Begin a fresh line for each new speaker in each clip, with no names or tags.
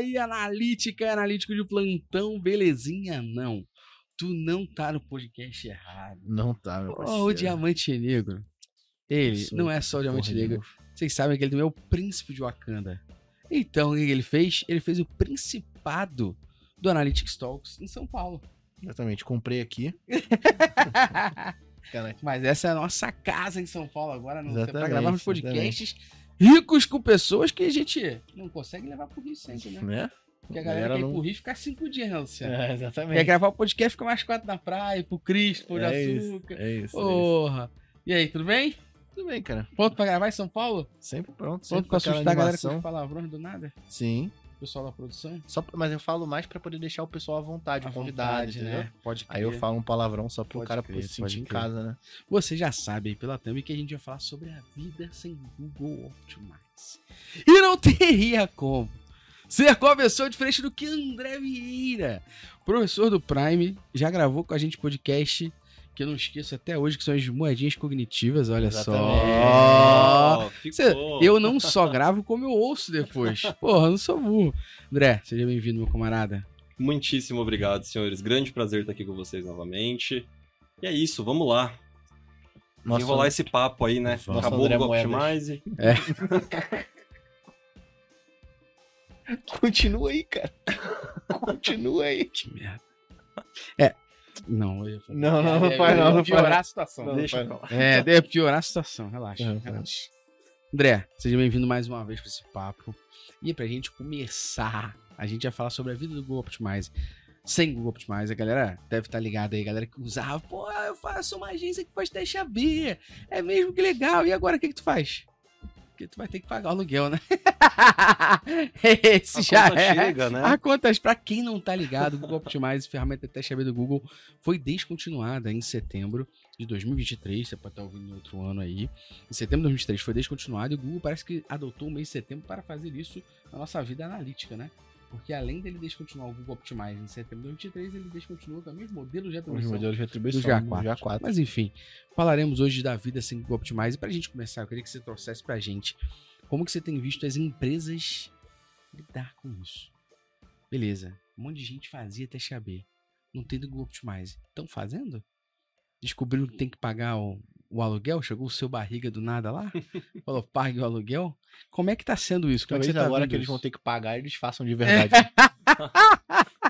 aí, analítica, analítico de plantão, belezinha? Não. Tu não tá no podcast errado.
Não tá, meu
Oh,
parceiro.
o Diamante Negro. Ele não é só o Diamante Negro. Vocês sabem que ele também é o príncipe de Wakanda. Então, o que ele fez? Ele fez o principado do Analytics Talks em São Paulo.
Exatamente, comprei aqui.
Mas essa é a nossa casa em São Paulo agora, não para
Exatamente,
gravarmos podcasts ricos com pessoas que a gente não consegue levar pro Rio sempre, né?
né?
Porque a galera,
Galera
quer ir
não-
pro Rio ficar cinco dias, Luciano?
É,
Quer
exatamente.
gravar o podcast, fica mais quatro na praia, pro Cristo, pôr de
É isso,
açúcar.
é isso. é isso.
Porra. E aí, tudo bem?
Tudo bem, cara.
Pronto pra gravar em São Paulo?
Sempre pronto.
Pronto
Sempre
pra
com aquela
assustar a galera com os palavrões do nada?
Sim.
Pessoal da produção?
Só, mas eu falo mais pra poder deixar o pessoal à vontade,
À
o convidado,
vontade, né? Pode
Aí eu
crer.
falo um palavrão só pro
Pode
cara
crer,
se sentir em
crer.
casa, né?
Você já sabe aí pela thumb que a gente vai falar sobre a vida sem Google Optimize. E não teria como ser qual pessoa diferente do que André Vieira, professor do Prime, já gravou com a gente podcast que eu não esqueço até hoje, que são as moedinhas cognitivas, olha
Exatamente.
só. Cê- eu não só gravo, como eu ouço depois. Porra, eu não sou burro. André, seja bem-vindo, meu camarada.
Muitíssimo obrigado, senhores. Grande prazer estar aqui com vocês novamente. E é isso, vamos lá.
Nossa,
Enrolar esse papo aí, né?
Nossa,
Acabou
André
o. Optimize.
Continua aí, cara. Continua aí.
Que merda. É. Não, eu ia.
Não, não, não
É,
faz
eu
não,
ia
não
piorar a situação.
Não,
Deixa
não.
É, deve piorar a situação. Relaxa, relaxa. André, seja bem-vindo mais uma vez para esse papo. E pra gente começar, a gente vai falar sobre a vida do Google Optimize. Sem Google Optimize, a galera deve estar ligada aí, a galera que usava, pô, eu faço uma agência que faz teste AB. É mesmo que legal. E agora o que, que tu faz? Porque tu vai ter que pagar o aluguel, né? Esse
A
já
conta
é.
chega, né?
A contas, pra quem não tá ligado, o Google Optimize, ferramenta de teste AB do Google, foi descontinuada em setembro de 2023. Você pode estar ouvindo em outro ano aí. Em setembro de 2023 foi descontinuado e o Google parece que adotou o mês de setembro para fazer isso na nossa vida analítica, né? Porque além dele descontinuar o Google Optimize em setembro de 2023, ele descontinuou também os modelos de
Os
atribuição
modelos de atribuição
do GA4.
do GA4.
mas enfim, falaremos hoje da vida sem Google Optimize. Pra gente começar, eu queria que você trouxesse pra gente como que você tem visto as empresas lidar com isso. Beleza, um monte de gente fazia teste AB. Não tem do Google Optimize. Estão fazendo? Descobriram que tem que pagar o, o aluguel? Chegou o seu barriga do nada lá? Falou, pague o aluguel? Como é que tá sendo isso? Como é que tá
agora que eles
isso?
vão ter que pagar, eles façam de verdade.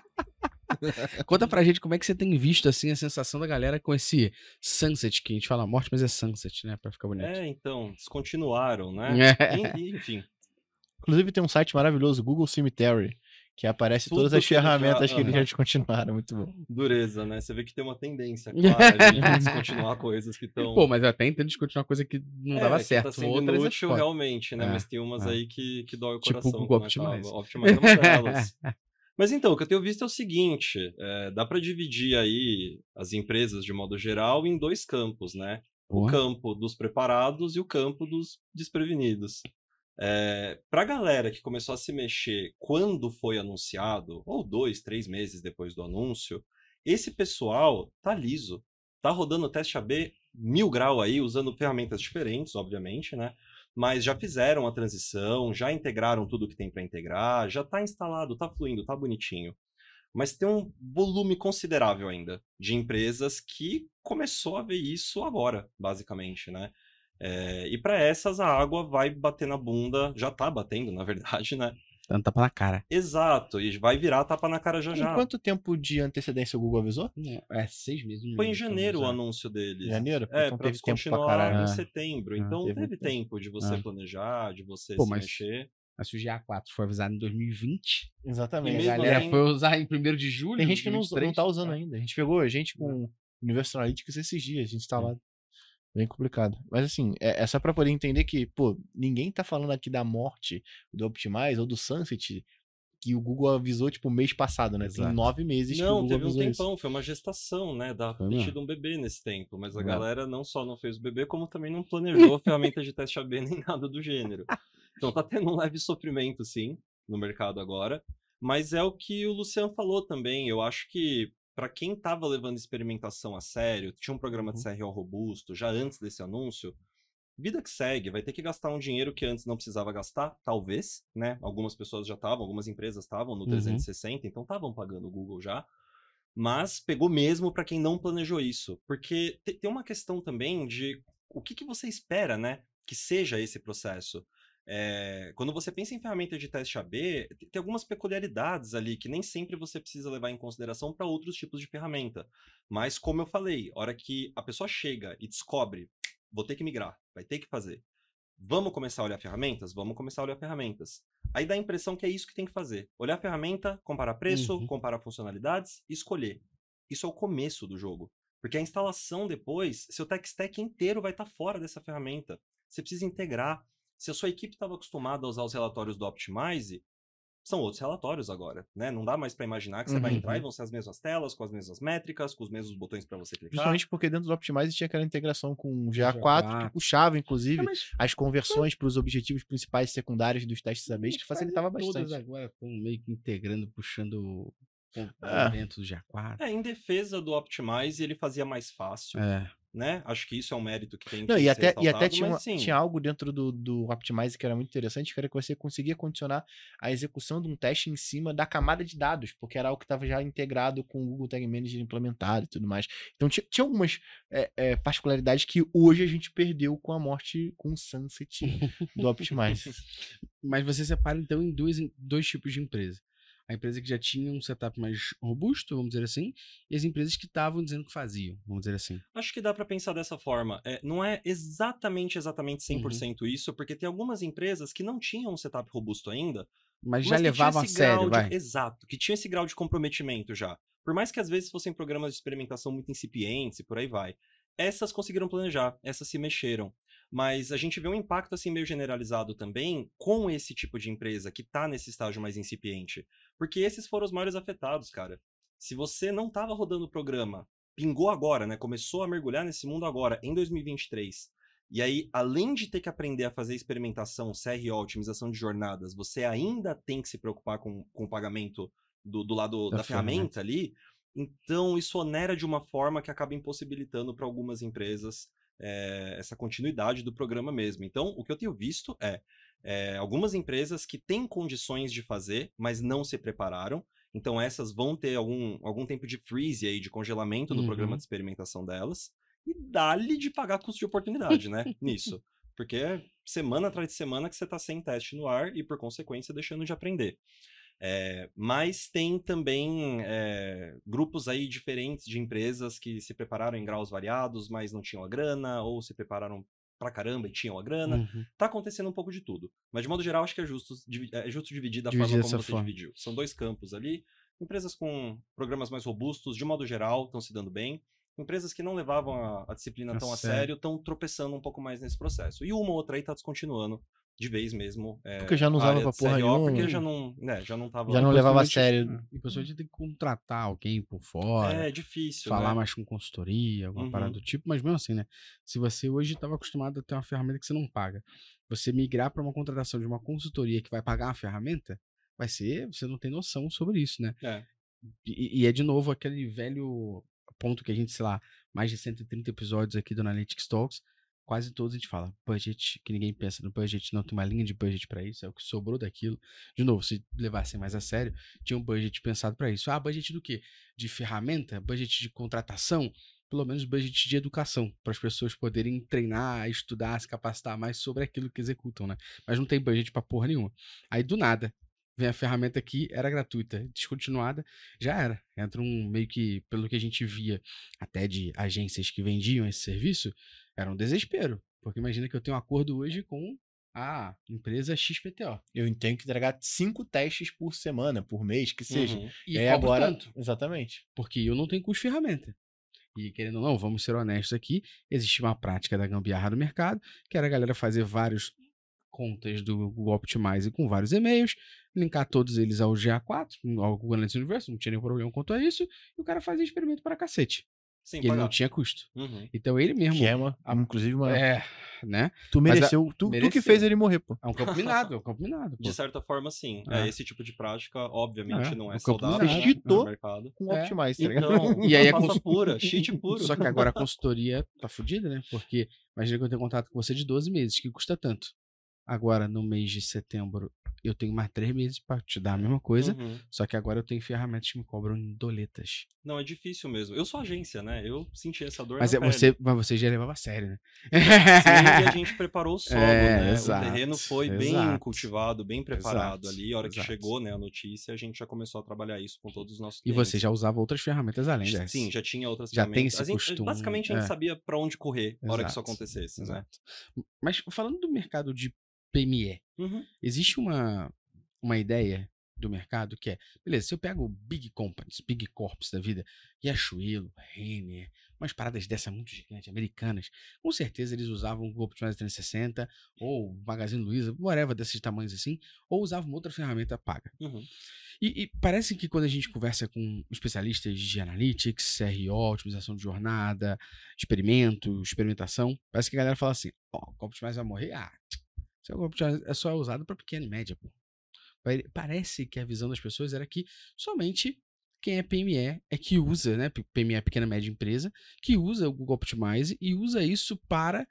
Conta pra gente como é que você tem visto assim a sensação da galera com esse sunset, que a gente fala morte, mas é sunset, né? Pra ficar bonito.
É, então, descontinuaram, né?
É.
En- Enfim,
Inclusive tem um site maravilhoso, Google Cemetery, que aparece
Tudo
todas as
ele já-
ferramentas que eles já descontinuaram. Muito bom.
dureza, né? Você vê que tem uma tendência clara de descontinuar coisas que estão.
Pô, mas eu até entendo discutir uma coisa que não
É,
dava
que
certo.
Tá sendo
Outras é
inútil realmente, né?
É,
Mas tem umas
é.
aí que, que dói o
Tipo o
coração.
Google
como é que tava.
Optimize.
Optimize é uma delas. Mas então, o que eu tenho visto é o seguinte: é, dá para dividir aí as empresas de modo geral em dois campos, né? O
Boa.
campo dos preparados e o campo dos desprevenidos. É, para a galera que começou a se mexer quando foi anunciado, ou dois, três meses depois do anúncio, esse pessoal tá liso. Tá rodando o teste AB mil grau aí, usando ferramentas diferentes, obviamente, né? Mas já fizeram a transição, já integraram tudo que tem para integrar, já tá instalado, tá fluindo, tá bonitinho. Mas tem um volume considerável ainda de empresas que começou a ver isso agora, basicamente, né? É, e para essas a água vai bater na bunda, já tá batendo, na verdade, né?
Dando tapa na cara.
Exato, e vai virar tapa na cara já
Com
já.
quanto tempo de antecedência o Google avisou?
É, seis meses.
Foi em janeiro o
então,
anúncio deles.
Janeiro?
É,
Então
pra
teve tempo pra
em setembro.
Ah,
Então
teve
teve,
tempo.
de você
Ah.
planejar, de você
Pô,
se
mas-
mexer.
Mas o GA4 foi avisado em 2020.
E
A
Exatamente.
mesmo
galera
assim-
foi usar em 1 de julho.
Tem gente que não, não tá
23.
usando ainda. A gente pegou a gente com o Universo Analytics esses dias, a gente tá lá. Bem complicado. Mas assim, é, é só pra poder entender que, pô, ninguém tá falando aqui da morte do Optimize ou do Sunset que o Google avisou, tipo, mês passado, né? Tem
Exato.
nove meses que o
Não,
Google
teve um
avisou isso.
tempão, foi uma gestação, né? Da ter tido um bebê nesse tempo. Mas a
É.
galera não só não fez o bebê, como também não planejou a ferramenta de teste AB nem nada do gênero. Então tá tendo um leve sofrimento, sim, no mercado agora. Mas é o que o Luciano falou também. Eu acho que para quem tava levando experimentação a sério, tinha um programa de
Uhum.
CRO robusto já antes desse anúncio, Vida que segue, vai ter que gastar um dinheiro que antes não precisava gastar, talvez, né? Algumas pessoas já estavam, algumas empresas estavam no
Uhum.
360, então estavam pagando o Google já. Mas pegou mesmo para quem não planejou isso. Porque te- tem uma questão também de o que, que você espera, né? Que seja esse processo. É, quando você pensa em ferramenta de teste AB, te- tem algumas peculiaridades ali que nem sempre você precisa levar em consideração para outros tipos de ferramenta. Mas, como eu falei, a hora que a pessoa chega e descobre, vou ter que migrar, vai ter que fazer. Vamos começar a olhar ferramentas? Vamos começar a olhar ferramentas. Aí dá a impressão que é isso que tem que fazer. Olhar a ferramenta, comparar preço,
Uhum.
comparar funcionalidades e escolher. Isso é o começo do jogo. Porque a instalação depois, seu tech stack inteiro vai estar fora dessa ferramenta. Você precisa integrar. Se a sua equipe estava acostumada a usar os relatórios do Optimize, são outros relatórios agora, né? Não dá mais para imaginar que você vai
Uhum.
entrar e vão ser as mesmas telas, com as mesmas métricas, com os mesmos botões para você clicar.
Justamente porque dentro do Optimize tinha aquela integração com o GA4,
GA4.
que puxava, inclusive,
É, mas
as conversões para os objetivos principais e secundários dos testes ABs, que facilitava
Todas
bastante.
agora estão meio que integrando, puxando o
É.
evento do G4.
É, em defesa do Optimize, ele fazia mais fácil,
É.
né? Acho que isso é um mérito que tem que
Não, e
ser
até, e até tinha,
mas,
tinha algo dentro do, do Optimize que era muito interessante, que era que você conseguia condicionar a execução de um teste em cima da camada de dados, porque era algo que estava já integrado com o Google Tag Manager implementado e tudo mais. Então tinha, tinha algumas é, é, particularidades que hoje a gente perdeu com a morte, com o sunset do Optimize.
Mas você separa então em dois, em dois tipos de empresa. A empresa que já tinha um setup mais robusto, vamos dizer assim, e as empresas que estavam dizendo que faziam, vamos dizer assim.
Acho que dá pra pensar dessa forma. É, não é exatamente, exatamente
Uhum.
100% isso, porque tem algumas empresas que não tinham um setup robusto ainda,
Mas,
mas
já levavam a sério,
de-
vai.
Exato, que tinha esse grau de comprometimento já. Por mais que às vezes fossem programas de experimentação muito incipientes e por aí vai. Essas conseguiram planejar, essas se mexeram. Mas a gente vê um impacto assim meio generalizado também com esse tipo de empresa que tá nesse estágio mais incipiente. Porque esses foram os maiores afetados, cara. Se você não tava rodando o programa, pingou agora, né? Começou a mergulhar nesse mundo agora, em 2023. E aí, além de ter que aprender a fazer experimentação, CRO, otimização de jornadas, você ainda tem que se preocupar com, com o pagamento do, do lado
Da
da, ferramenta ali. Então, isso onera de uma forma que acaba impossibilitando para algumas empresas eh, essa continuidade do programa mesmo. Então, o que eu tenho visto é, eh, algumas empresas que têm condições de fazer, mas não se prepararam. Então, essas vão ter algum, algum tempo de freeze aí, de congelamento do programa
Uhum.
de experimentação delas. E dá-lhe de pagar custo de oportunidade, né? Nisso. Porque é semana atrás de semana que você está sem teste no ar e, por consequência, deixando de aprender. É, mas tem também é, grupos aí diferentes de empresas que se prepararam em graus variados, mas não tinham a grana, ou se prepararam pra caramba e tinham a grana.
Uhum.
Tá acontecendo um pouco de tudo. Mas, de modo geral, acho que é justo, é justo dividir da
Dividir
forma como você
forma.
dividiu. São dois campos ali. Empresas com programas mais robustos, de modo geral, estão se dando bem. Empresas que não levavam a, a disciplina
A
tão a
sério.
sério estão tropeçando um pouco mais nesse processo. E uma ou outra aí tá descontinuando de vez mesmo. é,
Porque já não usava pra porra nenhuma.
Porque já não, né, já não tava...
Já não levava a sério.
E possivelmente tem que contratar alguém por fora.
É difícil,
falar
né?
mais com consultoria, alguma
Uhum.
parada do tipo, mas mesmo assim, né? Se você hoje estava acostumado a ter uma ferramenta que você não paga, você migrar para uma contratação de uma consultoria que vai pagar uma ferramenta, vai ser, você não tem noção sobre isso, né?
É.
E, e é de novo aquele velho ponto que a gente, sei lá, mais de 130 episódios aqui do Analytics Talks, quase todos a gente fala budget, que ninguém pensa no budget, não tem uma linha de budget para isso, é o que sobrou daquilo. De novo, se levassem mais a sério, tinha um budget pensado para isso. Ah, budget do quê? De ferramenta? Budget de contratação? Pelo menos budget de educação, para as pessoas poderem treinar, estudar, se capacitar mais sobre aquilo que executam, né? Mas não tem budget para porra nenhuma. Aí do nada, vem a ferramenta aqui, era gratuita, descontinuada, já era. Entra um meio que, pelo que a gente via até de agências que vendiam esse serviço, era um desespero. Porque imagina que eu tenho um acordo hoje com a empresa XPTO.
Eu tenho que entregar cinco testes por semana, por mês, que seja.
Uhum.
E cobro
agora.
tanto,
Exatamente.
porque eu não tenho custo de ferramenta. E querendo ou não, vamos ser honestos aqui, existe uma prática da gambiarra do mercado, que era a galera fazer vários contas do Google Optimize com vários e-mails, linkar todos eles ao GA4, ao Google Analytics Universe, não tinha nenhum problema quanto a isso, e o cara fazia experimento para cacete.
Sem
E ele
pagar.
não tinha custo.
Uhum.
Então ele mesmo.
Que é uma, inclusive, uma.
É, né?
Tu
Mas a-
mereceu. Tu, tu que
mereceu.
fez ele morrer, pô.
É um campo minado, é um campo minado. pô.
De certa forma, sim.
É.
É, esse tipo de prática, obviamente,
É,
não é
o
saudável né,
Cheatou.
no mercado.
Com
É.
Optimize, tá ligado?
Então,
E aí é cons-
pura, cheat puro.
Só que agora a consultoria tá fodida, né? Porque imagina que eu tenho contato com você de 12 meses, que custa tanto. Agora, no mês de setembro, eu tenho mais três meses pra te dar a mesma coisa.
Uhum.
Só que agora eu tenho ferramentas que me cobram em doletas.
Não, é difícil mesmo. Eu sou agência, né? Eu senti essa dor
Mas,
na
é, você, mas você já levava a sério, né?
Sim, e a gente preparou o solo,
É,
né?
exato,
o terreno foi bem
exato.
cultivado, bem preparado
Exato,
ali. A hora que chegou né, a notícia, a gente já começou a trabalhar isso com todos os nossos
E
clientes.
você já usava outras ferramentas além
Já-
dessa.
Sim, já tinha outras
Já tem
ferramentas.
esse
A gente-
costume,
Basicamente, a gente
é.
sabia pra onde correr na hora que isso acontecesse, né?
Exato. Mas falando do mercado de PME,
Uhum.
existe uma, uma ideia do mercado que é, beleza, se eu pego big companies, big corps da vida, Riachuelo, Renner, umas paradas dessa muito gigantes, americanas, com certeza eles usavam o Google Optimizer 360 ou Magazine Luiza, whatever desses tamanhos assim, ou usavam outra ferramenta paga.
Uhum.
E, e parece que quando a gente conversa com especialistas de analytics, CRO, otimização de jornada, experimento, experimentação, parece que a galera fala assim: ó, o Google Optimizer vai morrer? Ah, é, é só usado para pequena e média, pô. Parece que a visão das pessoas era que somente quem é PME é que usa, né? PME é pequena e média empresa, que usa o Google Optimize e usa isso para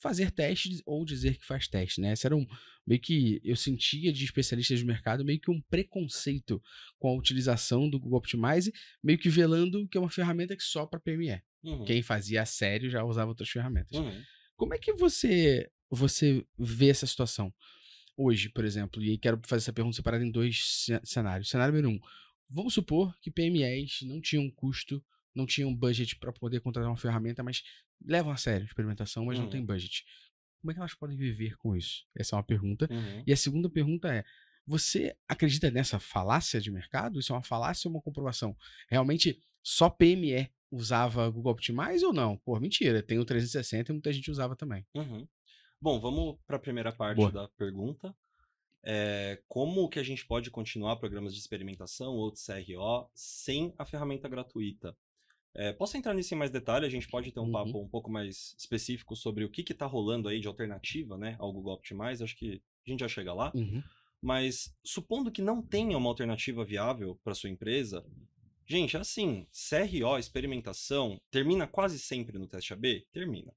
fazer testes ou dizer que faz teste, né? Esse era um meio que eu sentia de especialistas de mercado meio que um preconceito com a utilização do Google Optimize, meio que velando que é uma ferramenta que só para PME.
Uhum.
Quem fazia a sério já usava outras ferramentas.
Uhum.
Como é que você você vê essa situação hoje, por exemplo? E aí quero fazer essa pergunta separada em dois ce- cenários. Cenário número um: vamos supor que PMEs não tinham custo, não tinham budget para poder contratar uma ferramenta, mas levam a sério a experimentação, mas não
Uhum.
tem budget. Como é que elas podem viver com isso? Essa é uma pergunta.
Uhum.
E a segunda pergunta é: você acredita nessa falácia de mercado? Isso é uma falácia ou uma comprovação? Realmente só PME usava Google Optimize ou não? Pô, mentira, tem o 360 e muita gente usava também.
Uhum. Bom, vamos para a primeira parte
Boa.
da pergunta. É, como que a gente pode continuar programas de experimentação ou de CRO sem a ferramenta gratuita? É, posso entrar nisso em mais detalhe? A gente pode ter um
Uhum.
papo um pouco mais específico sobre o que está rolando aí de alternativa né, ao Google Optimize. Acho que a gente já chega lá.
Uhum.
Mas supondo que não tenha uma alternativa viável para sua empresa, gente, assim, CRO, experimentação, termina quase sempre no teste AB? Termina.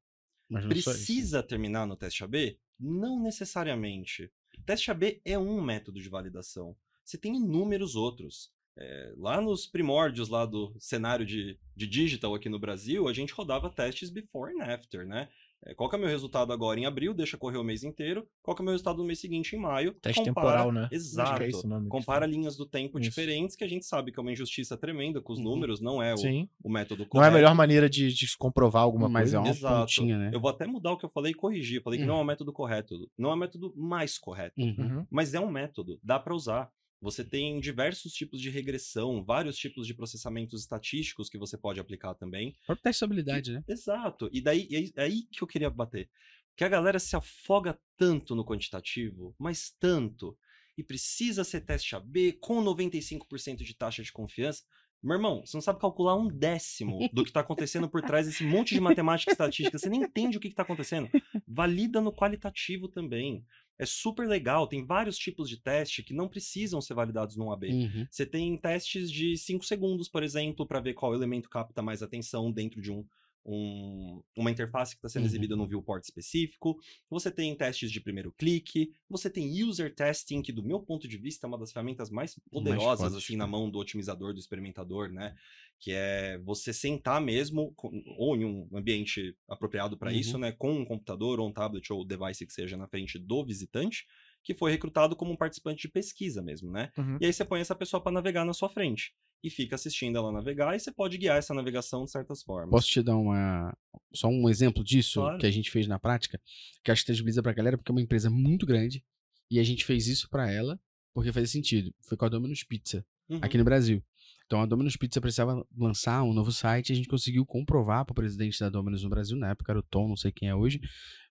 Mas isso.
Precisa terminar no teste AB? Não necessariamente. Teste AB é um método de validação. Você tem inúmeros outros. É, lá nos primórdios lá do cenário de, de digital aqui no Brasil, a gente rodava testes before and after, né? É, qual que é o meu resultado agora em abril? Deixa correr o mês inteiro. Qual que é o meu resultado no mês seguinte em maio?
Teste
Compara-
temporal, né? Acho
Exato.
que é isso o nome que
Compara linhas do tempo
Isso.
diferentes, que a gente sabe que é uma injustiça tremenda com os
Uhum.
números, não é o,
Sim.
o método
Não é
correto.
a melhor maneira de, de comprovar alguma
Mas
coisa.
é uma
Exato.
pontinha, né?
Eu vou até mudar o que eu falei e corrigir. Eu falei que
Hum.
não é o método correto. Não é o método mais correto.
Uhum.
Uhum.
Mas é um método. Dá para usar. Você tem diversos tipos de regressão, vários tipos de processamentos estatísticos que você pode aplicar também.
O próprio teste de habilidade, né?
Exato. E daí aí, é aí que eu queria bater. Que a galera se afoga tanto no quantitativo, mas tanto, e precisa ser teste AB com 95% de taxa de confiança. Meu irmão, você não sabe calcular um décimo do que está acontecendo por trás desse monte de matemática e estatística. Você nem entende o que está acontecendo. Valida no qualitativo também. É super legal. Tem vários tipos de teste que não precisam ser validados num AB.
Uhum.
Você tem testes de 5 segundos, por exemplo, para ver qual elemento capta mais atenção dentro de um, um- uma interface que está sendo
Uhum.
exibida num viewport específico. Você tem testes de primeiro clique. Você tem user testing, que do meu ponto de vista é uma das ferramentas mais poderosas
fortes,
assim na
né?
mão do otimizador, do experimentador, né? Que é você sentar mesmo com- ou em um ambiente apropriado para
Uhum.
isso, né? Com um computador ou um tablet ou device que seja na frente do visitante, que foi recrutado como um participante de pesquisa mesmo, né?
Uhum.
E aí você põe essa pessoa para navegar na sua frente e fica assistindo ela navegar e você pode guiar essa navegação de certas formas.
Posso te dar uma só um exemplo disso
Claro.
que a gente fez na prática, que acho que tangibiliza pra galera, porque é uma empresa muito grande e a gente fez isso pra ela porque fazia sentido. Foi com a Domino's Pizza
Uhum.
aqui no Brasil. Então a Domino's Pizza precisava lançar um novo site e a gente conseguiu comprovar para o presidente da Domino's no Brasil, na época era o Tom, não sei quem é hoje,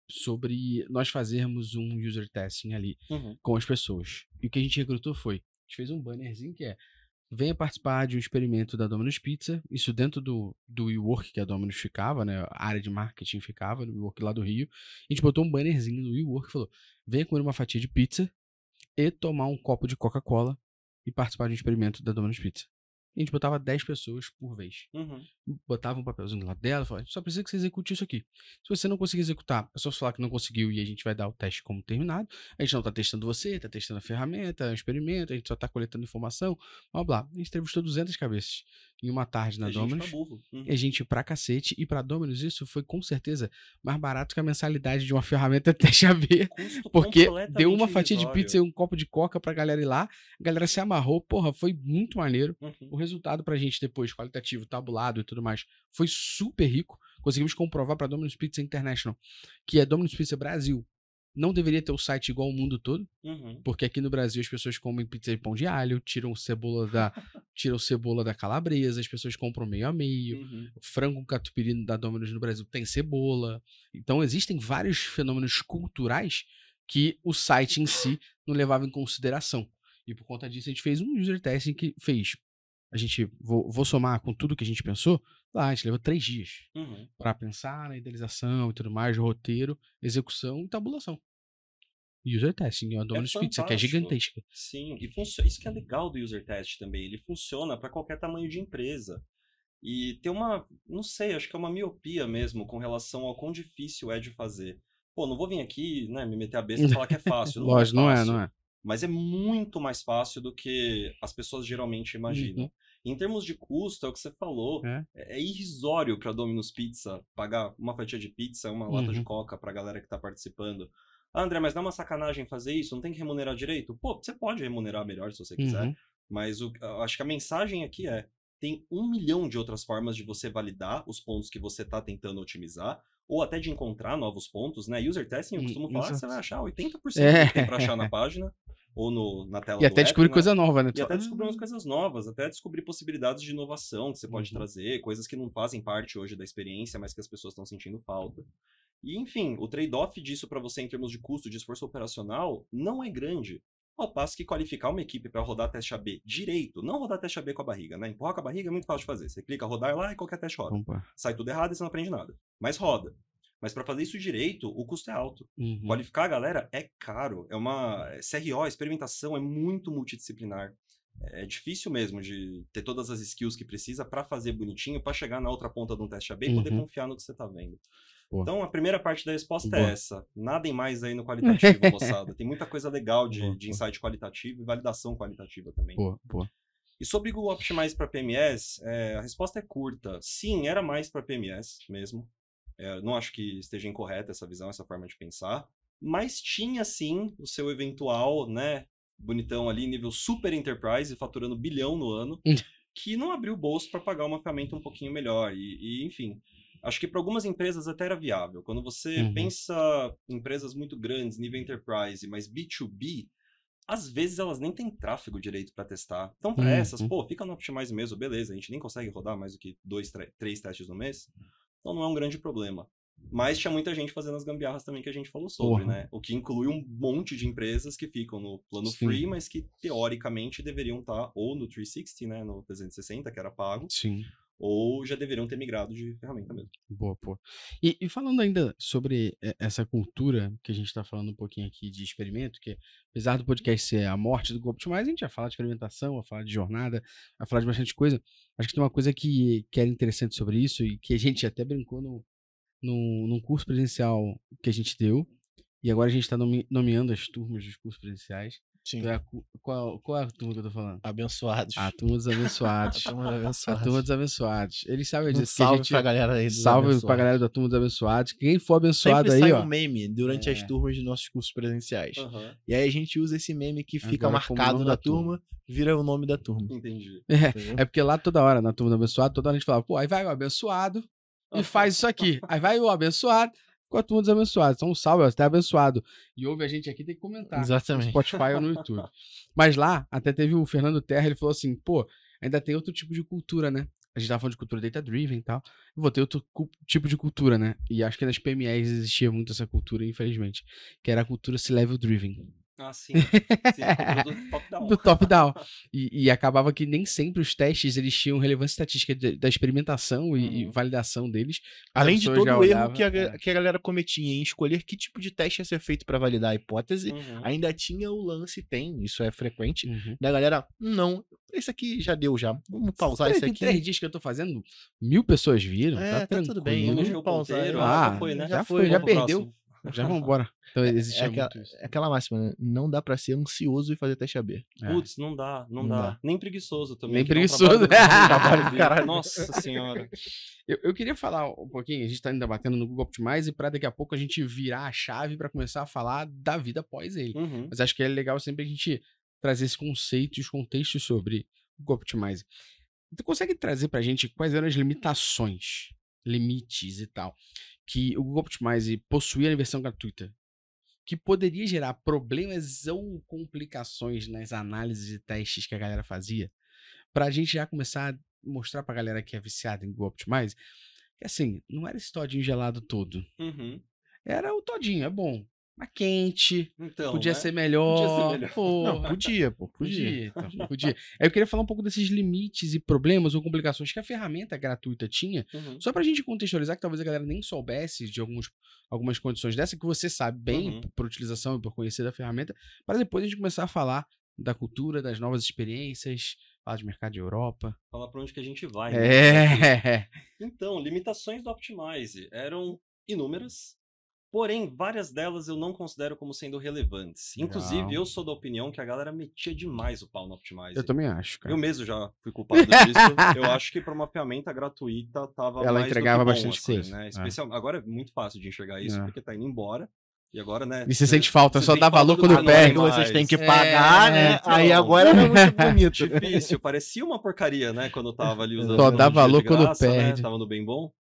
sobre nós fazermos um user testing ali
Uhum.
com as pessoas. E o que a gente recrutou foi, a gente fez um bannerzinho que é venha participar de um experimento da Domino's Pizza, isso dentro do, do WeWork que a Domino's ficava, né? A área de marketing ficava, no WeWork lá do Rio. A gente botou um bannerzinho no WeWork e falou: venha comer uma fatia de pizza e tomar um copo de Coca-Cola e participar de um experimento da Domino's Pizza. A gente botava 10 pessoas por vez.
Uhum.
Botava um papelzinho do lado dela e falava: só precisa que você execute isso aqui. Se você não conseguir executar, é só falar que não conseguiu e a gente vai dar o teste como terminado. A gente não tá testando você, tá testando a ferramenta, é um experimento, a gente só tá coletando informação, blá blá. A gente entrevistou 200 cabeças em uma tarde na
É
Domino's.
burro. Uhum.
É gente pra cacete. E pra Domino's isso foi com certeza mais barato que a mensalidade de uma ferramenta teste AB. Porque deu uma fatia de pizza e um copo de coca pra galera ir lá. A galera se amarrou. Porra, foi muito maneiro.
Uhum.
O resultado pra gente depois, qualitativo, tabulado e tudo mais, foi super rico. Conseguimos comprovar pra Domino's Pizza International que a Domino's Pizza Brasil não deveria ter o site igual ao mundo todo,
Uhum.
porque aqui no Brasil as pessoas comem pizza de pão de alho, tiram cebola da, tiram cebola da calabresa, as pessoas compram meio a meio.
Uhum.
O frango catupiry da Domino's no Brasil tem cebola. Então existem vários fenômenos culturais que o site em si não levava em consideração. E por conta disso a gente fez um user testing que fez. A gente, vou, vou somar com tudo que a gente pensou, lá a gente levou três dias
Uhum.
para pensar na idealização e tudo mais, roteiro, execução e tabulação. User testing, a Domino's Pizza, que é gigantesca.
Sim, e funciona. Isso que é legal do user test também. Ele funciona para qualquer tamanho de empresa. E tem uma, não sei, acho que é uma miopia mesmo com relação ao quão difícil é de fazer. Pô, não vou vir aqui, né, me meter a besta e falar que é fácil. Não
Lógico, não é,
fácil,
não é.
Mas é muito mais fácil do que as pessoas geralmente imaginam.
Uhum.
Em termos de custo, é o que você falou,
É.
é, é irrisório para Domino's Pizza pagar uma fatia de pizza, uma lata de
Uhum.
coca pra galera que tá participando. Ah, André, mas não é uma sacanagem fazer isso? Não tem que remunerar direito? Pô, você pode remunerar melhor se você quiser.
Uhum.
Mas o, eu acho que a mensagem aqui é: tem um milhão de outras formas de você validar os pontos que você está tentando otimizar, ou até de encontrar novos pontos, né? User testing, eu costumo falar que você vai achar 80%
É.
do que tem para achar na página, ou no, na tela
E até descobrir
né?
coisa nova, né?
E até descobrir umas coisas novas, até descobrir possibilidades de inovação que você pode
Uhum.
trazer, coisas que não fazem parte hoje da experiência, mas que as pessoas estão sentindo falta. E, enfim, o trade-off disso para você em termos de custo, de esforço operacional, não é grande. Ao passo que qualificar uma equipe para rodar teste AB direito, não rodar teste AB com a barriga, né? Empurrar com a barriga é muito fácil de fazer. Você clica rodar lá e qualquer teste roda.
Opa.
Sai tudo errado e você não aprende nada. Mas roda. Mas para fazer isso direito, o custo é alto.
Uhum.
Qualificar a galera é caro. É uma. CRO, experimentação, é muito multidisciplinar. É difícil mesmo de ter todas as skills que precisa para fazer bonitinho, para chegar na outra ponta de um teste AB e poder
Uhum.
confiar no que você tá vendo.
Boa.
Então, a primeira parte da resposta
Boa.
é essa. Nadem mais aí no qualitativo, moçada. Tem muita coisa legal de,
Boa,
de insight qualitativo e validação qualitativa também.
Boa, boa.
E sobre Google Optimize para PMS, é, a resposta é curta. Sim, era mais para PMS mesmo. É, não acho que esteja incorreta essa visão, essa forma de pensar. Mas tinha sim o seu eventual, né, bonitão ali, nível super enterprise, faturando bilhão no ano, que não abriu o bolso para pagar uma ferramenta um pouquinho melhor. E, e, enfim, acho que para algumas empresas até era viável. Quando você
Uhum.
pensa em empresas muito grandes, nível enterprise, mas B2B, às vezes elas nem têm tráfego direito para testar. Então, para
Uhum.
essas, pô, fica no Optimize mesmo, beleza, a gente nem consegue rodar mais do que dois, três testes no mês. Então não é um grande problema. Mas tinha muita gente fazendo as gambiarras também que a gente falou sobre,
Porra.
né? O que inclui um monte de empresas que ficam no plano
Sim.
free, mas que teoricamente deveriam estar ou no 360, né? No 360, que era pago,
Sim.
Ou já deveriam ter migrado de ferramenta mesmo.
Boa, boa. E, e falando ainda sobre eh, essa cultura que a gente está falando um pouquinho aqui de experimento, que apesar do podcast ser a morte do Google Optimize, a gente vai falar de experimentação, vai falar de jornada, vai falar de bastante coisa. Acho que tem uma coisa que, que era interessante sobre isso e que a gente até brincou no, no, num curso presencial que a gente deu. E agora a gente está nomeando as turmas dos cursos presenciais.
Sim.
É qual, qual é a turma que eu tô falando?
Abençoados.
A turma dos abençoados.
A turma dos
a
abençoados.
turma dos abençoados. Eles sabem
Um
disso. que a
salve
gente-
pra galera aí dos
Salve pra galera da turma dos abençoados. Quem for abençoado
Sempre
aí,
sai
ó.
um meme durante as
É.
turmas de nossos cursos presenciais. E aí a gente usa esse meme que fica
Agora
marcado na
turma.
turma, vira o nome da turma.
Entendi.
É, é porque lá toda hora, na turma do abençoado, toda hora a gente falava, pô, aí vai o abençoado e faz isso aqui. Aí vai o abençoado com a turma dos abençoados. Então, um salve, você tá abençoado. E ouve a gente aqui, tem que comentar. No
Exatamente.
Spotify ou no YouTube. Mas lá, até teve o Fernando Terra, ele falou assim, pô, ainda tem outro tipo de cultura, né? A gente tava falando de cultura data-driven e tal. Eu vou ter outro tipo de cultura, né? E acho que nas PMEs existia muito essa cultura, infelizmente. Que era a cultura C-level-driven.
Ah, sim. sim é do top-down.
do top-down. E, e acabava que nem sempre os testes eles tinham relevância estatística de- da experimentação e, e
Uhum.
validação deles.
Além de todo
já
o erro
olhava,
que a,
é.
que a galera cometia em escolher que tipo de teste ia ser feito pra validar a hipótese,
Uhum.
ainda tinha o lance, tem, isso é frequente,
Uhum.
da galera, não, esse aqui já deu já, vamos pausar
Peraí,
esse
tem
aqui.
três dias que eu tô fazendo, mil pessoas viram.
É,
tá,
tá tudo bem, vamos pausar
ponteiro,
Ah,
já foi, né?
já
foi,
foi, já perdeu.
próximo.
Já vamos embora. Então
É aquela,
muito isso.
é aquela máxima, né? Não dá pra ser ansioso e fazer teste AB.
É.
Putz, não dá, não,
Não
dá.
dá.
Nem preguiçoso também.
Nem preguiçoso.
trabalho. Nossa senhora.
Eu, eu queria falar um pouquinho, a gente tá ainda batendo no Google Optimize para daqui a pouco a gente virar a chave para começar a falar da vida após ele.
Uhum.
Mas acho que é legal sempre a gente trazer esse conceito e os contextos sobre o Google Optimize. Tu consegue trazer pra gente quais eram as limitações, limites e tal, que o Google Optimize possuía na versão gratuita? Que poderia gerar problemas ou complicações nas análises e testes que a galera fazia? Pra gente já começar a mostrar pra galera que é viciada em Google Optimize que assim, não era esse todinho gelado todo.
Uhum.
Era o todinho, é bom. Mas quente,
Então,
podia
né?
ser melhor.
melhor.
pô.
Não, podia, pô, podia.
Podia, então, podia. Aí eu queria falar um pouco desses limites e problemas ou complicações que a ferramenta gratuita tinha,
Uhum.
só pra gente contextualizar que talvez a galera nem soubesse de alguns, algumas condições dessa, que você sabe bem
Uhum.
por utilização e por conhecer da ferramenta, para depois a gente começar a falar da cultura, das novas experiências, falar de mercado de Europa.
Falar pra onde que a gente vai. né?
É.
Então, limitações do Optimize eram inúmeras, porém, várias delas eu não considero como sendo relevantes. Inclusive,
Legal.
eu sou da opinião que a galera metia demais o pau no Optimize.
Eu também acho, cara.
Eu mesmo já fui culpado disso. eu acho que para uma ferramenta gratuita tava
Ela
mais do
entregava
que bom,
bastante
assim,
coisa.
Né?
É.
Especial... Agora é muito fácil de enxergar isso,
É.
porque tá indo embora. E agora, né?
E você sente falta,
você
só dá valor
do
quando
não
perde.
vocês têm que
É,
pagar, né?
então.
Aí agora é muito bonito.
Difícil, parecia uma porcaria, né? Quando eu tava ali usando.
Só dá valor
de
quando
graça, né,
perde.
Tava no bem bom.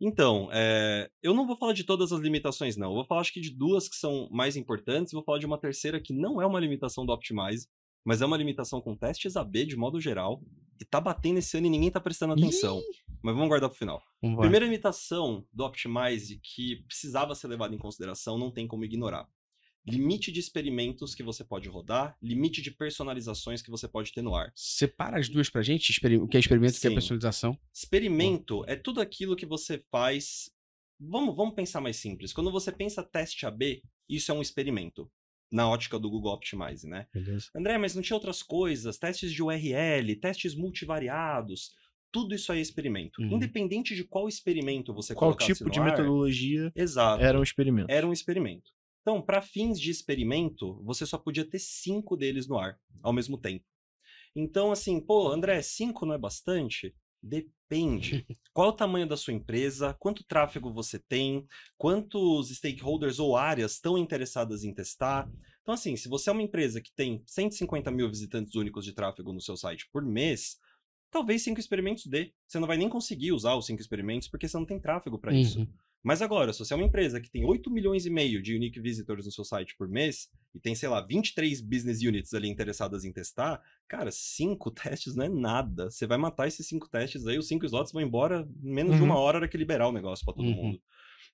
Então, é, eu não vou falar de todas as limitações, não. Eu vou falar, acho que, de duas que são mais importantes. Vou falar de uma terceira que não é uma limitação do Optimize, mas é uma limitação com testes AB de modo geral. E tá batendo esse ano e ninguém tá prestando atenção. Mas vamos guardar pro final.
Vambora.
Primeira limitação do Optimize que precisava ser levada em consideração, não tem como ignorar. Limite de experimentos que você pode rodar, limite de personalizações que você pode ter no ar.
Separa as duas pra gente, o que é experimento e o que é personalização.
Experimento é tudo aquilo que você faz. Vamos, vamos pensar mais simples. Quando você pensa teste AB, isso é um experimento. Na ótica do Google Optimize, né?
Beleza.
André, mas não tinha outras coisas? Testes de URL, testes multivariados. Tudo isso aí é experimento.
Uhum.
Independente de qual experimento você
Qual
colocasse
tipo de
ar,
metodologia
Exato.
era um experimento?
Era um experimento. Então, para fins de experimento, você só podia ter cinco deles no ar ao mesmo tempo. Então, assim, pô, André, cinco não é bastante? Depende. Qual o tamanho da sua empresa? Quanto tráfego você tem? Quantos stakeholders ou áreas estão interessadas em testar? Então, assim, se você é uma empresa que tem 150 mil visitantes únicos de tráfego no seu site por mês, talvez cinco experimentos dê. Você não vai nem conseguir usar os cinco experimentos porque você não tem tráfego para isso.
Uhum.
Mas agora, se você é uma empresa que tem 8 milhões e meio de unique visitors no seu site por mês e tem, sei lá, 23 business units ali interessadas em testar, cara, cinco testes não é nada. Você vai matar esses cinco testes aí, os cinco slots vão embora em menos de
Uhum.
uma hora hora que liberar o negócio para todo
Uhum.
mundo.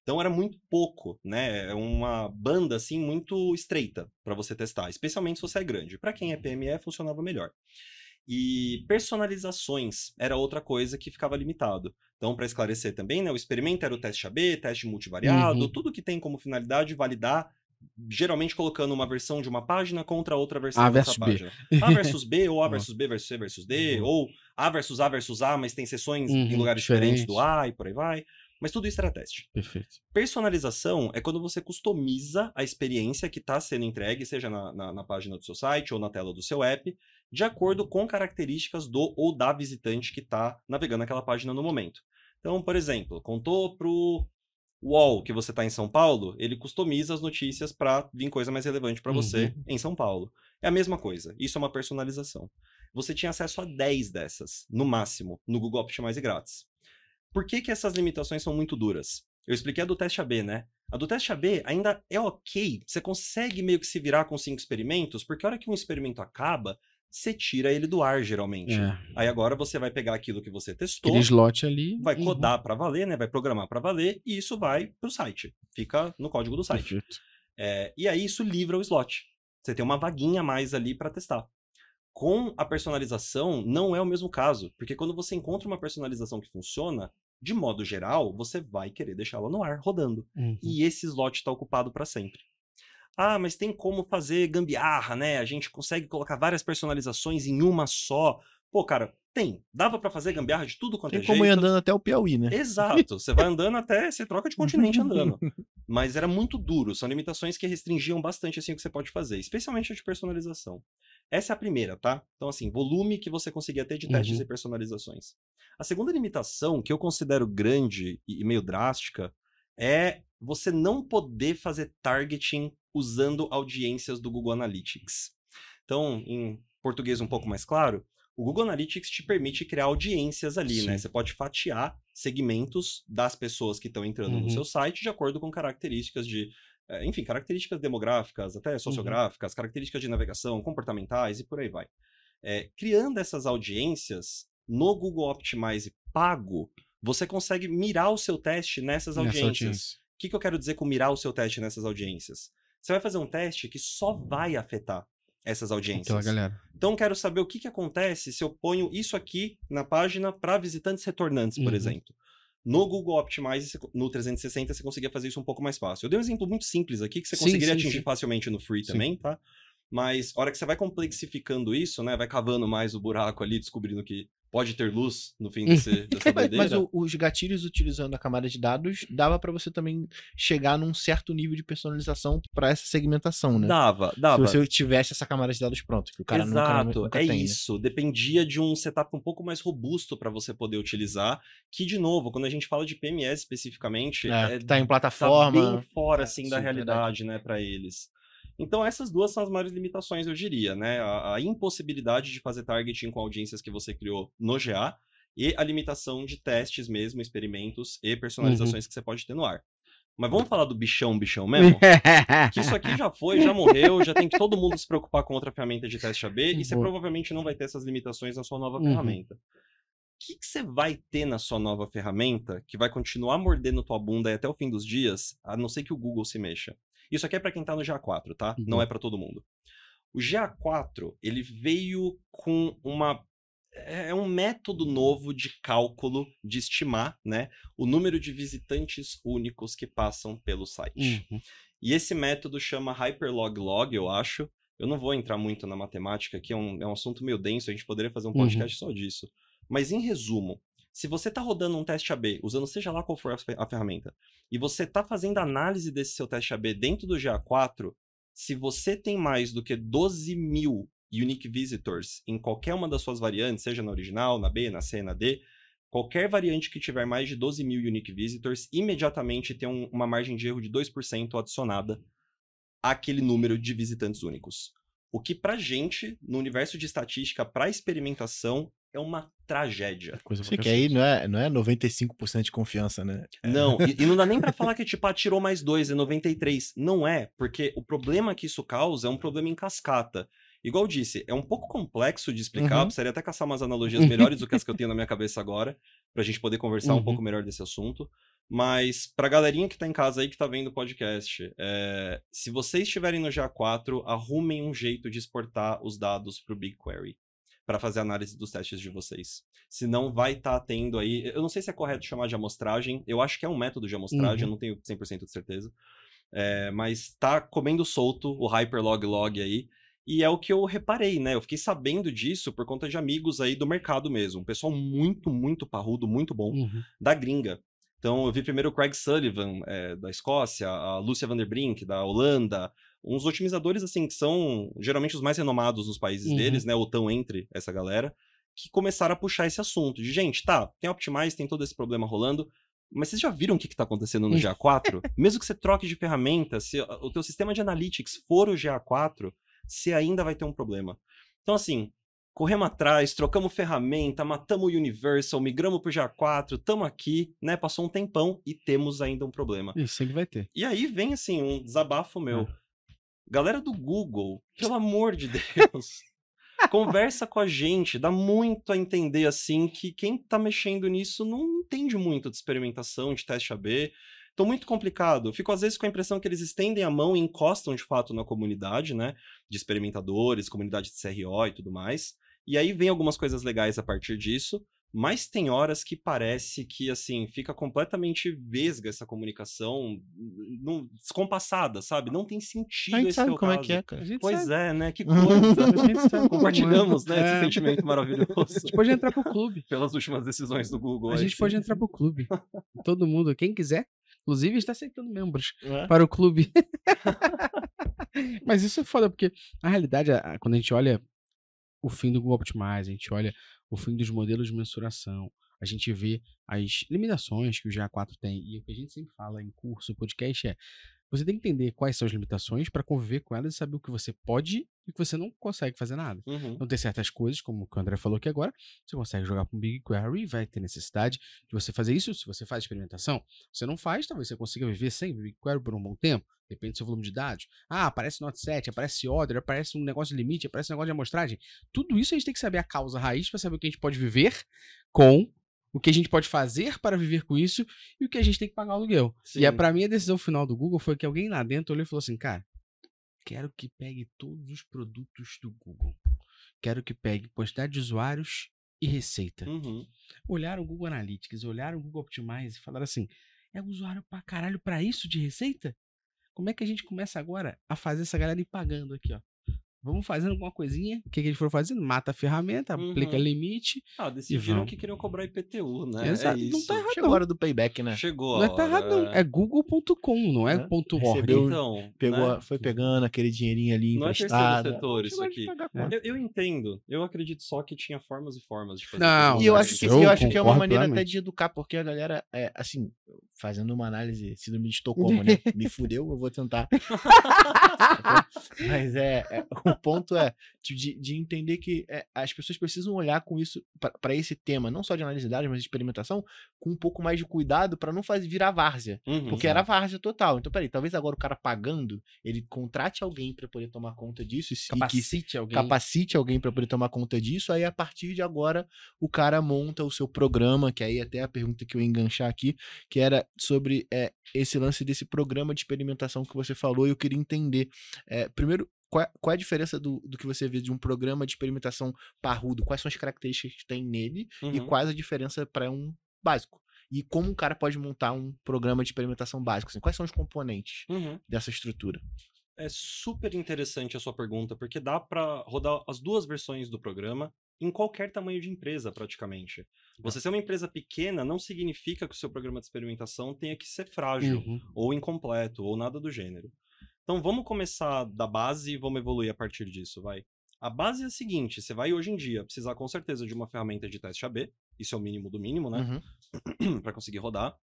Então era muito pouco, né? É uma banda assim muito estreita para você testar, especialmente se você é grande. Para quem é PME funcionava melhor. E personalizações era outra coisa que ficava limitado. Então, para esclarecer também, né, o experimento era o teste AB, teste multivariado,
Uhum.
tudo que tem como finalidade validar, geralmente colocando uma versão de uma página contra outra versão
A versus B.
página. A versus B, ou A versus B versus C versus D,
Uhum.
ou A versus A versus A, mas tem sessões em
Uhum,
lugares diferentes do
diferente.
A e por aí vai. Mas tudo isso era teste.
Perfeito.
Personalização é quando você customiza a experiência que está sendo entregue, seja na, na, na página do seu site ou na tela do seu app, de acordo com características do ou da visitante que está navegando aquela página no momento. Então, por exemplo, contou pro UOL que você está em São Paulo, ele customiza as notícias para vir coisa mais relevante para você
Uhum.
em São Paulo. É a mesma coisa. Isso é uma personalização. Você tinha acesso a 10 dessas, no máximo, no Google Optimize grátis. Por que, que essas limitações são muito duras? Eu expliquei a do teste AB, né? A do teste AB ainda é ok. Você consegue meio que se virar com cinco experimentos, porque a hora que um experimento acaba, você tira ele do ar, geralmente.
É.
Aí agora você vai pegar aquilo que você testou,
Aquele slot ali.
vai
uhum.
codar para valer, né? Vai programar para valer, e isso vai pro site. Fica no código do site. É, e aí isso livra o slot. Você tem uma vaguinha a mais ali para testar. Com a personalização, não é o mesmo caso, porque quando você encontra uma personalização que funciona, de modo geral, você vai querer deixá-la no ar, rodando.
Uhum.
E esse slot está ocupado para sempre. Ah, mas tem como fazer gambiarra, né? A gente consegue colocar várias personalizações em uma só. Pô, cara, tem. Dava para fazer gambiarra de tudo quanto
Tem
é
como ir andando até o Piauí, né?
Exato. Você vai andando até, você troca de continente andando. Mas era muito duro. São limitações que restringiam bastante assim o que você pode fazer, especialmente a de personalização. Essa é a primeira, tá? Então, assim, volume que você conseguia ter de testes
Uhum.
e personalizações. A segunda limitação, que eu considero grande e meio drástica, é você não poder fazer targeting usando audiências do Google Analytics. Então, em português um pouco mais claro, o Google Analytics te permite criar audiências ali, né?
Sim.
Você pode fatiar segmentos das pessoas que estão entrando
Uhum.
no seu site de acordo com características de, eh, enfim, características demográficas, até sociográficas, características de navegação, comportamentais e por aí vai. Eh, criando essas audiências no Google Optimize pago, você consegue mirar o seu teste nessas
Nessa
audiências.
audiência.
O que, que eu quero dizer com mirar o seu teste nessas audiências? Você vai fazer um teste que só vai afetar essas audiências.
Aquela galera.
Então, quero saber o que, que acontece se eu ponho isso aqui na página para visitantes retornantes, por
Uhum.
exemplo. No Google Optimize, no 360, você conseguia fazer isso um pouco mais fácil. Eu dei um exemplo muito simples aqui, que você
Sim,
conseguiria
sim,
atingir
sim.
facilmente no Free também, tá? Mas, a hora que você vai complexificando isso, né? Vai cavando mais o buraco ali, descobrindo que pode ter luz no fim desse, dessa
Mas,
doideira.
mas o- os gatilhos utilizando a camada de dados dava pra você também chegar num certo nível de personalização pra essa segmentação, né?
Dava,
Se
dava.
você tivesse essa camada de dados pronta, que o cara nunca,
Exato,
nunca
é
tem, né?
isso. Dependia de um setup um pouco mais robusto para você poder utilizar. Que, de novo, quando a gente fala de PMS especificamente,
É,
é,
tá em
tá
plataforma.
bem fora assim da
sim,
realidade, né, para eles. Então essas duas são as maiores limitações, eu diria, né? A, a impossibilidade de fazer targeting com audiências que você criou no GA e a limitação de testes mesmo, experimentos e personalizações que você pode ter no ar. Mas vamos falar do bichão, bichão mesmo? Que isso aqui já foi, já morreu, já tem que todo mundo se preocupar com outra ferramenta de teste AB e você provavelmente não vai ter essas limitações na sua nova
Uhum.
ferramenta. O que, que você vai ter na sua nova ferramenta que vai continuar mordendo tua bunda aí até o fim dos dias, a não ser que o Google se mexa? Isso aqui é para quem tá no GA4, tá? Não
Boa.
é para todo mundo. O GA4, ele veio com uma é um método novo de cálculo de estimar, né, o número de visitantes únicos que passam pelo site.
Uhum.
E esse método chama Hyperloglog, eu acho. Eu não vou entrar muito na matemática, que é um, é um assunto meio denso, a gente poderia fazer um
Uhum.
podcast só disso. Mas em resumo, se você está rodando um teste AB, usando seja lá qual for a fe- a ferramenta, e você está fazendo análise desse seu teste AB dentro do GA4, se você tem mais do que 12 mil unique visitors em qualquer uma das suas variantes, seja na original, na B, na C, na D, qualquer variante que tiver mais de 12 mil unique visitors, imediatamente tem um- uma margem de erro de 2% adicionada àquele número de visitantes únicos. O que pra gente, no universo de estatística, pra experimentação, é uma tragédia.
Coisa pra
Você que aí não é, não é 95% de confiança, né? É.
Não, e, e não dá nem pra falar que, tipo, ah, tirou mais dois, é 93. Não é, porque o problema que isso causa é um problema em cascata. Igual eu disse, é um pouco complexo de explicar,
Uhum.
precisaria até caçar umas analogias melhores do que as que eu tenho na minha cabeça agora, pra gente poder conversar um
Uhum.
pouco melhor desse assunto. Mas pra galerinha que tá em casa aí, que tá vendo o podcast, é, se vocês estiverem no GA4, arrumem um jeito de exportar os dados pro BigQuery para fazer a análise dos testes de vocês. Senão vai estar tendo aí. Eu não sei se é correto chamar de amostragem. Eu acho que é um método de amostragem,
Uhum.
eu não tenho 100% de certeza. É, mas tá comendo solto o Hyperlog Log aí. E é o que eu reparei, né? Eu fiquei sabendo disso por conta de amigos aí do mercado mesmo. Um pessoal muito, muito parrudo, muito bom,
Uhum.
da gringa. Então eu vi primeiro o Craig Sullivan, é, da Escócia, a Lúcia Vanderbrink, da Holanda, uns otimizadores, assim, que são geralmente os mais renomados nos países
Uhum.
deles, né? Ou estão entre essa galera, que começaram a puxar esse assunto. De, gente, tá, tem Optimize, tem todo esse problema rolando, mas vocês já viram o que, que tá acontecendo no GA4? Mesmo que você troque de ferramenta, se o teu sistema de analytics for o GA4, você ainda vai ter um problema. Então, assim, corremos atrás, trocamos ferramenta, matamos o Universal, migramos pro GA4, estamos aqui, né? Passou um tempão e temos ainda um problema.
Isso sempre vai ter.
E aí vem, assim, um desabafo meu.
Ah.
Galera do Google, pelo amor de Deus, conversa com a gente. Dá muito a entender, assim, que quem tá mexendo nisso não entende muito de experimentação, de teste AB. Então, muito complicado. Fico, às vezes, com a impressão que eles estendem a mão e encostam, de fato, na comunidade, né? De experimentadores, comunidade de CRO e tudo mais. E aí vem algumas coisas legais a partir disso, mas tem horas que parece que, assim, fica completamente vesga essa comunicação, não, descompassada, sabe? Não tem sentido
A gente
esse
sabe como é
caso.
que é, cara.
Pois
sabe.
é, né? Que coisa.
como é.
Compartilhamos, né?
É.
Esse sentimento maravilhoso.
A gente pode entrar pro clube.
Pelas últimas decisões do Google.
A gente
sim.
pode entrar pro clube. Todo mundo, quem quiser. Inclusive, está aceitando membros
É.
para o clube. Mas isso é foda, porque na realidade, quando a gente olha o fim do Google Optimize, a gente olha o fim dos modelos de mensuração, a gente vê as limitações que o GA4 tem, e o que a gente sempre fala em curso, podcast é, você tem que entender quais são as limitações para conviver com elas e saber o que você pode e o que você não consegue fazer nada.
Uhum.
Então tem certas coisas, como o que o André falou aqui agora, você consegue jogar para um BigQuery, vai ter necessidade de você fazer isso se você faz experimentação. Você não faz, talvez você consiga viver sem BigQuery por um bom tempo, depende do seu volume de dados. Ah, aparece Not Set, aparece Order, aparece um negócio de limite, aparece um negócio de amostragem. Tudo isso a gente tem que saber a causa raiz para saber o que a gente pode viver com, o que a gente pode fazer para viver com isso e o que a gente tem que pagar o aluguel. E a,
Sim.
pra mim a decisão final do Google foi que alguém lá dentro olhou e falou assim, cara, quero que pegue todos os produtos do Google. Quero que pegue quantidade de usuários e receita.
Uhum.
Olharam o Google Analytics, olharam o Google Optimize e falaram assim, é usuário pra caralho pra isso de receita? Como é que a gente começa agora a fazer essa galera ir pagando aqui, ó? Vamos fazendo alguma coisinha. O que, que eles foram fazendo? Mata a ferramenta, aplica
Uhum.
limite.
Ah, decidiram que queriam cobrar IPTU, né?
Exato,
É
não tá errado
Chegou a hora do payback, né?
Chegou
Não
a
é tá errado, não. É google.com, não é
É.
ponto .org.
Recebeu-
Então,
Pegou,
né?
a- foi pegando aquele dinheirinho ali
Não é terceiro
emprestado.
setor isso aqui.
É.
Eu, eu entendo. Eu acredito só que tinha formas e formas de fazer.
Não,
E eu acho que,
eu
eu acho que é uma maneira até de educar, porque a galera, é, assim, fazendo uma análise síndrome de Estocolmo, né? Me fudeu, eu vou tentar. Mas é, é, o ponto é de, de- de entender que é, as pessoas precisam olhar com isso para esse tema, não só de análise de dados, mas de experimentação, com um pouco mais de cuidado para não fazer virar várzea.
Uhum.
Porque era várzea total. Então, peraí, talvez agora o cara pagando, ele contrate alguém para poder tomar conta disso e, se- e que
Capacite alguém.
capacite alguém para poder tomar conta disso. Aí, a partir de agora, o cara monta o seu programa, que aí até a pergunta que eu ia enganchar aqui, que era sobre é, esse lance desse programa de experimentação que você falou, e eu queria entender. é, primeiro, qual é, qual é a diferença do, do que você vê de um programa de experimentação parrudo? Quais são as características que tem nele e
Uhum.
quais a diferença para um básico? E como um cara pode montar um programa de experimentação básico? assim, quais são os componentes
Uhum.
dessa estrutura?
É super interessante a sua pergunta, porque dá pra rodar as duas versões do programa em qualquer tamanho de empresa, praticamente. Você ser uma empresa pequena não significa que o seu programa de experimentação tenha que ser frágil,
Uhum.
ou incompleto, ou nada do gênero. Então vamos começar da base e vamos evoluir a partir disso, vai. A base é a seguinte: você vai hoje em dia precisar com certeza de uma ferramenta de teste AB, isso é o mínimo do mínimo, né?
Uhum.
para conseguir rodar.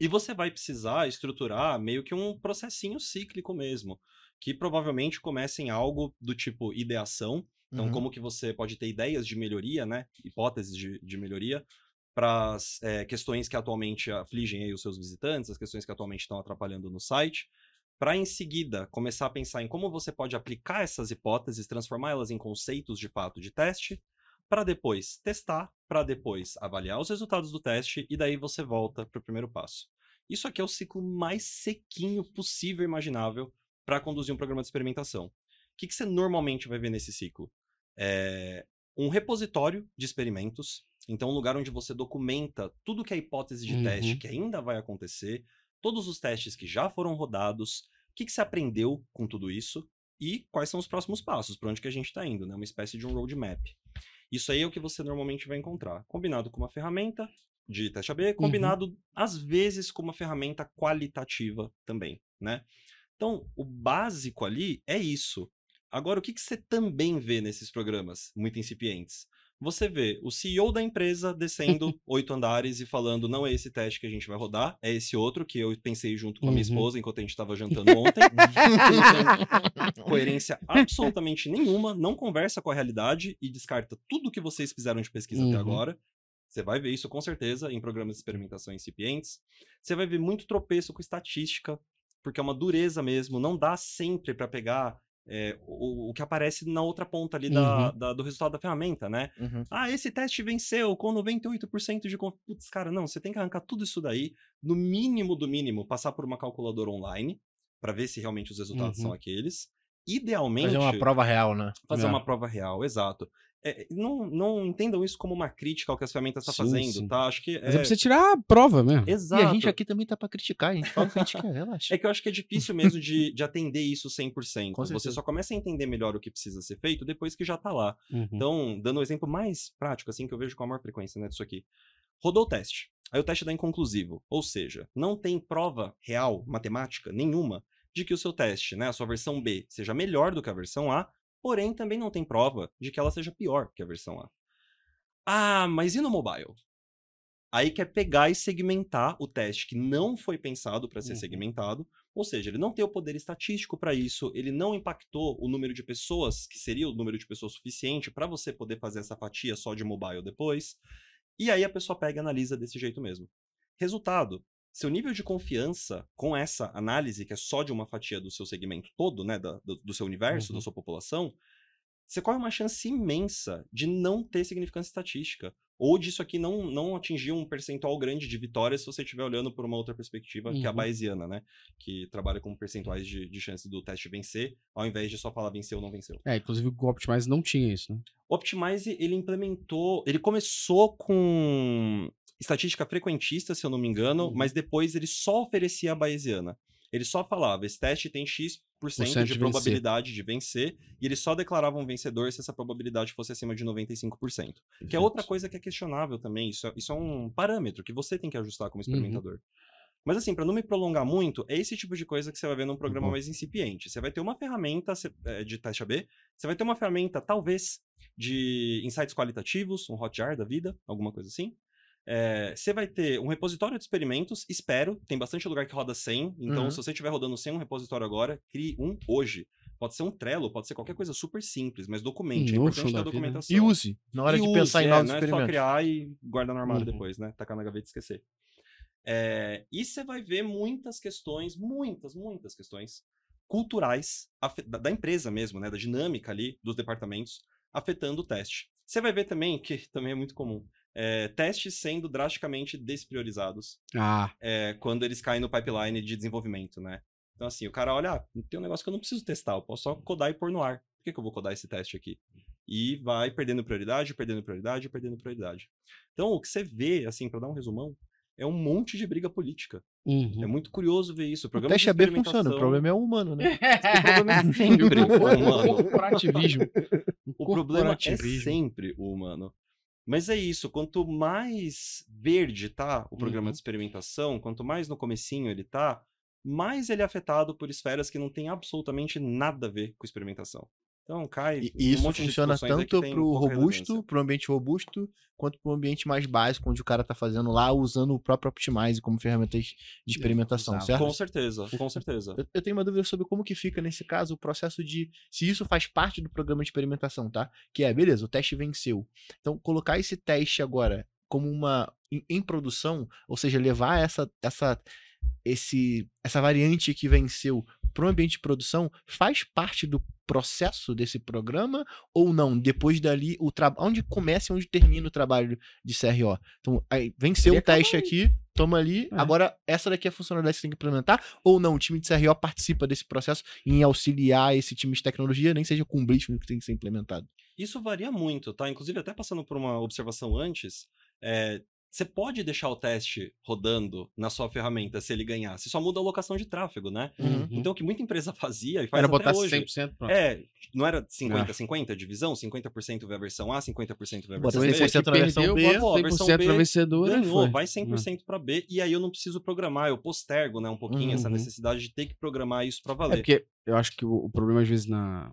E você vai precisar estruturar meio que um processinho cíclico mesmo, que provavelmente começa em algo do tipo ideação. Então,
Uhum.
como que você pode ter ideias de melhoria, né? Hipóteses de, de melhoria para as questões que atualmente afligem aí os seus visitantes, as questões que atualmente estão atrapalhando no site, para em seguida começar a pensar em como você pode aplicar essas hipóteses, transformá-las em conceitos de fato de teste, para depois testar, para depois avaliar os resultados do teste e daí você volta para o primeiro passo. Isso aqui é o ciclo mais sequinho possível imaginável para conduzir um programa de experimentação. O que, que você normalmente vai ver nesse ciclo? É um repositório de experimentos, então um lugar onde você documenta tudo que é hipótese de
Uhum.
teste que ainda vai acontecer, todos os testes que já foram rodados, o que, que você aprendeu com tudo isso e quais são os próximos passos, para onde que a gente está indo, né? Uma espécie de um roadmap. Isso aí é o que você normalmente vai encontrar, combinado com uma ferramenta de teste AB, combinado às vezes com uma ferramenta qualitativa também, né? Então, o básico ali é isso. Agora, o que, que você também vê nesses programas muito incipientes? Você vê o CEO da empresa descendo oito andares e falando: não é esse teste que a gente vai rodar, é esse outro que eu pensei junto com a minha
Uhum.
esposa enquanto a gente estava jantando ontem. Coerência absolutamente nenhuma, não conversa com a realidade e descarta tudo que vocês fizeram de pesquisa até
Uhum.
agora. Você vai ver isso com certeza em programas de experimentação incipientes. Você vai ver muito tropeço com estatística, porque é uma dureza mesmo. Não dá sempre para pegar é, o, o que aparece na outra ponta ali da,
Uhum.
da- do resultado da ferramenta, né?
Uhum.
Ah, esse teste venceu com 98% de. Putz, cara, não, você tem que arrancar tudo isso daí, no mínimo do mínimo, passar por uma calculadora online, para ver se realmente os resultados
Uhum.
são aqueles. Idealmente,
Fazer uma prova real, né?
fazer
É.
uma prova real, exato. É, não, não entendam isso como uma crítica ao que as ferramentas estão
Sim,
fazendo,
sim.
tá? Acho que
Mas é
é,
pra você tirar a prova mesmo.
exato.
E a gente aqui também tá pra criticar, a gente fala o que a gente quer, relaxa.
É que eu acho que é difícil mesmo de, de atender isso 100%.
Com
Você
certeza.
só começa a entender melhor o que precisa ser feito depois que já tá lá.
Uhum.
Então, dando um exemplo mais prático, assim, que eu vejo com a maior frequência, né, disso aqui. Rodou o teste. Aí o teste dá inconclusivo. Ou seja, não tem prova real, matemática, nenhuma, de que o seu teste, né, a sua versão B, seja melhor do que a versão A, porém também não tem prova de que ela seja pior que a versão A. Ah, mas e no mobile? Aí quer pegar e segmentar o teste que não foi pensado para ser
Uhum.
segmentado, ou seja, ele não tem o poder estatístico para isso, ele não impactou o número de pessoas, que seria o número de pessoas suficiente para você poder fazer essa fatia só de mobile depois. E aí a pessoa pega e analisa desse jeito mesmo. Resultado: seu nível de confiança com essa análise, que é só de uma fatia do seu segmento todo, né, da- do, do seu universo,
Uhum.
da sua população, você corre uma chance imensa de não ter significância estatística. Ou disso aqui não, não atingir um percentual grande de vitórias se você estiver olhando por uma outra perspectiva, que é a
Uhum.
Bayesiana, né? Que trabalha com percentuais de, de chance do teste vencer, ao invés de só falar venceu ou não venceu.
É, inclusive o Optimize não tinha isso, né?
O Optimize, ele implementou. Ele começou com estatística frequentista, se eu não me engano,
Uhum.
mas depois ele só oferecia a Bayesiana. Ele só falava: esse teste tem X%
Por
de
cento de vencer.
probabilidade de vencer, e ele só declarava um vencedor se essa probabilidade fosse acima de 95%. Que é outra coisa que é questionável também. Isso é, isso é um parâmetro que você tem que ajustar
Uhum.
como experimentador. Mas assim, para não me prolongar muito, é esse tipo de coisa que você vai ver num
Uhum.
programa
Bom.
mais incipiente. Você vai ter uma ferramenta eh, de teste AB, você vai ter uma ferramenta, talvez, de insights qualitativos, um Hotjar da vida, alguma coisa assim. Eh, Você vai ter um repositório de experimentos, espero, tem bastante lugar que roda 100, então
Uhum.
se você estiver rodando 100 um repositório agora, crie um hoje. Pode ser um Trello, pode ser qualquer coisa super simples, mas documente, é
Um
importante ter
da vida.
documentação.
E use, na hora
E
de
use,
pensar em
é,
novos
não é
experimentos.
só criar e guardar no armário
Uhum.
depois, né? Tacar na gaveta e esquecer. É, e você vai ver muitas questões, muitas, muitas questões culturais da, da empresa mesmo, né? Da dinâmica ali dos departamentos afetando o teste. Você vai ver também, que também é muito comum, é, testes sendo drasticamente despriorizados
Ah,
é, quando eles caem no pipeline de desenvolvimento, né? Então, assim, o cara olha, ah, tem um negócio que eu não preciso testar, eu posso só codar e pôr no ar. Por que, que eu vou codar esse teste aqui? E vai perdendo prioridade, perdendo prioridade, perdendo prioridade. Então, o que você vê, assim, para dar um resumão, é um monte de briga política.
uhum.
É muito curioso ver isso.
O
Programa
teste
de
AB funciona, o problema é o humano, né?
O problema é sempre o humano.
corporativismo.
O problema é sempre o humano. Mas é isso, quanto mais verde tá o programa
Uhum.
de experimentação, quanto mais no comecinho ele tá, mais ele é afetado por esferas que não tem absolutamente nada a ver com experimentação. Então cai
E isso funciona tanto pro
pouca
robusto,
relevância.
pro ambiente robusto, quanto pro ambiente mais básico, onde o cara tá fazendo lá, usando o próprio Optimize como ferramenta de experimentação,
usava.
certo?
Com certeza, com certeza.
Eu, eu tenho uma dúvida sobre como que fica nesse caso o processo de se isso faz parte do programa de experimentação, tá? Que é, beleza, o teste venceu. Então, colocar esse teste agora como uma em, em produção, ou seja, levar essa essa esse essa variante que venceu para o ambiente de produção faz parte do processo desse programa ou não? Depois dali, o trabalho. Onde começa e onde termina o trabalho de CRO? Então, aí, venceu o teste aqui, toma ali.
É.
Agora, essa daqui é a funcionalidade que você tem que implementar. Ou não, o time de CRO participa desse processo em auxiliar esse time de tecnologia, nem seja com o briefing que tem que ser implementado.
Isso varia muito, tá? Inclusive, até passando por uma observação antes, é, você pode deixar o teste rodando na sua ferramenta se ele ganhar. Você só muda a alocação de tráfego, né?
Uhum.
Então, o que muita empresa fazia e faz
Era
até
botar
hoje.
100%, pronto.
É, não era 50-50 a divisão? 50% vê a versão A, 50% vê a
Bota
versão
Então,
B.
esse 100% na versão
perdeu,
B,
bota
ó, a versão
100%
B
pra vencedora e
Ganhou,
foi.
vai 100% para B, e aí eu não preciso programar, eu postergo, né, um pouquinho essa
Uhum.
necessidade de ter que programar isso para
É
valer.
porque eu acho que o, o problema, às vezes, na,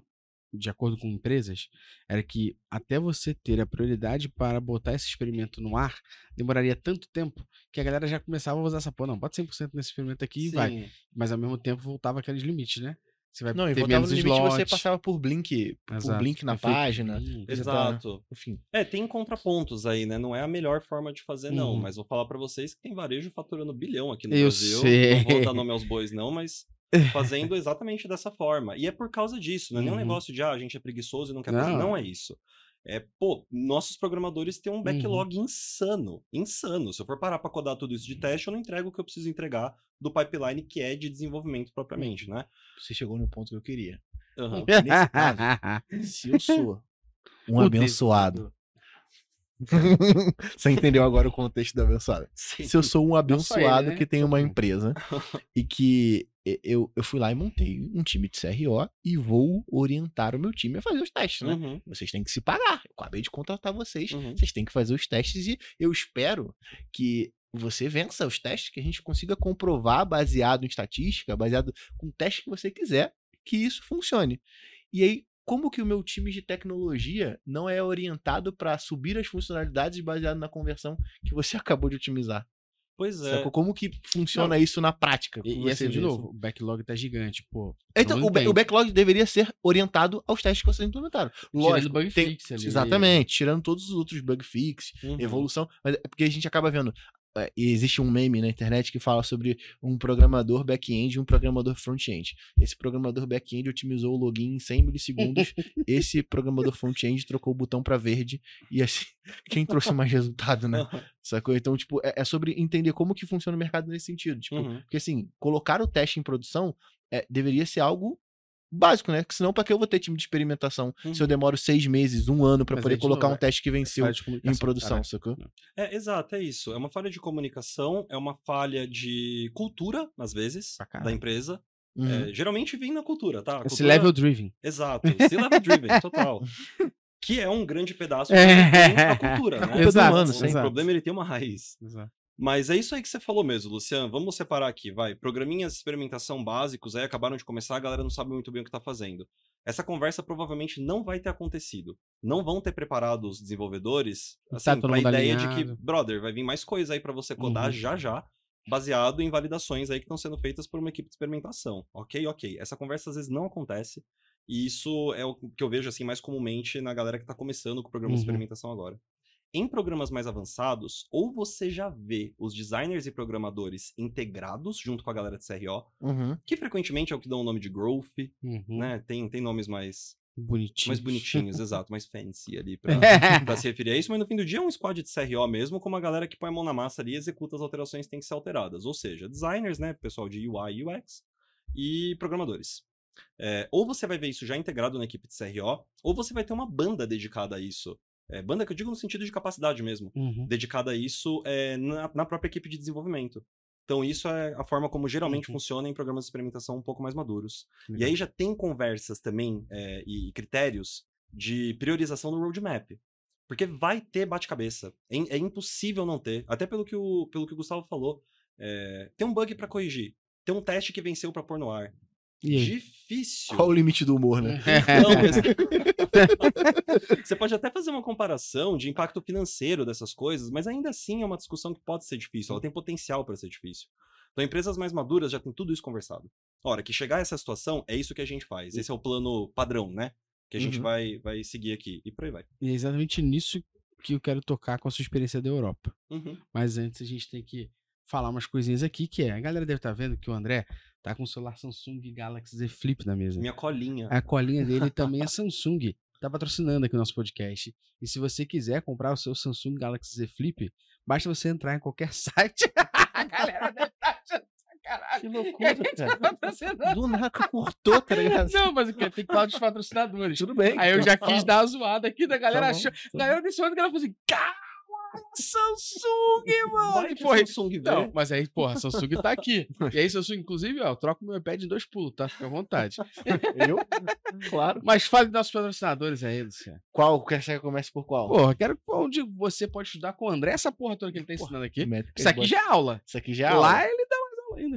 de acordo com empresas, era que até você ter a prioridade para botar esse experimento no ar, demoraria tanto tempo que a galera já começava a usar essa porra. Não, bota 100% nesse experimento aqui e vai.
Sim.
Mas ao mesmo tempo voltava aqueles limites, né? Você vai
Não, e
ter
voltava
menos
no limite você passava por blink, por
Exato.
blink na
Efeito
página. Você tá-
Exato.
Enfim.
É, tem contrapontos aí, né? Não é a melhor forma de fazer, não.
Uhum.
Mas vou falar para vocês que tem varejo faturando bilhão aqui no
Eu
Brasil.
sei.
Não vou dar nome aos bois, não, mas fazendo exatamente dessa forma. E é por causa disso, não é nem um
Uhum.
negócio de, ah, a gente é preguiçoso e não quer fazer.
Não.
Não é isso. É, pô, nossos programadores têm
Uhum.
um backlog insano. Insano. Se eu for parar pra codar tudo isso de teste, eu não entrego o que eu preciso entregar do pipeline que é de desenvolvimento propriamente, né?
Você chegou no ponto que eu queria.
Aham.
Nesse caso, se eu sou um
O
abençoado. Você entendeu agora o contexto do abençoado?
Sim.
Se eu sou um
Não só
abençoado
né?
que tem uma
mundo.
empresa e que eu, eu fui lá e montei um time de CRO e vou orientar o meu time a fazer os testes, né?
Uhum,
Vocês têm que se pagar. Eu acabei de contratar vocês.
uhum.
Vocês têm que fazer os testes e eu espero que você vença os testes, que a gente consiga comprovar, baseado em estatística, baseado com o teste que você quiser, que isso funcione. E aí, como que o meu time de tecnologia não é orientado para subir as funcionalidades baseado na conversão que você acabou de otimizar?
Pois é.
Sacou? Como que funciona isso na prática?
E, e assim, de novo, o backlog tá gigante, pô.
Então,
não
o, ba- o backlog deveria ser orientado aos testes que vocês implementaram.
Tirando
Lógico,
bug
tem-
fix ali.
Exatamente, tirando todos os outros bug fix,
Uhum.
evolução. Mas é porque a gente acaba vendo. É, e existe um meme na internet que fala sobre um programador back-end e um programador front-end. Esse programador back-end otimizou o login em 100 milissegundos. esse programador front-end trocou o botão para verde. E assim, quem trouxe mais resultado, né? Sacou? Então, tipo, é, é sobre entender como que funciona o mercado nesse sentido. Tipo,
Uhum.
porque assim, colocar o teste em produção é, deveria ser algo básico, né? Que senão, pra que eu vou ter time de experimentação se eu
Uhum.
demoro seis meses, um ano pra
Mas
poder
de
colocar
novo,
um teste que venceu
de
em produção,
caralho.
sacou?
É, exato, é isso. É uma falha de comunicação, é uma falha de cultura, às vezes, da empresa.
Uhum.
É, geralmente vem na cultura, tá? A
Esse
cultura-
level driven.
Exato, esse level driven, total. Que é um grande pedaço
É.
da cultura, né?
Exato,
humano,
O
sim.
problema ele tem uma raiz. Mas é isso aí que você falou mesmo, Luciano. Vamos separar aqui, vai. Programinhas de experimentação básicos aí acabaram de começar, a galera não sabe muito bem o que tá fazendo. Essa conversa provavelmente não vai ter acontecido. Não vão ter preparado os desenvolvedores
Tá
assim, pra
mundo
ideia de que,
alinhado.
brother, vai vir mais coisa aí pra você codar
Uhum.
já já, baseado em validações aí que estão sendo feitas por uma equipe de experimentação. Ok, ok. Essa conversa às vezes não acontece. E isso é o que eu vejo assim mais comumente na galera que tá começando com o programa de
Uhum.
experimentação agora. Em programas mais avançados, ou você já vê os designers e programadores integrados junto com a galera de CRO,
Uhum.
que frequentemente é o que dá o nome de growth,
Uhum.
né? Tem, tem nomes mais,
Bonitinho.
mais bonitinhos, exato, mais fancy ali pra, pra se referir a isso, mas no fim do dia é um squad de CRO mesmo, com uma galera que põe a mão na massa ali e executa as alterações que têm que ser alteradas. Ou seja, designers, né? Pessoal de UI e UX e programadores. É, ou você vai ver isso já integrado na equipe de CRO, ou você vai ter uma banda dedicada a isso. É, banda que eu digo no sentido de capacidade mesmo
Uhum.
dedicada a isso é, na, na própria equipe de desenvolvimento. Então, isso é a forma como geralmente
Uhum.
funciona em programas de experimentação um pouco mais maduros. E
Legal.
aí já tem conversas também é, e critérios de priorização no roadmap. Porque vai ter bate-cabeça. É, é impossível não ter. Até pelo que o, pelo que o Gustavo falou. É, tem um bug pra corrigir. Tem um teste que venceu pra pôr no ar.
E aí?
Difícil.
Qual o limite do humor, né?
Não, mas- Você pode até fazer uma comparação de impacto financeiro dessas coisas, mas ainda assim é uma discussão que pode ser difícil, ela tem potencial para ser difícil. Então, empresas mais maduras já têm tudo isso conversado. Ora, que chegar a essa situação, é isso que a gente faz. Esse é o plano padrão, né? Que a gente
Uhum.
vai, vai seguir aqui. E por aí vai.
E é exatamente nisso que eu quero tocar com a sua experiência da Europa.
Uhum.
Mas antes a gente tem que falar umas coisinhas aqui, que é, a galera deve estar vendo que o André tá com o celular Samsung Galaxy Z Flip na mesa.
Minha colinha.
A colinha dele também é Samsung. Tá patrocinando aqui o nosso podcast. E se você quiser comprar o seu Samsung Galaxy Z Flip, basta você entrar em qualquer site. a galera deve estar achando sacanagem.
Que loucura, cara.
Patrocinando.
Do nada cortou, tá ligado?
Não, mas o que? Tem que falar dos patrocinadores.
Tudo bem.
Aí eu já quis dar a zoada aqui da galera.
Tá bom,
achou,
tá
a galera desse momento que ela falou assim: Caralho, Samsung, mano! E, porra,
Samsung.
Não, mas aí, porra, Samsung tá aqui. E aí, Samsung, inclusive, ó, eu troco meu iPad em dois pulos, tá? Fica à vontade.
Eu? Claro.
Mas fale dos nossos patrocinadores aí, Luciano.
Qual? Quer que comece por qual?
Porra, quero onde você pode estudar com o André essa porra toda que ele tá ensinando aqui.
Métricas
Isso aqui já é aula.
Isso aqui já é aula.
Lá ele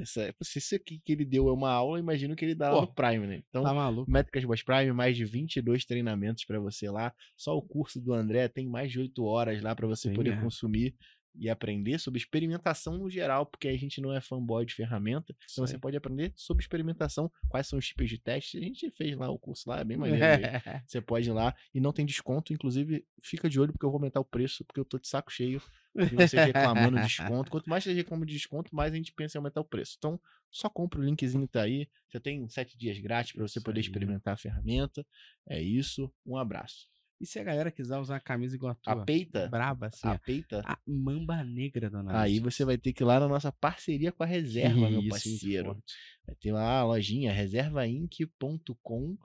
é, se isso aqui que ele deu é uma aula, imagino que ele dá lá
Pô.
no Prime, né? Então,
Tá maluco.
Métricas Boss Prime, mais de 22 treinamentos pra você lá. Só o curso do André tem mais de 8 horas lá pra você
Tem
poder
mesmo.
consumir. E aprender sobre experimentação no geral, porque a gente não é fanboy de ferramenta, então você pode aprender sobre experimentação, quais são os tipos de teste. A gente fez lá o curso lá, é bem maneiro. Você pode ir lá e não tem desconto, inclusive fica de olho porque eu vou aumentar o preço, porque eu tô de saco cheio de você reclamando de desconto. Quanto mais você reclama de desconto, mais a gente pensa em aumentar o preço. Então, só compra o linkzinho tá aí. Você tem sete dias grátis para você
Isso
poder
aí.
experimentar a ferramenta. É isso. Um abraço.
E se a galera quiser usar a camisa igual a tua?
A peita,
Braba, assim,
a
ó.
peita.
A mamba negra da
Aí você vai ter que ir lá na nossa parceria com a reserva, meu
Isso,
parceiro.
muito forte.
Vai ter lá a lojinha reservainc.com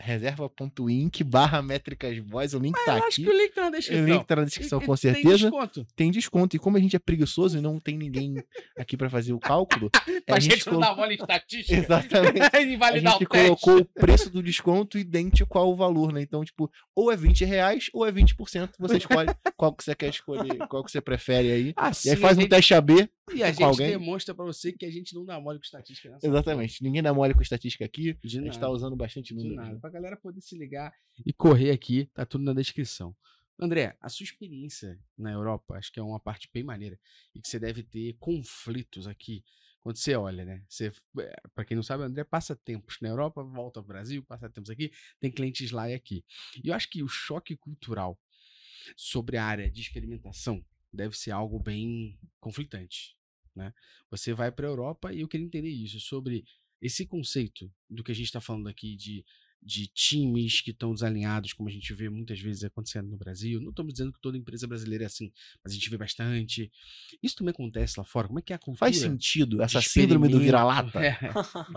reserva.inc barra métricas voz. O link tá
Eu acho
aqui.
que o link tá na
O
descrição.
link tá na descrição,
E-
com
e Tem
certeza.
desconto.
Tem desconto. E como a gente é preguiçoso e não tem ninguém aqui pra fazer o cálculo, a
gente,
gente
não
colo-
dar mole estatística.
Exatamente. a gente
o teste.
colocou o preço do desconto idêntico ao valor, né? Então, tipo, ou é 20 reais ou é 20%. Você escolhe qual que você quer escolher, qual que você prefere aí.
Assim,
E aí faz um
gente,
teste AB.
E a
com
gente
alguém.
demonstra pra você que a gente não dá mole com estatística nessa
Exatamente. Ninguém dá mole com estatística aqui.
De
A gente tá usando bastante
De
número.
nada. Pra galera poder se ligar e correr aqui, tá tudo na descrição. André, a sua experiência na Europa, acho que é uma parte bem maneira. E que você deve ter conflitos aqui. Quando você olha, né? Você, é, pra quem não sabe, o André passa tempos na Europa, volta ao Brasil, passa tempos aqui, tem clientes lá e aqui. E eu acho que o choque cultural sobre a área de experimentação deve ser algo bem conflitante, né? Você vai para a Europa e eu queria entender isso sobre esse conceito do que a gente está falando aqui de, de times que estão desalinhados, como a gente vê muitas vezes acontecendo no Brasil. Não estamos dizendo que toda empresa brasileira é assim, mas a gente vê bastante. Isso também acontece lá fora. Como é que é a cultura?
Faz sentido essa síndrome do vira-lata?
É,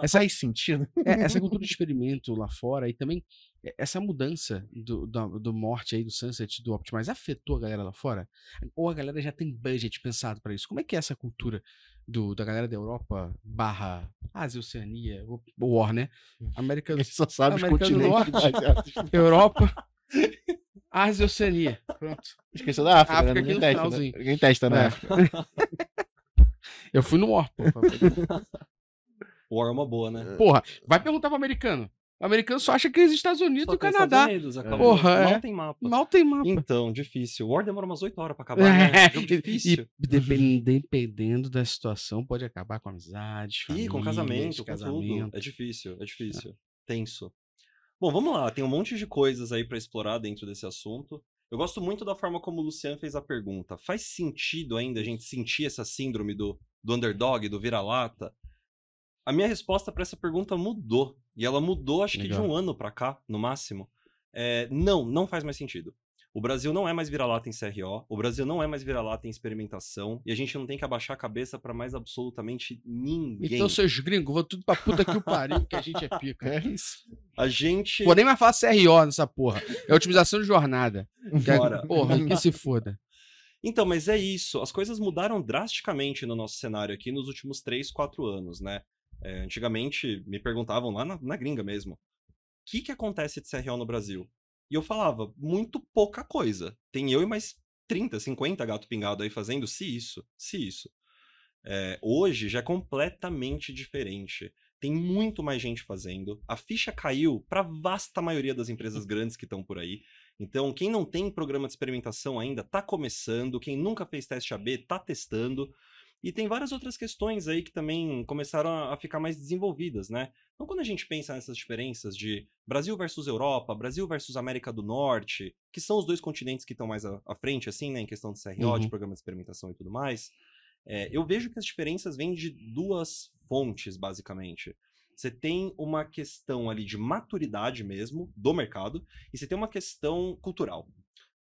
Essa faz sentido.
é, essa cultura de experimento lá fora e também é, essa mudança do, da- do, morte aí, do Sunset, do Optimize, afetou a galera lá fora? Ou a galera já tem budget pensado para isso? Como é que é essa cultura do, da galera da Europa barra Ásia, Oceania, o War, né? América
A gente só sabe os
América do
continentes.
Norte.
baseados.
Europa, Ásia e Oceania. Pronto.
Esqueceu da África,
África
né?
aqui
Ninguém testa, né? Ninguém testa na
É.
África.
Eu fui no War, pô.
War é uma boa, né?
Porra, vai perguntar pro americano. O americano só acha que existe Estados Unidos
Só
e o Canadá.
Estados Unidos.
Porra, é.
Mal tem mapa.
Mal tem mapa.
Então, difícil. War demora umas 8 horas pra acabar, né? Jogo difícil.
E depen- dependendo da situação, pode acabar com amizade,
E com
famílias,
casamento, com
casamento.
tudo. É difícil, é difícil. Tenso. Bom, vamos lá. Tem um monte de coisas aí pra explorar dentro desse assunto. Eu gosto muito da forma como o Luciano fez a pergunta. Faz sentido ainda a gente sentir essa síndrome do, do underdog, do vira-lata? A minha resposta pra essa pergunta mudou. E ela mudou, acho que de
Legal.
um ano pra cá, no máximo. É, não, não faz mais sentido. O Brasil não é mais vira-lata em CRO, o Brasil não é mais vira-lata em experimentação, e a gente não tem que abaixar a cabeça pra mais absolutamente ninguém.
Então, seus gringos, vou tudo pra puta que o pariu, que a gente é pica.
É isso.
A gente.
Vou nem mais falar CRO nessa porra. É otimização de jornada. Que é-. Porra, que se foda.
Então, mas é isso. As coisas mudaram drasticamente no nosso cenário aqui nos últimos 3, 4 anos, né? É, antigamente me perguntavam lá na, na gringa mesmo: o que, que acontece de CRO no Brasil? E eu falava, muito pouca coisa. Tem eu e mais 30, 50 gato pingado aí fazendo, se isso, se isso. É, hoje já é completamente diferente. Tem muito mais gente fazendo. A ficha caiu para vasta maioria das empresas grandes que estão por aí. Então, quem não tem programa de experimentação ainda tá começando, quem nunca fez teste AB tá testando. E tem várias outras questões aí que também começaram a ficar mais desenvolvidas, né? Então, quando a gente pensa nessas diferenças de Brasil versus Europa, Brasil versus América do Norte, que são os dois continentes que estão mais à, frente, assim, né, em questão de CRO, de
Uhum.
programa de experimentação e tudo mais, é, eu vejo que as diferenças vêm de duas fontes, basicamente. Você tem uma questão ali de maturidade mesmo do mercado, e você tem uma questão cultural.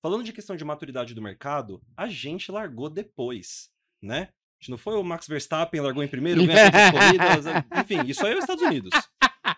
Falando de questão de maturidade do mercado, a gente largou depois, né? Não foi o Max Verstappen, largou em primeiro, ganha todas as corridas. é- Enfim, isso aí é os Estados Unidos.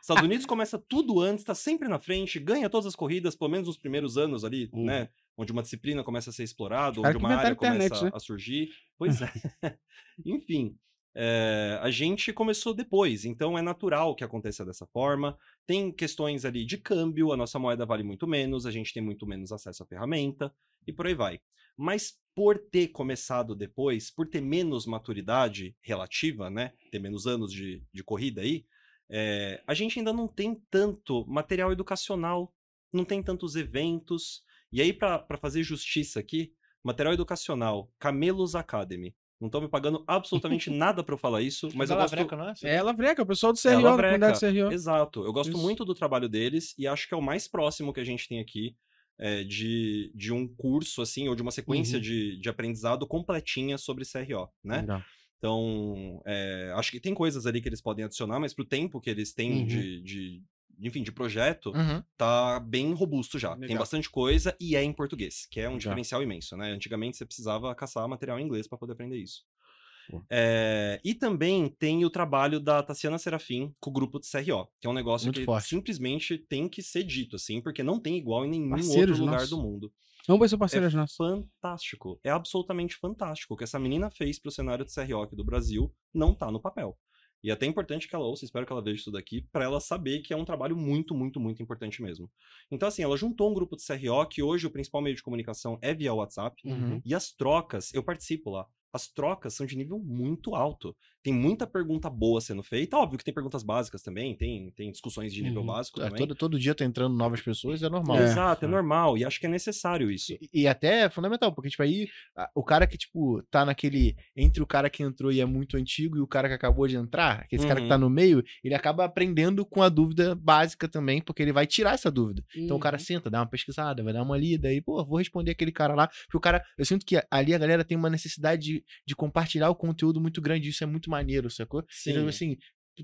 Estados Unidos começa tudo antes, tá sempre na frente, ganha todas as corridas, pelo menos nos primeiros anos ali,
Hum.
né? Onde uma disciplina começa a ser explorada, onde uma área
internet,
começa
né?
a surgir. Pois é. Enfim, é, a gente começou depois, então é natural que aconteça dessa forma. Tem questões ali de câmbio, a nossa moeda vale muito menos, a gente tem muito menos acesso à ferramenta e por aí vai. Mas por ter começado depois, por ter menos maturidade relativa, né? Ter menos anos de, de corrida aí, é, a gente ainda não tem tanto material educacional, não tem tantos eventos. E aí, para fazer justiça aqui, material educacional, Camelos Academy. Não estão me pagando absolutamente nada pra eu falar isso, mas eu
Da
gosto...
Lavreca, não é?
É Lavreca, o pessoal do
É,
CRO, da
Lavreca.
comunidade CRO.
Exato. Eu gosto
Isso.
muito do trabalho deles e acho que é o mais próximo que a gente tem aqui é, de, de um curso, assim, ou de uma sequência
Uhum.
de, de aprendizado completinha sobre CRO, né?
Legal.
Então, é, acho que tem coisas ali que eles podem adicionar, mas pro tempo que eles têm
Uhum.
de, de, enfim, de projeto,
Uhum.
tá bem robusto já. Tem
Legal.
bastante coisa e é em português, que é um
Legal.
diferencial imenso, né? Antigamente você precisava caçar material em inglês para poder aprender isso. É, e também tem o trabalho da Tassiana Serafim com o grupo de CRO, que é um negócio
Muito
que
forte.
simplesmente tem que ser dito, assim, porque não tem igual em nenhum
Parceiros
outro lugar
nossos.
do mundo.
Vamos ver se o parceiro é.
Fantástico. É absolutamente fantástico. O que essa menina fez pro cenário de CRO aqui do Brasil não tá no papel. E é até importante que ela ouça, espero que ela veja isso daqui, para ela saber que é um trabalho muito, muito, muito importante mesmo. Então, assim, ela juntou um grupo de CRO, que hoje o principal meio de comunicação é via WhatsApp,
Uhum.
e as trocas, eu participo lá. As trocas são de nível muito alto. Tem muita pergunta boa sendo feita. Óbvio que tem perguntas básicas também, tem, tem discussões de nível
Uhum.
básico
É,
também.
todo, todo dia tá entrando novas pessoas, é normal.
É.
Exato, é
é.
normal. E acho que é necessário isso.
E, e até é fundamental, porque, tipo, aí o cara que, tipo, tá naquele. Entre o cara que entrou e é muito antigo e o cara que acabou de entrar, esse cara que
Uhum.
tá no meio, ele acaba aprendendo com a dúvida básica também, porque ele vai tirar essa dúvida. Então o cara
Uhum.
senta, dá uma pesquisada, vai dar uma lida e, pô, vou responder aquele cara lá. Porque o cara, eu sinto que ali a galera tem uma necessidade de, de compartilhar o conteúdo muito grande, isso é muito maneiro, sacou? Então, assim,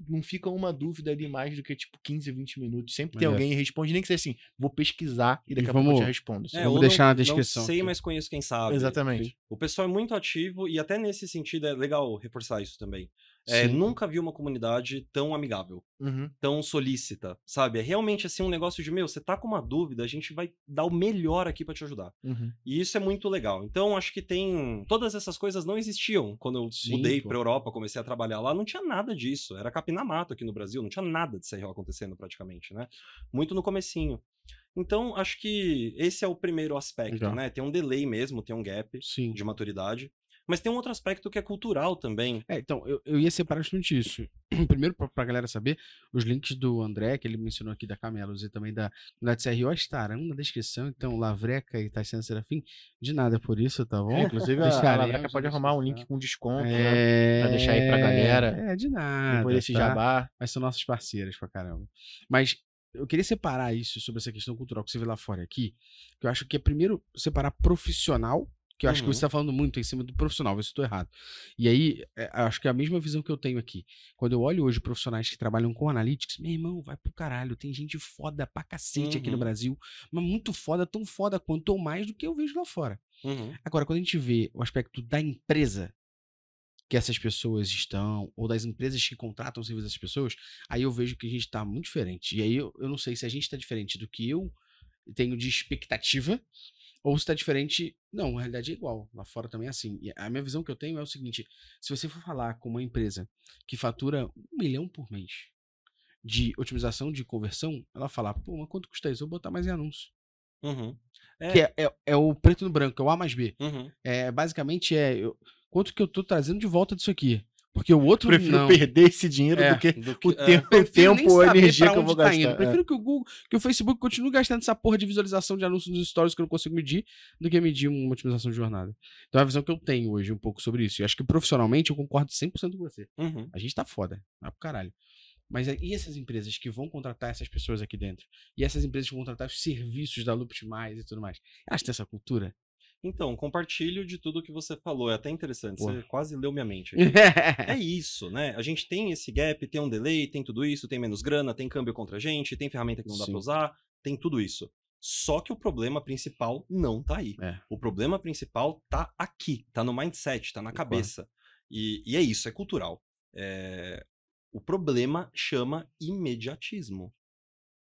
não fica uma dúvida ali mais do que, tipo, 15, 20 minutos. Sempre tem
Maneiro.
alguém que responde, nem que seja assim, vou pesquisar e daqui
E
a pouco eu te respondo.
É?
Vamos deixar
não-
na descrição
Não sei,
aqui.
mas conheço quem sabe.
Exatamente.
O pessoal é muito ativo e até nesse sentido é legal reforçar isso também. É, nunca vi uma comunidade tão amigável,
Uhum.
tão solícita, sabe? É realmente assim um negócio de, meu, você tá com uma dúvida, a gente vai dar o melhor aqui pra te ajudar.
Uhum.
E isso é muito legal. Então, acho que tem. Todas essas coisas não existiam. Quando eu
Sim,
mudei
pô.
pra Europa, comecei a trabalhar lá, não tinha nada disso. Era capina mato aqui no Brasil, não tinha nada de CRO acontecendo praticamente, né? Muito no comecinho. Então, acho que esse é o primeiro aspecto,
Legal.
né? Tem um delay mesmo, tem um gap
Sim.
de maturidade. Mas tem um outro aspecto que é cultural também.
É, então, eu, eu ia separar justamente isso. Primeiro, pra, pra galera saber, os links do André, que ele mencionou aqui da Camelos e também da CRO estarão na descrição. Então, Lavreca e Tassiana Serafim, de nada por isso, tá bom?
É, inclusive, a, a Lavreca pode arrumar um link com desconto, né?
É,
pra deixar aí pra galera.
É, de nada.
Depois desse
tá?
jabá.
Mas são nossos parceiros pra caramba. Mas eu queria separar isso sobre essa questão cultural que você vê lá fora aqui. Que eu acho que é primeiro separar profissional, que eu acho que
Uhum.
você tá falando muito em cima do profissional, vê se eu tô errado. E aí, é, acho que é a mesma visão que eu tenho aqui. Quando eu olho hoje profissionais que trabalham com analytics, meu irmão, vai pro caralho. Tem gente foda pra cacete aqui no
Uhum.
Brasil, mas muito foda, tão foda quanto ou mais do que eu vejo lá fora.
Uhum.
Agora, quando a gente vê o aspecto da empresa que essas pessoas estão, ou das empresas que contratam o serviço dessas pessoas, aí eu vejo que a gente está muito diferente. E aí eu, eu não sei se a gente está diferente do que eu tenho de expectativa, ou se está diferente. Não, na realidade é igual. Lá fora também é assim. E a minha visão que eu tenho é o seguinte: se você for falar com uma empresa que fatura um milhão por mês de otimização de conversão, ela fala, pô, mas quanto custa isso? Eu vou botar mais em anúncio.
Uhum. É,
Que é, é, é o preto no branco, é o A mais B.
uhum.
É, basicamente é eu- quanto que eu tô trazendo de volta disso aqui. Porque o outro
Prefiro
não.
perder esse dinheiro
É.
do que
Do
o
que- é,
tempo, o
Prefiro nem
tempo ou a energia que eu vou
tá indo.
gastar. É.
Prefiro que o Google, que o Facebook continue gastando essa porra de visualização de anúncios nos stories que eu não consigo medir, do que medir uma otimização de jornada. Então é a visão que eu tenho hoje um pouco sobre isso. E acho que profissionalmente eu concordo 100% com você.
Uhum.
A gente tá foda, tá pro caralho. Mas é- e essas empresas que vão contratar essas pessoas aqui dentro? E essas empresas que vão contratar os serviços da Lupus Mais e tudo mais? Elas têm essa cultura?
Então, compartilho de tudo que você falou. É até interessante.
Pô.
Você quase leu minha mente. É isso, né? A gente tem esse gap, tem um delay, tem tudo isso, tem menos grana, tem câmbio contra a gente, tem ferramenta que não dá
Sim.
pra usar, tem tudo isso. Só que o problema principal não tá aí.
É.
O problema principal tá aqui, tá no mindset, tá na cabeça. E, e é isso, é cultural. É, O problema chama imediatismo.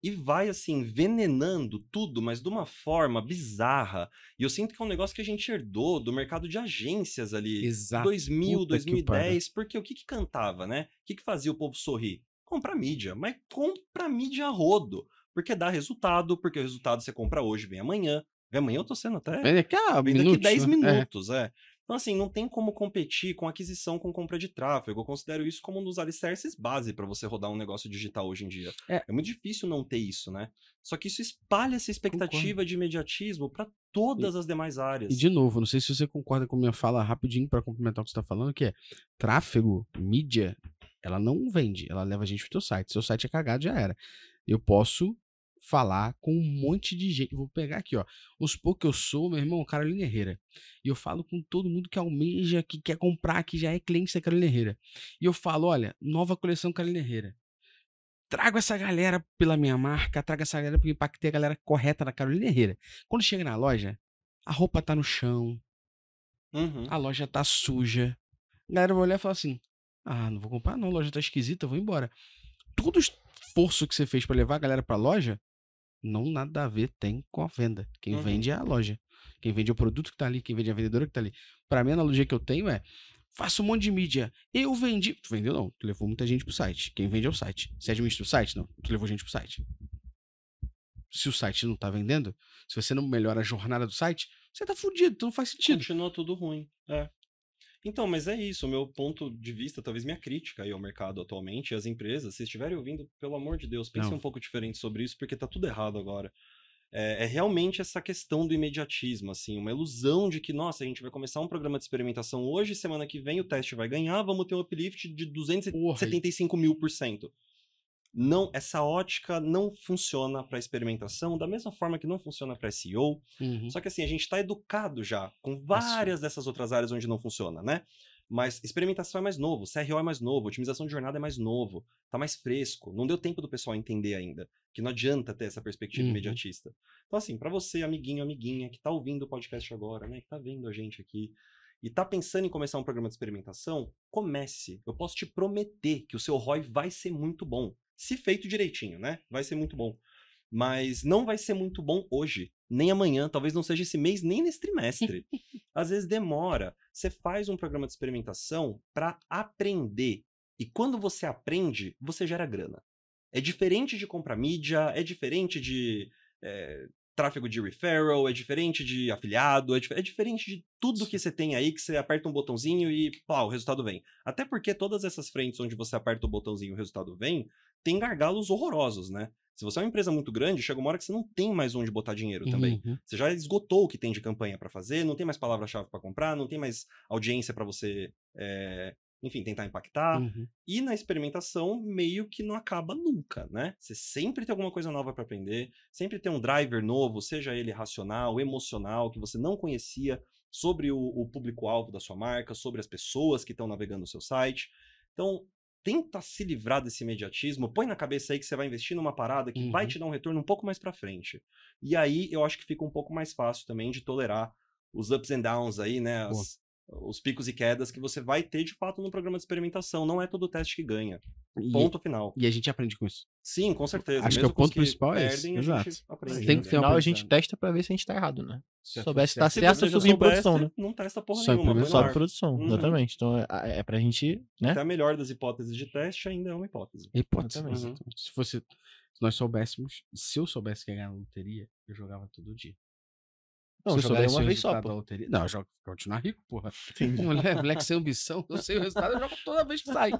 E vai assim, envenenando tudo, mas de uma forma bizarra. E eu sinto que é um negócio que a gente herdou do mercado de agências ali.
Exato.
2000,
Puta que
2010, porque o que que cantava, né? O que que fazia o povo sorrir? Comprar mídia, mas compra mídia a rodo, porque dá resultado, porque o resultado você compra hoje, vem amanhã. Vem amanhã eu tô sendo até
Vem aqui a
vem daqui
minutos,
10
né? É.
minutos, é. Então, assim, não tem como competir com aquisição com compra de tráfego. Eu considero isso como um dos alicerces base para você rodar um negócio digital hoje em dia.
É.
É. muito difícil não ter isso, né? Só que isso espalha essa expectativa de imediatismo para todas as demais áreas.
E de novo, não sei se você concorda com a minha fala rapidinho para complementar o que você tá falando, que é tráfego, mídia, ela não vende, ela leva a gente pro teu site. Seu site é cagado, já era. Eu posso falar com um monte de gente. Vou pegar aqui, ó. Os poucos que eu sou, meu irmão, Carolina Herrera. E eu falo com todo mundo que almeja, que quer comprar, que já é cliente da Carolina Herrera. E eu falo, olha, nova coleção Carolina Herrera. Trago essa galera pela minha marca, trago essa galera porque impactei a galera correta da Carolina Herrera. Quando chega na loja, a roupa tá no chão,
Uhum.
a loja tá suja. A galera vai olhar e falar assim: Ah, não vou comprar, não, a loja tá esquisita, vou embora. Todo o esforço que você fez pra levar a galera pra loja, não nada a ver tem com a venda. Quem
Uhum.
vende é a loja. Quem vende é o produto que tá ali, quem vende é a vendedora que tá ali. Pra mim, a analogia que eu tenho é: faço um monte de mídia. Eu vendi. Tu vendeu, não. Tu levou muita gente pro site. Quem vende é o site. Você administra o site? Não. Tu levou gente pro site. Se o site não tá vendendo, se você não melhora a jornada do site, você tá fudido, então não faz sentido.
Continua tudo ruim. É. Então, mas é isso. O meu ponto de vista, talvez minha crítica aí ao mercado atualmente, e às empresas, se estiverem ouvindo, pelo amor de Deus, pensem
Não.
um pouco diferente sobre isso, porque tá tudo errado agora. É, é realmente essa questão do imediatismo, assim, uma ilusão de que, nossa, a gente vai começar um programa de experimentação hoje, semana que vem o teste vai ganhar, vamos ter um uplift de
Porra,
275 mil por cento. Não, essa ótica não funciona para experimentação, da mesma forma que não funciona para SEO,
Uhum.
só que assim, a gente está educado já com várias dessas outras áreas onde não funciona, né? Mas experimentação é mais novo, CRO é mais novo, otimização de jornada é mais novo, tá mais fresco. Não deu tempo do pessoal entender ainda que não adianta ter essa perspectiva
Uhum.
imediatista. Então assim, para você, amiguinho, amiguinha, que tá ouvindo o podcast agora, né, que tá vendo a gente aqui e tá pensando em começar um programa de experimentação, comece. Eu posso te prometer que o seu ROI vai ser muito bom. Se feito direitinho, né? Vai ser muito bom. Mas não vai ser muito bom hoje, nem amanhã, talvez não seja esse mês, nem nesse trimestre. Às vezes demora. Você faz um programa de experimentação para aprender. E quando você aprende, você gera grana. É diferente de comprar mídia, é diferente de é, tráfego de referral, é diferente de afiliado, é, dif- é diferente de tudo que você tem aí que você aperta um botãozinho e pá, o resultado vem. Até porque todas essas frentes onde você aperta o botãozinho e o resultado vem, tem gargalos horrorosos, né? Se você é uma empresa muito grande, chega uma hora que você não tem mais onde botar dinheiro também.
Uhum.
Você já esgotou o que tem de campanha para fazer, não tem mais palavra-chave para comprar, não tem mais audiência para você, é, enfim, tentar impactar.
Uhum.
E na experimentação, meio que não acaba nunca, né? Você sempre tem alguma coisa nova para aprender, sempre tem um driver novo, seja ele racional, emocional, que você não conhecia sobre o, o público-alvo da sua marca, sobre as pessoas que estão navegando no seu site. Então, tenta se livrar desse imediatismo, põe na cabeça aí que você vai investir numa parada que vai
Uhum.
te dar um retorno um pouco mais para frente. E aí eu acho que fica um pouco mais fácil também de tolerar os ups and downs aí, né? As- os picos e quedas que você vai ter de fato no programa de experimentação. Não é todo teste que ganha.
E,
Ponto final.
e a gente aprende com isso.
Sim, com certeza.
Acho que
Mesmo
o
com os
ponto principal é esse, exato.
aprende,
Tem
né?
que ter um
final a gente testa pra ver se a gente tá errado, né? Se
Certo,
souber se tá
certo.
Você
subir em
soubesse,
produção, né?
Não testa porra
Só em
nenhuma.
Só
ar.
produção,
Uhum.
exatamente. Então é, é pra gente, né?
Até a melhor das hipóteses de teste ainda é uma hipótese.
É hipótese.
Exatamente.
exatamente. Se fosse. Se nós soubéssemos, se eu soubesse que ia ganhar na loteria, eu jogava todo dia.
Não,
se eu
jogaria uma vez só, pô.
loteria. Não, eu jogo pra continuar rico, porra.
Entendi.
Moleque, moleque sem ambição, eu sei o resultado, eu jogo toda vez que sai.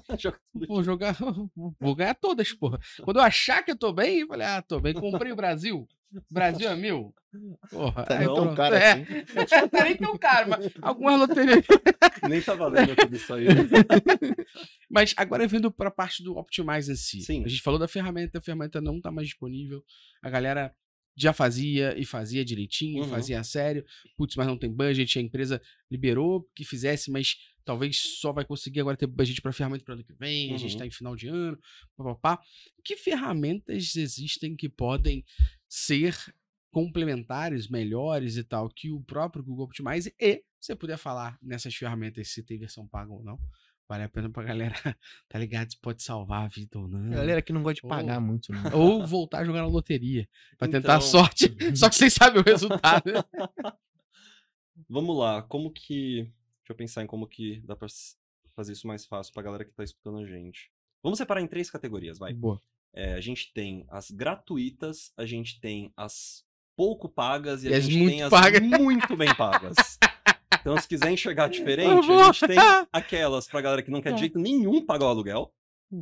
Vou jogar, vou ganhar todas, porra. Quando eu achar que eu tô bem, eu falei, ah, tô bem, comprei o Brasil. Brasil é meu. Porra,
Tá não tão
pronto.
caro
é,
assim.
tá nem tão caro, mas algumas loterias.
Nem tá valendo tudo isso aí.
Mas agora vindo para a parte do Optimize em si.
Sim.
A gente falou da ferramenta, a ferramenta não tá mais disponível. A galera já fazia e fazia direitinho,
Uhum.
fazia a sério. Putz, mas não tem budget, a empresa liberou que fizesse, mas talvez só vai conseguir agora ter budget para ferramenta para ano que vem, a gente
Uhum.
está em final de ano, papapá. Que ferramentas existem que podem ser complementares, melhores e tal, que o próprio Google Optimize e você puder falar nessas ferramentas se tem versão paga ou não. Vale a pena pra galera, tá ligado? Se pode salvar a vida ou não.
Galera que não gosta de pagar muito, né?
Ou voltar a jogar na loteria. Pra tentar a
Então-
sorte. Só que vocês sabem o resultado. né?
Vamos lá, como que. Deixa eu pensar em como que dá pra fazer isso mais fácil pra galera que tá escutando a gente. Vamos separar em três categorias, vai.
Boa.
É, a gente tem as gratuitas, a gente tem as pouco pagas e,
E
a
as
gente tem as
pagas.
muito bem pagas. Então, se quiser enxergar diferente, a gente tem aquelas pra galera que não quer de jeito nenhum pagar o aluguel.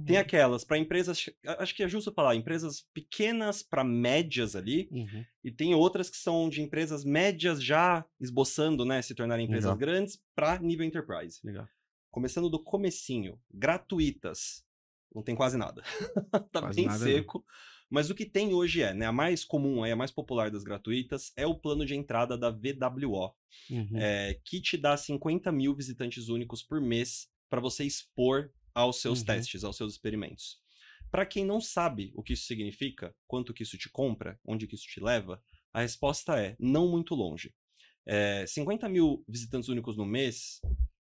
Tem
Uhum.
aquelas para empresas, acho que é justo falar, empresas pequenas para médias ali,
Uhum.
e tem outras que são de empresas médias já esboçando, né, se tornarem empresas
Legal.
grandes para nível enterprise.
Legal.
Começando do comecinho, gratuitas. Não tem quase nada. tá
Quase
bem
nada, não.
Mas o que tem hoje é, né, a mais comum, a mais popular das gratuitas é o plano de entrada da VWO,
Uhum.
é, que te dá 50 mil visitantes únicos por mês para você expor aos seus
Uhum.
testes, aos seus experimentos. Para quem não sabe o que isso significa, quanto que isso te compra, onde que isso te leva, a resposta é não muito longe. É, 50 mil visitantes únicos no mês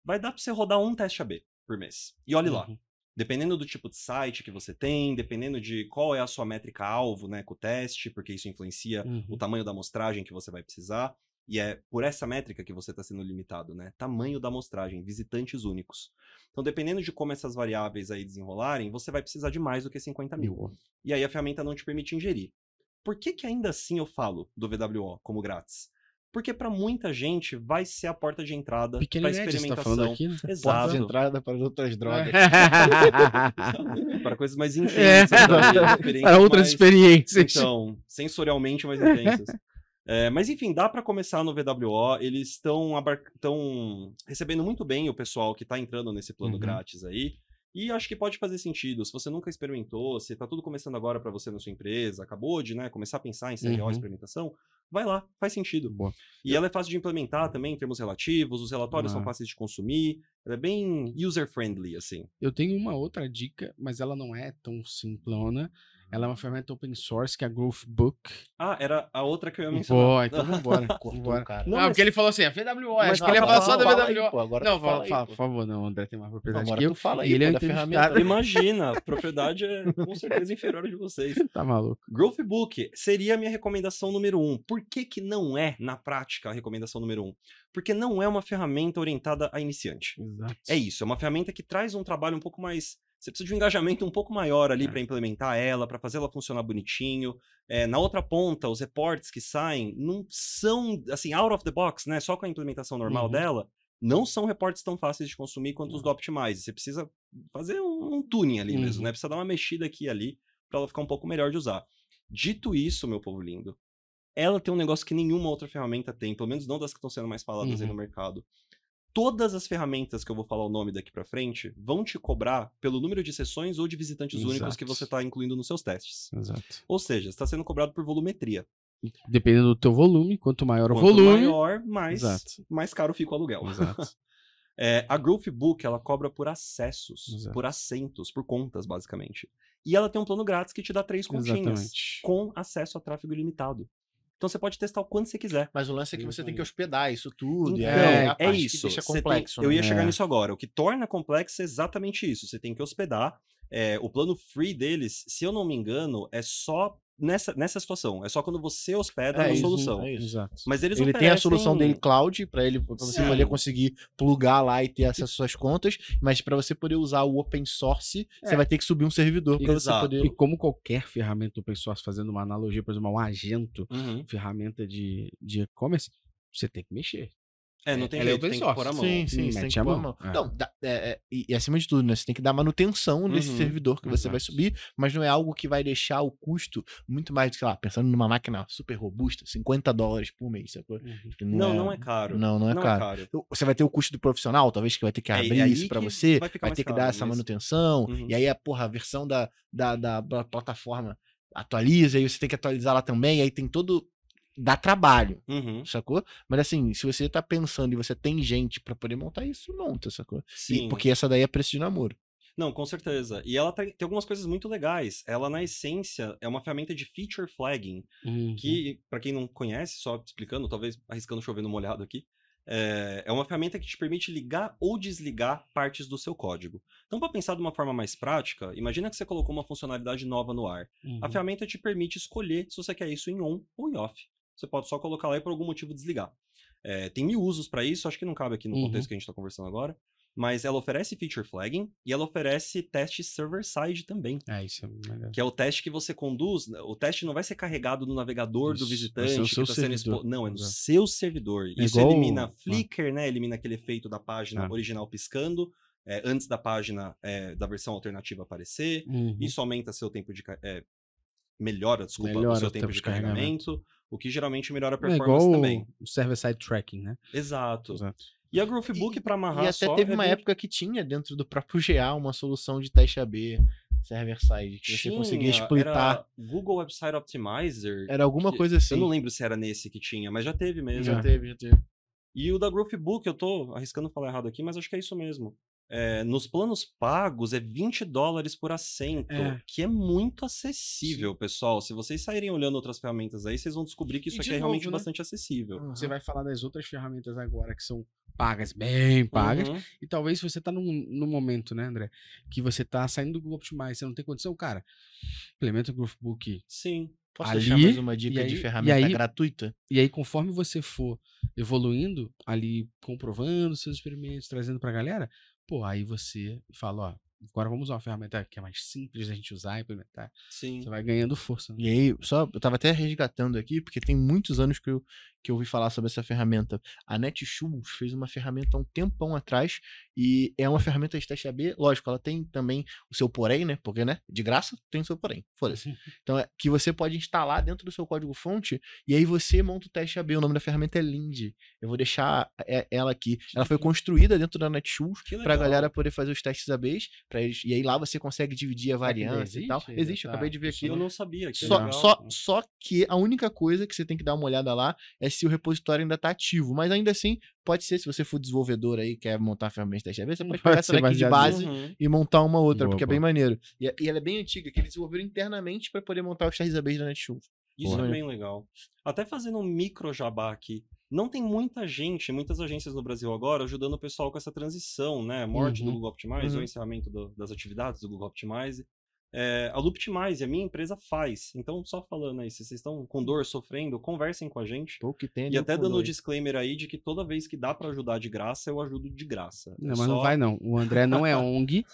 vai dar para você rodar um teste AB por mês. E olhe lá,
Uhum.
Dependendo do tipo de site que você tem, dependendo de qual é a sua métrica alvo, né, com o teste, porque isso influencia
Uhum.
o tamanho da amostragem que você vai precisar. E é por essa métrica que você está sendo limitado, né? Tamanho da amostragem, visitantes únicos. Então, dependendo de como essas variáveis aí desenrolarem, você vai precisar de mais do que 50 mil.
Boa.
E aí a ferramenta não te permite ingerir. Por que, que ainda assim eu falo do VWO como grátis? Porque para muita gente vai ser a porta de entrada para
e tá
experimentação.
falando aqui, né?
Porta
Exato.
de entrada para outras drogas.
para coisas mais
É.
intensas. experiências
Para outras
mais-
experiências.
Então, sensorialmente mais intensas. É, mas enfim, dá para começar no VWO. Eles estão abar- recebendo muito bem o pessoal que tá entrando nesse plano
Uhum.
grátis aí. E acho que pode fazer sentido. Se você nunca experimentou, se tá tudo começando agora para você na sua empresa, acabou de né, começar a pensar em serial
Uhum.
experimentação, vai lá, faz sentido.
Boa.
E ela é fácil de implementar também em termos relativos, os relatórios são
Ah.
fáceis de consumir, ela é bem user-friendly, assim.
Eu tenho uma outra dica, mas ela não é tão simplona. Ela é uma ferramenta open source que é a Growth Book.
Ah, era a outra que eu ia mencionar.
Boa, então vambora.
Cortou
vambora.
cara.
Não,
Não,
mas-
porque ele falou assim, a VWO,
Mas
acho que ele ia
fala,
falar só da
fala
aí,
VWO.
pô, agora
não, fala,
fala aí,
fala, por favor, não, o André tem mais propriedade
Agora
que eu.
fala aí,
ele é
da
entrevistado.
ferramenta.
Imagina, a propriedade é com certeza inferior a de vocês.
Tá maluco.
Growth Book seria a minha recomendação número um. Por que, que não é, na prática, a recomendação número um? Porque não é uma ferramenta orientada a iniciante.
Exato.
É isso, é uma ferramenta que traz um trabalho um pouco mais. Você precisa de um engajamento um pouco maior ali
É.
para implementar ela, para fazer ela funcionar bonitinho. É, na outra ponta, os reports que saem não são, assim, out of the box, né? Só com a implementação normal
Uhum.
dela, não são reportes tão fáceis de consumir quanto os do Optimize. Você precisa fazer um, um tuning ali mesmo,
Uhum.
né? Precisa dar uma mexida aqui e ali para ela ficar um pouco melhor de usar. Dito isso, meu povo lindo, ela tem um negócio que nenhuma outra ferramenta tem, pelo menos não das que estão sendo mais faladas aí
Uhum.
no mercado. Todas as ferramentas que eu vou falar o nome daqui pra frente vão te cobrar pelo número de sessões ou de visitantes únicos que
Exato.
você está incluindo nos seus testes.
Exato.
Ou seja, está sendo cobrado por volumetria.
Dependendo do teu volume, quanto maior o
Quanto
volume.
maior, mais,
Exato.
mais caro fica o aluguel.
Exato.
É, a Growth Book, ela cobra por acessos,
Exato.
por assentos, por contas, basicamente. E ela tem um plano grátis que te dá três continhas,
Exatamente.
com acesso a tráfego ilimitado. Então você pode testar o quanto você quiser.
Mas o lance é que você tem que hospedar isso tudo.
Então,
é,
é,
que
isso.
deixa
Você tem-
complexo.
eu
né?
ia chegar
É.
nisso agora. O que torna complexo é exatamente isso. Você tem que hospedar. É, o plano free deles, se eu não me engano, é só nessa, nessa situação. É só quando você hospeda
É isso,
solução.
é isso.
Exato.
Mas eles
Ele tem a
oferecem-
solução dele cloud para ele para você poder conseguir plugar lá e ter acesso às suas contas, mas para você poder usar o open source, você
É.
vai ter que subir um servidor para você poder
E como qualquer ferramenta open source, fazendo uma analogia, por exemplo, a um agento,
Uhum.
ferramenta de de e-commerce, você tem que mexer.
É, não tem
Ela é
jeito,
open
tem que pôr a mão.
Sim, sim, você tem que
a
pôr a
mão.
mão.
É.
Não, dá- é, é, e, acima de tudo, né? Você tem que dar manutenção nesse
Uhum.
servidor que você vai subir, mas não é algo que vai deixar o custo muito mais, sei lá, pensando numa máquina super robusta, 50 dólares por mês, sacou? Que
Não, não é caro.
Não, não é
não
caro.
é caro.
Então, Você vai ter o custo do profissional, talvez, que vai ter que
É,
abrir isso pra
que
você,
vai
vai, ter que dar essa manutenção,
Uhum.
e aí a, porra, a versão da, da, da, da plataforma atualiza, e você tem que atualizar lá também, e aí tem todo. Dá trabalho,
Uhum.
sacou? Mas assim, se você tá pensando e você tem gente pra poder montar isso, monta, sacou? E-
Sim.
porque essa daí é preço de namoro.
Não, com certeza. E ela tem, tem algumas coisas muito legais. Ela, na essência, é uma ferramenta de feature flagging,
Uhum.
que, pra quem não conhece, só explicando, talvez arriscando chover no molhado aqui, é, é uma ferramenta que te permite ligar ou desligar partes do seu código. Então, para pensar de uma forma mais prática, imagina que você colocou uma funcionalidade nova no ar. A
Uhum.
ferramenta te permite escolher se você quer isso em on ou em off. Você pode só colocar lá e por algum motivo desligar. É, tem mil usos para isso, acho que não cabe aqui no
Uhum.
contexto que a gente está conversando agora. mas ela oferece feature flagging e ela oferece teste server-side também.
É, isso é legal.
Que é o teste que você conduz. O teste não vai ser carregado no navegador do
Isso, vai
visitante.
o
que
seu
tá sendo Não, é no
Exato.
seu servidor. Isso
igual-
elimina
ah.
Flickr, né? Elimina aquele efeito da página
Ah.
original piscando. é, antes da página é, da versão alternativa aparecer.
Uhum.
Isso aumenta seu tempo de. é, melhora, desculpa,
Melhora
o seu tempo
tempo
de
de carregamento.
carregamento. O que geralmente melhora a
É
performance
igual
também.
o server-side tracking, né?
Exato.
Exato.
E a Growthbook, para amarrar
E até
só,
teve
é
uma
bem-
época que tinha dentro do próprio GA uma solução de teste AB, server-side, que você conseguia
Tinha. Era Google Website Optimizer.
Era alguma
que-
coisa assim.
Eu não lembro se era nesse que tinha, mas já teve mesmo.
Já
Já.
teve, já teve.
E o da Growthbook, eu tô arriscando falar errado aqui, mas acho que é isso mesmo. É, nos planos pagos é 20 dólares por assento,
É.
que é muito acessível, pessoal. Se vocês saírem olhando outras ferramentas aí, vocês vão descobrir que isso
de
aqui é realmente
novo, né?
bastante acessível.
Você vai falar das outras ferramentas agora que são pagas, bem pagas.
Uhum.
E talvez você tá num, num momento, né, André, que você tá saindo do Google Optimize, você não tem condição, cara, implementa o Growthbook.
Sim.
Posso
Ali,
deixar mais uma dica
e
de
aí-
ferramenta
e aí-
gratuita?
E aí, conforme você for evoluindo, ali comprovando seus experimentos, trazendo pra galera, pô, aí você fala, ó, agora vamos usar uma ferramenta que é mais simples da gente usar e implementar.
Sim.
Você vai ganhando força. né?
E aí, só, eu tava até resgatando aqui, porque tem muitos anos que eu, que eu ouvi falar sobre essa ferramenta. A Netshoes fez uma ferramenta há um tempão atrás, e é uma ferramenta de teste AB. Lógico, ela tem também o seu porém, né? Porque, né? De graça, tem o seu porém. Foda-se. Então, é que você pode instalar dentro do seu código-fonte, e aí você monta o teste AB. O nome da ferramenta é Lind. Eu vou deixar ela aqui. Ela foi construída dentro da Netshoes pra
legal.
galera poder fazer os testes ABs, pra eles, e aí lá você consegue dividir a variância e tal.
existe?
Eu
Tá.
acabei de ver aqui.
Eu não sabia. Que
Só,
legal.
só, só que a única coisa que você tem que dar uma olhada lá é se o repositório ainda tá ativo. Mas ainda assim, pode ser, se você for desenvolvedor aí, quer montar a ferramenta de teste AB, você pode pegar essa daqui de base
Uhum.
e montar uma outra,
Boa,
porque é
boa.
bem maneiro. E, e ela é bem antiga, que eles desenvolveram internamente para poder montar os testes ABs da Netshoes.
Isso
Porra.
é bem legal. Até fazendo um micro jabá aqui. Não tem muita gente, muitas agências no Brasil agora, ajudando o pessoal com essa transição, né? Morte do
Uhum.
Google Optimize
Uhum.
ou encerramento do- das atividades do Google Optimize. É, a Looptimize, a minha empresa faz. Então, só falando aí, se vocês estão com dor, sofrendo, conversem com a gente.
Pô, que tem
E até dando o disclaimer aí de que toda vez que dá pra ajudar de graça, eu ajudo de graça.
Não,
É
mas não
só-
vai não. O André não é ONG.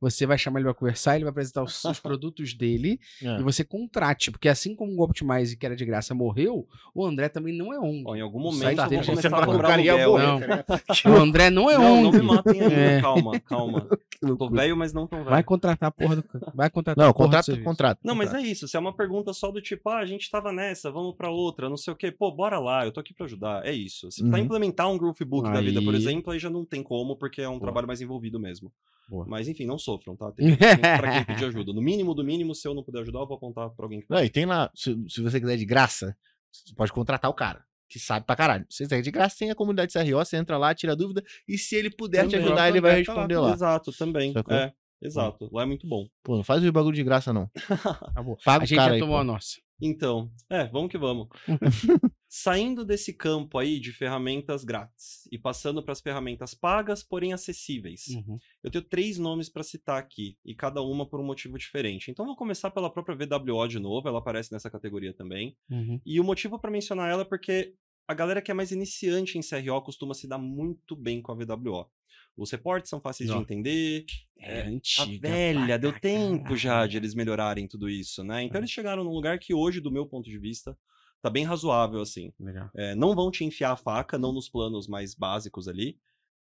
Você vai chamar ele pra conversar, ele vai apresentar os, os produtos dele
É.
e você contrate. Porque assim como o Optimize, que era de graça, morreu, o André também não é ONG.
Ó, em algum momento eu vou começar
você
a
fala,
cobrar aluguel.
Não.
tá ligado?
O André não é
Não, não
ONG.
me matem ainda.
É.
Calma, calma. Eu tô velho, mas não tão velho.
Vai contratar a porra do. Vai contratar
Não,
porra do
contrato, contrato.
Não, mas é isso. Se é uma pergunta só do tipo, ah, a gente tava nessa, vamos pra outra, não sei o quê. Pô, bora lá, eu tô aqui pra ajudar. É isso. Se pra
Uhum.
implementar um Groovebook da vida, por
Aí-
exemplo, aí já não tem como, porque é um
Boa.
trabalho mais envolvido mesmo.
Boa.
Mas enfim, não sofram, tá? Tem, pra quem pedir ajuda. No mínimo do mínimo, se eu não puder ajudar, eu vou apontar pra alguém que
Não, e tem lá, se, se você quiser de graça, você pode contratar o cara, que sabe pra caralho. Se você quiser de graça, tem a comunidade CRO, você entra lá, tira dúvida, e se ele puder te
Também.
ajudar, ele vai
tá
responder lá.
Exato, também. É, exato. Lá é muito bom.
Pô, não faz o bagulho de graça, não.
Acabou.
Paga
A gente já
aí,
tomou
pô.
a nossa.
Então, é, vamos que vamos. Saindo desse campo aí de ferramentas grátis e passando para as ferramentas pagas, porém acessíveis.
Uhum.
Eu tenho três nomes para citar aqui, e cada uma por um motivo diferente. Então vou começar pela própria VWO de novo, ela aparece nessa categoria também.
Uhum.
E o motivo para mencionar ela é porque a galera que é mais iniciante em CRO costuma se dar muito bem com a VWO. Os reportes são fáceis de
Ó.
entender,
É,
a
antiga.
velha, deu tempo já de eles melhorarem tudo isso, né? Então
É.
eles chegaram num lugar que hoje, do meu ponto de vista, tá bem razoável, assim. É, não vão te enfiar a faca, não nos planos mais básicos ali.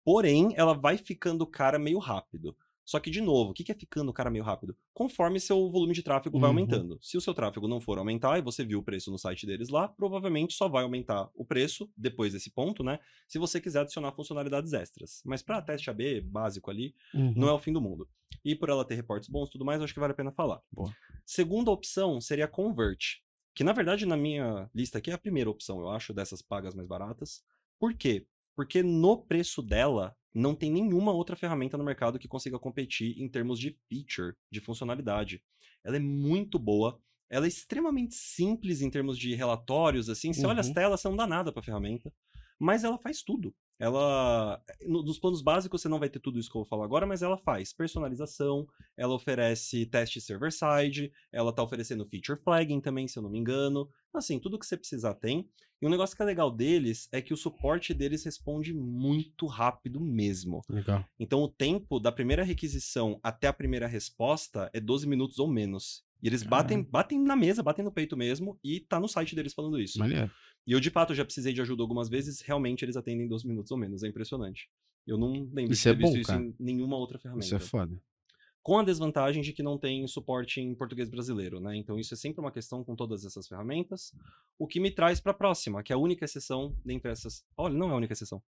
Porém, ela vai ficando cara meio rápido. Só que, de novo, o que que é ficando cara meio rápido? Conforme seu volume de tráfego vai
Uhum.
aumentando. Se o seu tráfego não for aumentar e você viu o preço no site deles lá, provavelmente só vai aumentar o preço depois desse ponto, né? Se você quiser adicionar funcionalidades extras. Mas para teste AB básico ali,
Uhum.
não é o fim do mundo. E por ela ter reportes bons e tudo mais, acho que vale a pena falar.
Boa.
Segunda opção seria Convert, que na verdade na minha lista aqui é a primeira opção, eu acho, dessas pagas mais baratas. Por quê? Porque no preço dela não tem nenhuma outra ferramenta no mercado que consiga competir em termos de feature, de funcionalidade. Ela é muito boa, ela é extremamente simples em termos de relatórios, assim, você olha as
Uhum.
telas, você não dá nada pra ferramenta, mas ela faz tudo. Ela no- nos planos básicos você não vai ter tudo isso que eu vou falar agora, mas ela faz personalização, ela oferece teste server-side, ela tá oferecendo feature flagging também, se eu não me engano. Assim, tudo que você precisar tem. E um negócio que é legal deles é que o suporte deles responde muito rápido mesmo.
Legal.
Então o tempo da primeira requisição até a primeira resposta é 12 minutos ou menos. E eles batem, batem na mesa, batem no peito mesmo, e tá no site deles falando isso.
Maneiro.
E eu, de fato, já precisei de ajuda algumas vezes, realmente eles atendem em 12 minutos ou menos. É impressionante. Eu não lembro
Isso
de
é
ter visto
bom,
isso
cara.
em nenhuma outra ferramenta.
Isso é foda.
Com a desvantagem de que não tem suporte em português brasileiro, né? Então isso é sempre uma questão com todas essas ferramentas. O que me traz para a próxima, que é a única exceção dentre essas. Olha, não é a única exceção.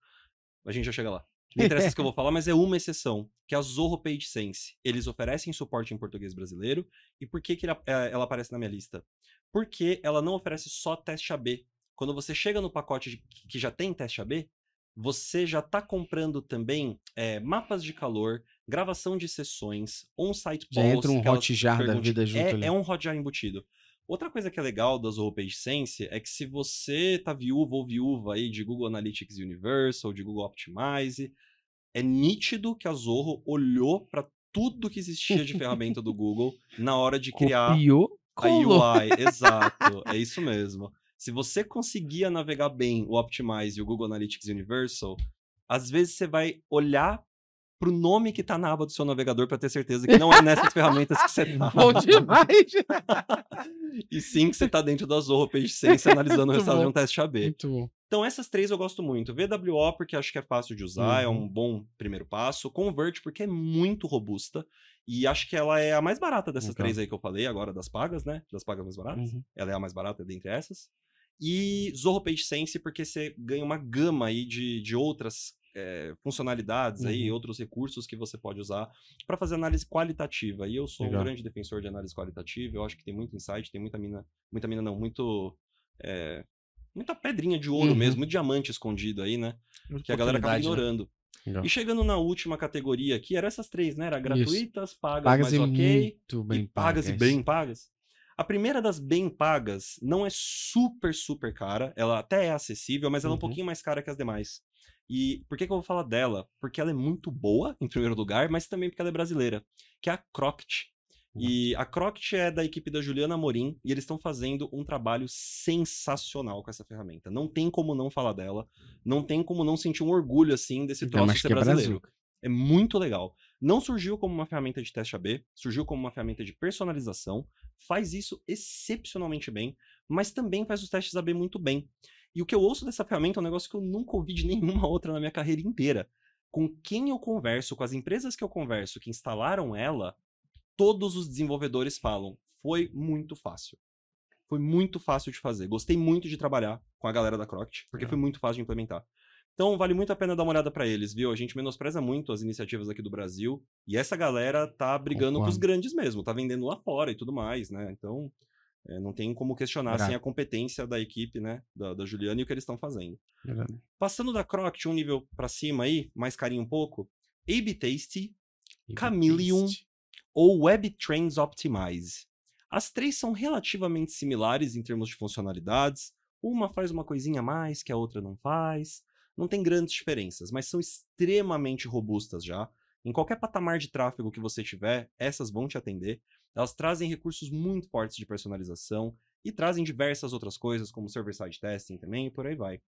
A gente já chega lá. Dentre essas que eu vou falar, mas é uma exceção, que é a Zorro PageSense. Eles oferecem suporte em português brasileiro. E por que, que ela, eh, ela aparece na minha lista? Porque ela não oferece só teste AB. Quando você chega no pacote de- que já tem teste AB, você já está comprando também eh, mapas de calor, gravação de sessões, on-site
Já
polls,
entra um hotjar da vida junto
é,
ali.
é um hotjar embutido. Outra coisa que é legal da Zorro PageSense é que se você tá viúvo ou viúva aí de Google Analytics Universal, de Google Optimize, é nítido que a Zorro olhou para tudo que existia de ferramenta do Google na hora de criar
Copiou,
a
colou.
UI, exato, é isso mesmo. Se você conseguia navegar bem o Optimize e o Google Analytics Universal, às vezes você vai olhar pro nome que tá na aba do seu navegador para ter certeza que não é nessas ferramentas que você tá.
Bom demais.
e sim que você tá dentro da Zorro PageSense analisando o resultado de
bom.
um teste AB.
Muito bom.
Então essas três eu gosto muito. VWO porque acho que é fácil de usar, é
Uhum.
um bom primeiro passo. Convert porque é muito robusta e acho que ela é a mais barata dessas
Legal.
três aí que eu falei agora das pagas, né? Das pagas mais baratas.
Uhum.
Ela é a mais barata dentre essas. E Zorro PageSense porque você ganha uma gama aí de, de outras eh, funcionalidades aí,
Uhum.
outros recursos que você pode usar para fazer análise qualitativa. E eu sou
Legal.
um grande defensor de análise qualitativa. Eu acho que tem muito insight, tem muita mina, muita mina não, muito eh, muita pedrinha de ouro
Uhum.
mesmo, muito diamante escondido aí, né? Que a galera acaba
né?
ignorando.
Legal.
E chegando na última categoria aqui, eram essas três, né? Era gratuitas, pagas,
Pagas
mais
e
ok,
muito bem
e pagas,
pagas.
e bem pagas. A primeira das bem pagas não é super, super cara. Ela até é acessível, mas ela é um
Uhum.
pouquinho mais cara que as demais. E por que, que eu vou falar dela? Porque ela é muito boa, em primeiro lugar, mas também porque ela é brasileira, que é a Croct. E a Croct é da equipe da Juliana Morim e eles estão fazendo um trabalho sensacional com essa ferramenta. Não tem como não falar dela, não tem como não sentir um orgulho assim desse troço
mais
ser
é
brasileiro. É muito legal. Não surgiu como uma ferramenta de teste AB, surgiu como uma ferramenta de personalização, faz isso excepcionalmente bem, mas também faz os testes AB muito bem. E o que eu ouço dessa ferramenta é um negócio que eu nunca ouvi de nenhuma outra na minha carreira inteira. Com quem eu converso, com as empresas que eu converso que instalaram ela, todos os desenvolvedores falam: foi muito fácil. Foi muito fácil de fazer. Gostei muito de trabalhar com a galera da Croct, porque
Legal.
foi muito fácil de implementar. Então vale muito a pena dar uma olhada pra eles, viu? A gente menospreza muito as iniciativas aqui do Brasil e essa galera tá brigando com os grandes mesmo, tá vendendo lá fora e tudo mais, né? Então é, não tem como questionar sem a competência da equipe, né? Da, da Juliana e o que eles estão fazendo.
Verdade.
Passando da Croct um nível pra cima aí, mais carinho um pouco, A-B Tasty
E
Chameleon.
taste.
ou Web Trends Optimize. As três são relativamente similares em termos de funcionalidades. Uma faz uma coisinha a mais que a outra não faz. Não tem grandes diferenças, mas são extremamente robustas já. Em qualquer patamar de tráfego que você tiver, essas vão te atender. Elas trazem recursos muito fortes de personalização e trazem diversas outras coisas, como server-side testing também, e por aí vai.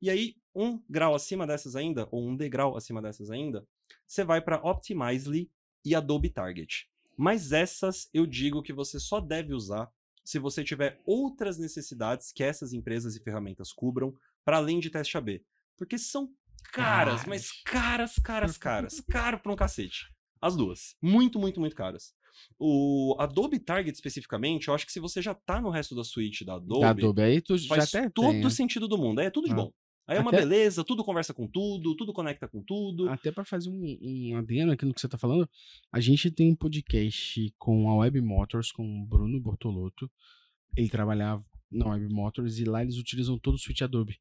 E aí, um grau acima dessas ainda, ou um degrau acima dessas ainda, você vai para Optimizely e Adobe Target. Mas essas eu digo que você só deve usar se você tiver outras necessidades que essas empresas e ferramentas cubram, para além de teste AB. Porque são caras, mas caras, caras, caras. Caro pra um cacete. As duas. Muito, muito, muito caras. O Adobe Target, especificamente, eu acho que se você já tá no resto da suite da Adobe,
Da Adobe aí tu já
faz
até
todo
tem, né?
sentido do mundo. Aí é tudo de
Ah.
bom. Aí é uma
Até-
beleza, tudo conversa com tudo, tudo conecta com tudo.
Até para fazer um, um adendo aqui no que você tá falando, a gente tem um podcast com a Web Motors, com o Bruno Bortolotto. Ele trabalhava na Web Motors e lá eles utilizam todo o suite Adobe.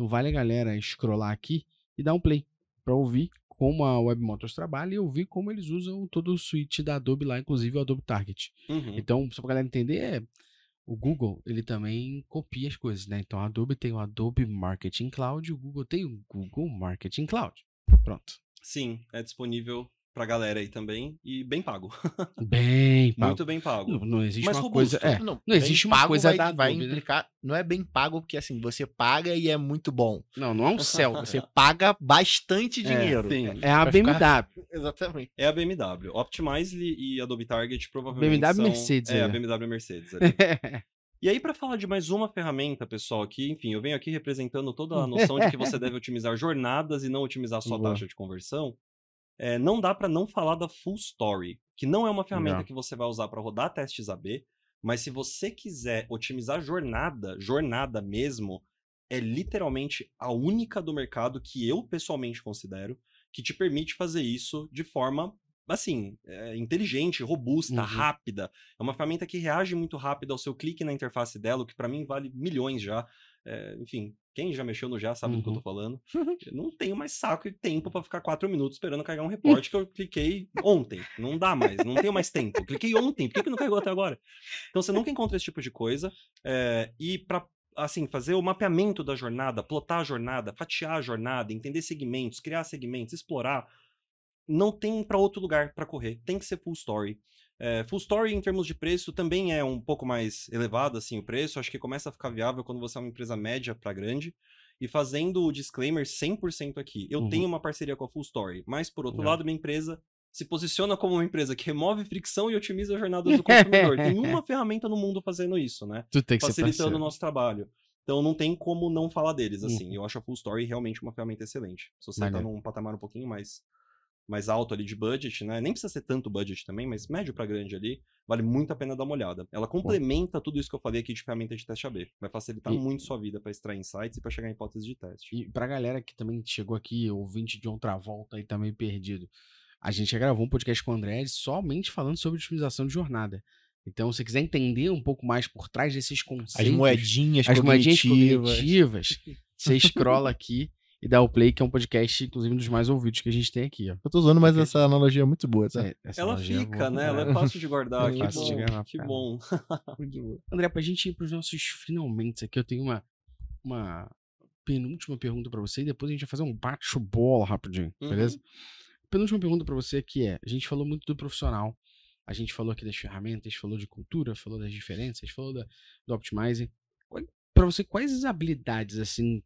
Então vale a galera scrollar aqui e dar um play para ouvir como a Web Motors trabalha e ouvir como eles usam todo o suite da Adobe lá, inclusive o Adobe Target.
Uhum.
Então, só pra galera entender, é, o Google, ele também copia as coisas, né? Então, a Adobe tem o Adobe Marketing Cloud o Google tem o Google Marketing Cloud. Pronto.
Sim, é disponível pra galera aí também e bem pago.
Bem pago.
Muito bem pago.
Não, não existe
Mas
uma
robusto.
coisa. É,
Não,
não existe uma coisa
vai,
da
vai
né?
implicar. Não é bem pago, porque assim, você paga e é muito bom.
não, não é um céu.
Você paga bastante
É,
dinheiro.
sim.
É a BMW.
ficar- Exatamente.
É a BMW. Optimize e Adobe Target provavelmente
BMW
são...
Mercedes,
É, a
né?
BMW Mercedes. ali. E aí, para falar de mais uma ferramenta, pessoal, aqui, enfim, eu venho aqui representando toda a noção de que você deve otimizar jornadas e não otimizar só a taxa de conversão. É, não dá para não falar da Full Story, que não é uma ferramenta
Legal.
que você vai usar para rodar testes AB, mas se você quiser otimizar jornada, jornada mesmo, é literalmente a única do mercado que eu pessoalmente considero que te permite fazer isso de forma assim, é, inteligente, robusta,
Uhum.
rápida. É uma ferramenta que reage muito rápido ao seu clique na interface dela, o que para mim vale milhões já. É, enfim, quem já mexeu no já sabe do que eu
Uhum.
tô falando. Eu não tenho mais saco e tempo para ficar quatro minutos esperando carregar um reporte que eu cliquei ontem. Não dá mais, não tenho mais tempo. Eu cliquei ontem, por que, que não carregou até agora? Então você nunca encontra esse tipo de coisa. é, e para assim, fazer o mapeamento da jornada, plotar a jornada, fatiar a jornada, entender segmentos, criar segmentos, explorar, não tem para outro lugar para correr. Tem que ser full story. É, full story em termos de preço também é um pouco mais elevado assim o preço. Acho que começa a ficar viável quando você é uma empresa média para grande. E fazendo o disclaimer 100% aqui, eu
Uhum.
tenho uma parceria com a Full Story, mas por outro lado, minha empresa se posiciona como uma empresa que remove fricção e otimiza as jornadas do consumidor. tem uma ferramenta no mundo fazendo isso, né?
Tu tem que ser
facilitando o nosso trabalho. Então não tem como não falar deles, assim.
Uhum.
Eu acho a Full Story realmente uma ferramenta excelente. Se você tá
Maneiro.
num patamar um pouquinho mais, mais alto ali de budget, né? Nem precisa ser tanto budget também, mas médio pra grande ali, vale muito a pena dar uma olhada. Ela complementa tudo isso que eu falei aqui de ferramenta de teste AB. Vai facilitar
E-
muito sua vida para extrair insights e para chegar em hipóteses de teste.
E pra galera que também chegou aqui, ouvinte de outra volta e também perdido, a gente já gravou um podcast com o André somente falando sobre otimização de jornada. Então, se você quiser entender um pouco mais por trás desses conceitos,
As moedinhas
as moedinhas
cognitivas.
cognitivas, você scrolla aqui e dá o play, que é um podcast, inclusive, um dos mais ouvidos que a gente tem aqui. Ó.
Eu tô usando, mas essa analogia é muito boa, tá?
É, essa
Ela
é
fica,
boa.
né? Ela é fácil de guardar.
É
que
fácil de
bom,
gravar,
que bom.
Muito boa.
André, pra gente ir pros nossos finalmente aqui, eu tenho uma, uma penúltima pergunta pra você e depois a gente vai fazer um bate-bola rapidinho,
Uhum.
beleza? Penúltima pergunta pra você que é, a gente falou muito do profissional, a gente falou aqui das ferramentas, falou de cultura, falou das diferenças, falou da, do Optimize. Qual- Pra você, quais as habilidades, assim,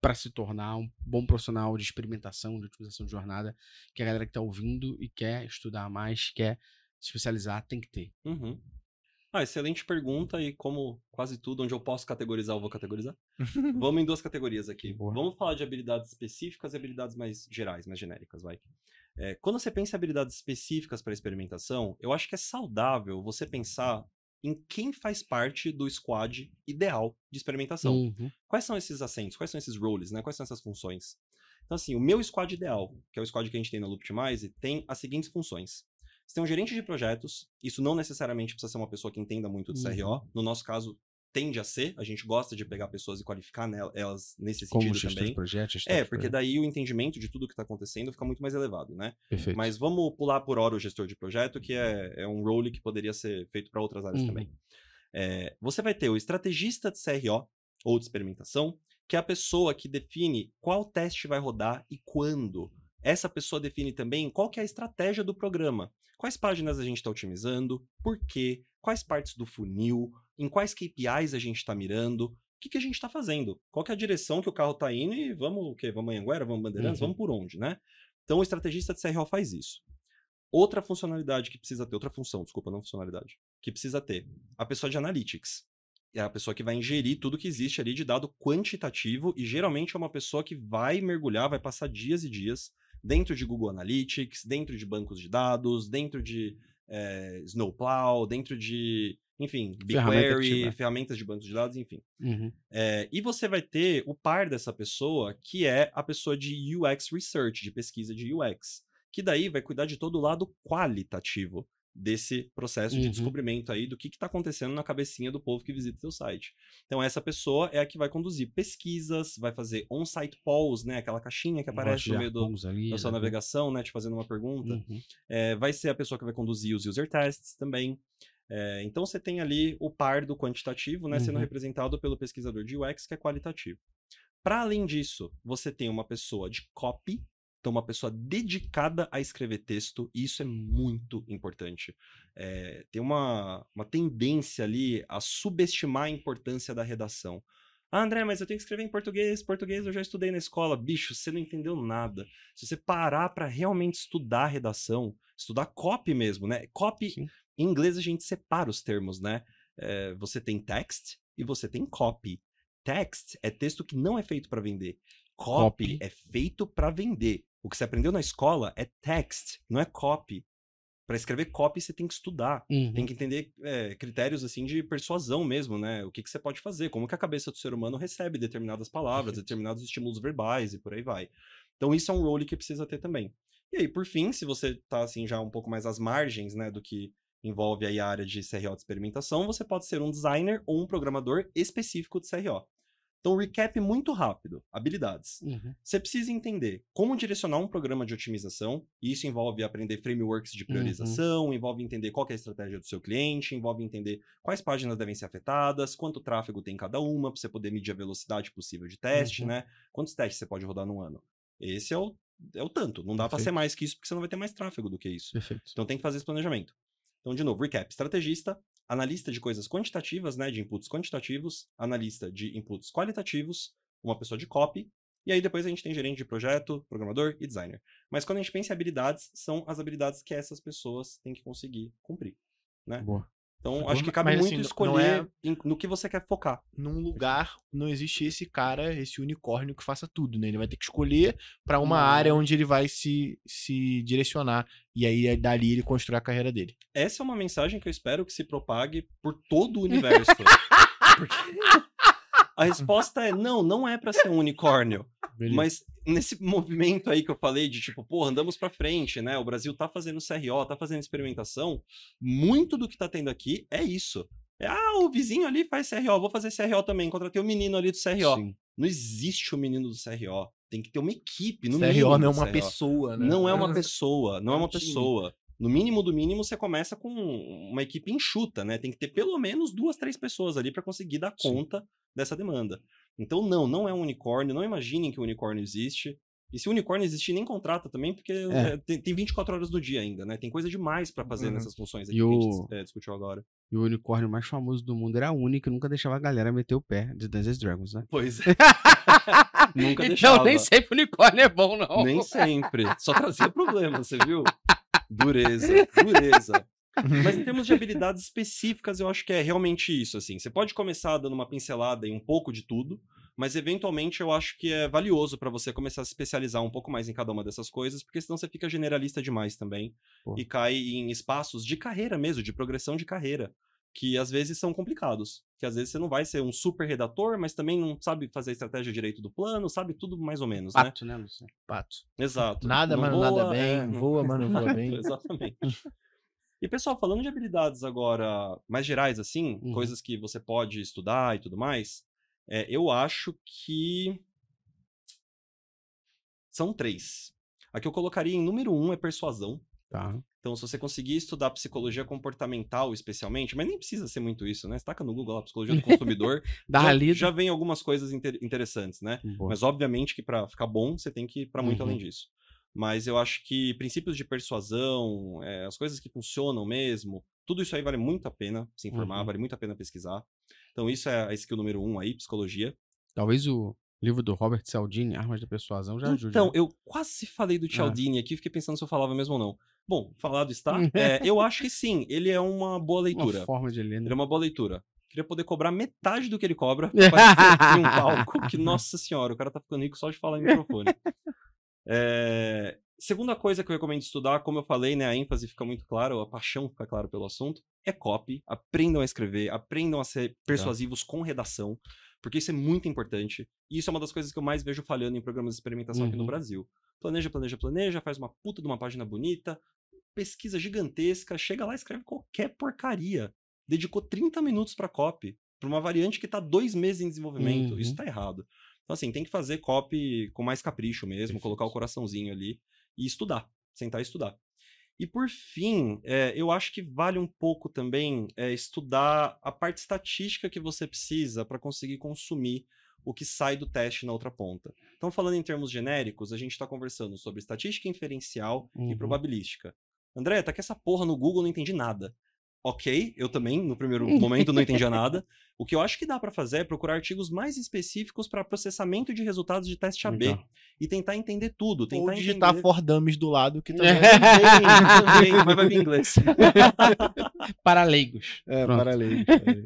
pra se tornar um bom profissional de experimentação, de otimização de jornada, que a galera que tá ouvindo e quer estudar mais, quer se especializar, tem que ter?
Uhum. Ah, excelente pergunta e como quase tudo onde eu posso categorizar, eu vou categorizar. Vamos em duas categorias aqui.
Boa.
Vamos falar de habilidades específicas e habilidades mais gerais, mais genéricas, vai. É, quando você pensa em habilidades específicas para experimentação, eu acho que é saudável você pensar em quem faz parte do squad ideal de experimentação.
Uhum.
Quais são esses assentos? Quais são esses roles, né? Quais são essas funções? Então, assim, o meu squad ideal, que é o squad que a gente tem na Looptimize, tem as seguintes funções. Você tem um gerente de projetos, isso não necessariamente precisa ser uma pessoa que entenda muito de
Uhum.
CRO. No nosso caso, tende a ser. A gente gosta de pegar pessoas e qualificar nel- elas nesse
Como
sentido também.
projetos,
É, porque
projetos.
daí o entendimento de tudo que está acontecendo fica muito mais elevado, né?
Perfeito.
Mas vamos pular por hora o gestor de projeto, que é, é um role que poderia ser feito para outras áreas
Uhum.
também. É, você vai ter o estrategista de CRO, ou de experimentação, que é a pessoa que define qual teste vai rodar e quando. Essa pessoa define também qual que é a estratégia do programa. Quais páginas a gente está otimizando, por quê, quais partes do funil, em quais KPIs a gente está mirando, o que, que a gente está fazendo, qual é a direção que o carro está indo e vamos o quê? Vamos Anhanguera, vamos Bandeirantes,
Uhum.
vamos por onde, né? Então o estrategista de CRO faz isso. Outra funcionalidade que precisa ter, outra função, desculpa, não funcionalidade, que precisa ter, a pessoa de analytics. É a pessoa que vai ingerir tudo que existe ali de dado quantitativo e geralmente é uma pessoa que vai mergulhar, vai passar dias e dias dentro de Google Analytics, dentro de bancos de dados, dentro de eh, Snowplow, dentro de, enfim,
Ferramenta que
BigQuery,
tiver.
ferramentas de bancos de dados, enfim.
Uhum.
É, e você vai ter o par dessa pessoa, que é a pessoa de UX Research, de pesquisa de UX. Que daí vai cuidar de todo o lado qualitativo desse processo de
Uhum.
descobrimento aí do que está acontecendo na cabecinha do povo que visita seu site. Então, essa pessoa é a que vai conduzir pesquisas, vai fazer on-site polls, né? Aquela caixinha que aparece no meio do,
ali,
da sua
né?
navegação, né? Te fazendo uma pergunta.
Uhum.
É, vai ser a pessoa que vai conduzir os user tests também. É, então você tem ali o par do quantitativo, né, sendo
Uhum.
representado pelo pesquisador de UX, que é qualitativo. Para além disso, você tem uma pessoa de copy, Então, uma pessoa dedicada a escrever texto, e isso é muito importante. É, tem uma, uma tendência ali a subestimar a importância da redação. Ah, André, mas eu tenho que escrever em português. Português eu já estudei na escola. Bicho, você não entendeu nada. Se você parar para realmente estudar redação, estudar copy mesmo, né? Copy, Sim. Em inglês a gente separa os termos, né? É, você tem text e você tem copy. Text é texto que não é feito para vender. Copy, copy. é feito para vender. O que você aprendeu na escola é text, não é copy. Para escrever copy, você tem que estudar. Uhum. Tem que entender é, critérios assim de persuasão mesmo, né? O que, que você pode fazer, como que a cabeça do ser humano recebe determinadas palavras, Perfeito. determinados estímulos verbais e por aí vai. Então, isso é um role que precisa ter também. E aí, por fim, se você tá assim já um pouco mais às margens, né, do que envolve aí a área de CRO de experimentação, você pode ser um designer ou um programador específico de CRO. Então, recap muito rápido. Habilidades. Uhum. Você precisa entender como direcionar um programa de otimização. E isso envolve aprender frameworks de priorização, uhum. envolve entender qual é a estratégia do seu cliente, envolve entender quais páginas devem ser afetadas, quanto tráfego tem cada uma, para você poder medir a velocidade possível de teste, uhum. né? Quantos testes você pode rodar no ano? Esse é o, é o tanto. Não dá para ser mais que isso, porque você não vai ter mais tráfego do que isso.
Perfeito.
Então tem que fazer esse planejamento. Então, de novo, recap. Estrategista, analista de coisas quantitativas, né, de inputs quantitativos, analista de inputs qualitativos, uma pessoa de copy, e aí depois a gente tem gerente de projeto, programador e designer. Mas quando a gente pensa em habilidades, são as habilidades que essas pessoas têm que conseguir cumprir, né?
Boa.
Então, acho que cabe Mas, muito assim, escolher é... no que você quer focar.
Num lugar não existe esse cara, esse unicórnio que faça tudo, né? Ele vai ter que escolher para uma área onde ele vai se, se direcionar. E aí, dali, ele constrói a carreira dele.
Essa é uma mensagem que eu espero que se propague por todo o universo. Porque a resposta é não, não é para ser um unicórnio. Beleza. Mas nesse movimento aí que eu falei de tipo, pô, andamos para frente, né? O Brasil tá fazendo CRO, tá fazendo experimentação. Muito do que tá tendo aqui é isso. É, ah, o vizinho ali faz CRO, vou fazer CRO também. Contratei o um menino ali do CRO. Sim. Não existe o menino do CRO. Tem que ter uma equipe. No
CRO não é uma CRO. pessoa, né?
Não é uma pessoa, não é, é uma pessoa. No mínimo do mínimo, você começa com uma equipe enxuta, né? Tem que ter pelo menos duas, três pessoas ali para conseguir dar conta Sim. dessa demanda. Então, não, não é um unicórnio. Não imaginem que o unicórnio existe. E se o unicórnio existir, nem contrata também, porque é. É, tem, tem 24 horas do dia ainda, né? Tem coisa demais para fazer uhum. nessas funções aqui e que o... a gente é, discutiu agora.
E o unicórnio mais famoso do mundo era a única e nunca deixava a galera meter o pé de Dungeons Dragons, né?
Pois é. nunca então, deixava. Então,
nem sempre o unicórnio é bom, não.
Nem sempre. Só trazia problema, você viu? Dureza, dureza. Mas em termos de habilidades específicas, eu acho que é realmente isso, assim. Você pode começar dando uma pincelada em um pouco de tudo, mas eventualmente eu acho que é valioso para você começar a se especializar um pouco mais em cada uma dessas coisas, porque senão você fica generalista demais também Pô. e cai em espaços de carreira mesmo, de progressão de carreira, que às vezes são complicados. Que às vezes você não vai ser um super redator, mas também não sabe fazer a estratégia direito do plano, sabe tudo mais ou menos,
Pato,
né?
né, Luciano?
Pato. Exato.
Nada, mas não nada bem, é... voa, mas não voa bem.
Exatamente. E pessoal, falando de habilidades agora mais gerais, assim, uhum. coisas que você pode estudar e tudo mais, é, eu acho que são três. A que eu colocaria em número um é persuasão.
Tá.
Então, se você conseguir estudar psicologia comportamental, especialmente, mas nem precisa ser muito isso, né? Você taca no Google lá, psicologia do consumidor, já, já vem algumas coisas inter interessantes, né? Boa. Mas, obviamente, que para ficar bom, você tem que ir para muito uhum. além disso. Mas eu acho que princípios de persuasão, é, as coisas que funcionam mesmo, tudo isso aí vale muito a pena se informar, uhum. vale muito a pena pesquisar. Então, isso é a skill número um aí, psicologia.
Talvez o livro do Robert Cialdini, Armas da Persuasão, já ajude.
Então, né? eu quase falei do ah. Cialdini ah. aqui, fiquei pensando se eu falava mesmo ou não. Bom, falado está. é, eu acho que sim, ele é uma boa leitura.
Uma forma de ler, né?
Ele é uma boa leitura. Queria poder cobrar metade do que ele cobra para um palco, que, nossa senhora, o cara tá ficando rico só de falar em microfone. É, Segunda coisa que eu recomendo estudar, como eu falei, né, a ênfase fica muito clara, a paixão fica clara pelo assunto, é copy. Aprendam a escrever, aprendam a ser tá. persuasivos com redação, porque isso é muito importante. E isso é uma das coisas que eu mais vejo falhando em programas de experimentação uhum. aqui no uhum. Brasil. Planeja, planeja, planeja, faz uma puta de uma página bonita, pesquisa gigantesca, chega lá e escreve qualquer porcaria. Dedicou 30 minutos para copy, para uma variante que tá dois meses em desenvolvimento. Uhum. Isso tá errado. Então, assim, tem que fazer copy com mais capricho mesmo, Perfeito. colocar o coraçãozinho ali e estudar, sentar e estudar. E por fim, é, eu acho que vale um pouco também é, estudar a parte estatística que você precisa para conseguir consumir o que sai do teste na outra ponta. Então, falando em termos genéricos, a gente está conversando sobre estatística inferencial e
Uhum.
probabilística. André, tá que essa porra no Google não entendi nada. Ok, eu também, no primeiro momento, não entendia nada. O que eu acho que dá para fazer é procurar artigos mais específicos para processamento de resultados de teste AB
Legal.
e tentar entender tudo. Tentar
Ou digitar
entender...
for dummies do lado, que também
Também, também, mas vai vir inglês.
Para leigos.
é
Pronto.
paralelo.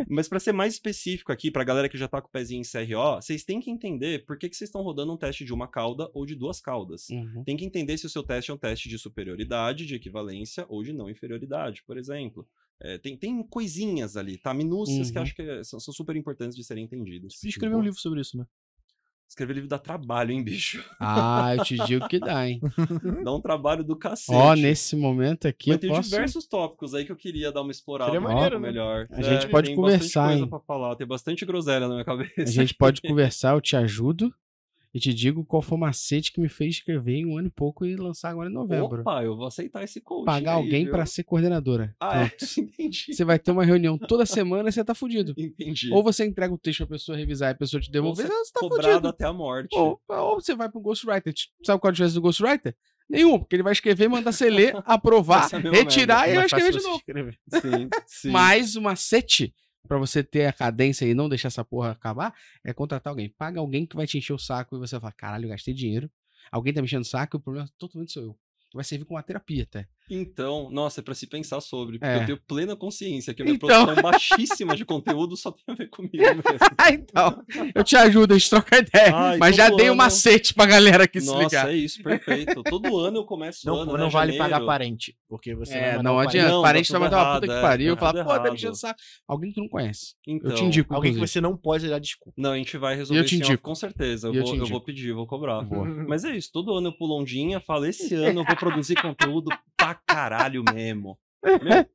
Mas para ser mais específico aqui, pra galera que já tá com o pezinho em CRO, vocês têm que entender por que, que vocês estão rodando um teste de uma cauda ou de duas caudas.
Uhum.
Tem que entender se o seu teste é um teste de superioridade, de equivalência ou de não inferioridade, por exemplo. É, tem, tem coisinhas ali, tá? Minúcias que
Uhum.
acho que é- são, são super importantes de serem entendidas.
Você escreveu um livro sobre isso, né?
Escrever livro dá trabalho, hein, bicho?
Ah, eu te digo que dá, hein?
Dá um trabalho do cacete.
Ó, nesse momento aqui
Mas
eu
tem
posso...
diversos tópicos aí que eu queria dar uma explorada
Seria maneiro, né?
melhor.
A gente
É,
pode
tem
conversar,
bastante coisa
hein?
pra falar, tem bastante groselha na minha cabeça.
A gente pode conversar, eu te ajudo e te digo qual foi o macete que me fez escrever em um ano e pouco e lançar agora em novembro.
Opa, eu vou aceitar esse coach.
Pagar
aí,
alguém pra ser coordenadora.
Ah, é? Entendi.
Você vai ter uma reunião toda semana e você tá fudido.
Entendi.
Ou você entrega o texto pra pessoa revisar e a pessoa te devolver,
Ou
você tá
Cobrado
fudido.
até a morte.
Ou, ou você vai pro Ghostwriter. Sabe qual é a diferença do Ghostwriter? Nenhum, porque ele vai escrever, mandar você ler, aprovar,
é
retirar e vai
Mais
escrever de
você
novo.
escrever.
Sim, sim.
Mas o macete pra você ter a cadência e não deixar essa porra acabar é contratar alguém. Paga alguém que vai te encher o saco e você vai falar: caralho, eu gastei dinheiro. Alguém tá me enchendo o saco e o problema totalmente sou eu. Vai servir como uma terapia até.
Então, nossa, é pra se pensar sobre. Porque
É.
eu tenho plena consciência que a minha
Então.
produção baixíssima de conteúdo só tem a ver comigo mesmo.
então, eu te ajudo, a gente troca ideia.
Ai,
mas já dei um
ano-
macete pra galera aqui se
Nossa,
ligar.
é isso, perfeito. Todo ano eu começo o
Não,
ano,
não
né,
vale
janeiro.
pagar parente, porque você
É, não
o
adianta.
Não,
o
dá
parente vai
tudo
mandar uma puta que
é,
pariu.
dá
Fala,
tudo
pô, tá me
errado.
enchendo o saco. Alguém que tu não conhece.
Então,
Eu te indico.
Alguém que
inclusive.
você não pode dar desculpa.
Não, a gente vai resolver
Eu te
off,
indico.
com certeza. Eu
eu
vou,
te
eu vou pedir, vou cobrar.
Boa.
Mas é isso, todo ano eu pulo ondinha, falo, esse ano eu vou produzir conteúdo pra caralho mesmo. Meu,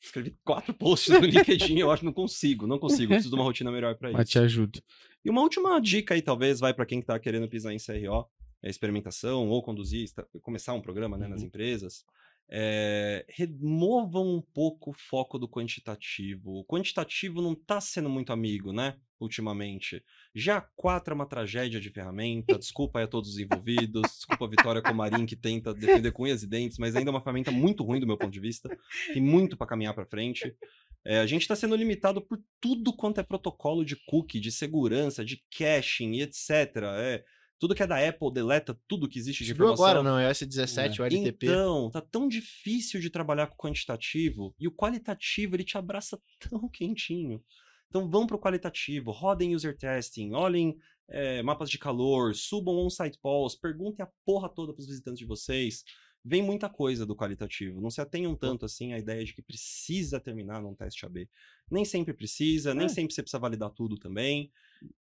escrevi quatro posts no LinkedIn, eu acho que não consigo, não consigo, preciso de uma rotina melhor pra
Mas
isso.
te ajudo.
E uma última dica aí, talvez, vai pra quem tá querendo pisar em CRO, é experimentação ou conduzir, começar um programa né, nas
Uhum.
empresas. É, removam um pouco o foco do quantitativo. O quantitativo não tá sendo muito amigo, né? Ultimamente. Já 4 é uma tragédia de ferramenta. Desculpa aí a todos os envolvidos. Desculpa a Vitória Comarim, que tenta defender com unhas e dentes, mas ainda é uma ferramenta muito ruim do meu ponto de vista. Tem muito para caminhar para frente. É, a gente está sendo limitado por tudo quanto é protocolo de cookie, de segurança, de caching e etc. É, tudo que é da Apple deleta tudo que existe de informação.
agora, não? É S17, o LTP.
Então, tá tão difícil de trabalhar com o quantitativo e o qualitativo ele te abraça tão quentinho. Então vão pro qualitativo, rodem user testing, olhem eh, mapas de calor, subam on-site polls, perguntem a porra toda pros visitantes de vocês. Vem muita coisa do qualitativo. Não se atenham tanto assim à ideia de que precisa terminar num teste AB. Nem sempre precisa, nem
É.
sempre você precisa validar tudo também.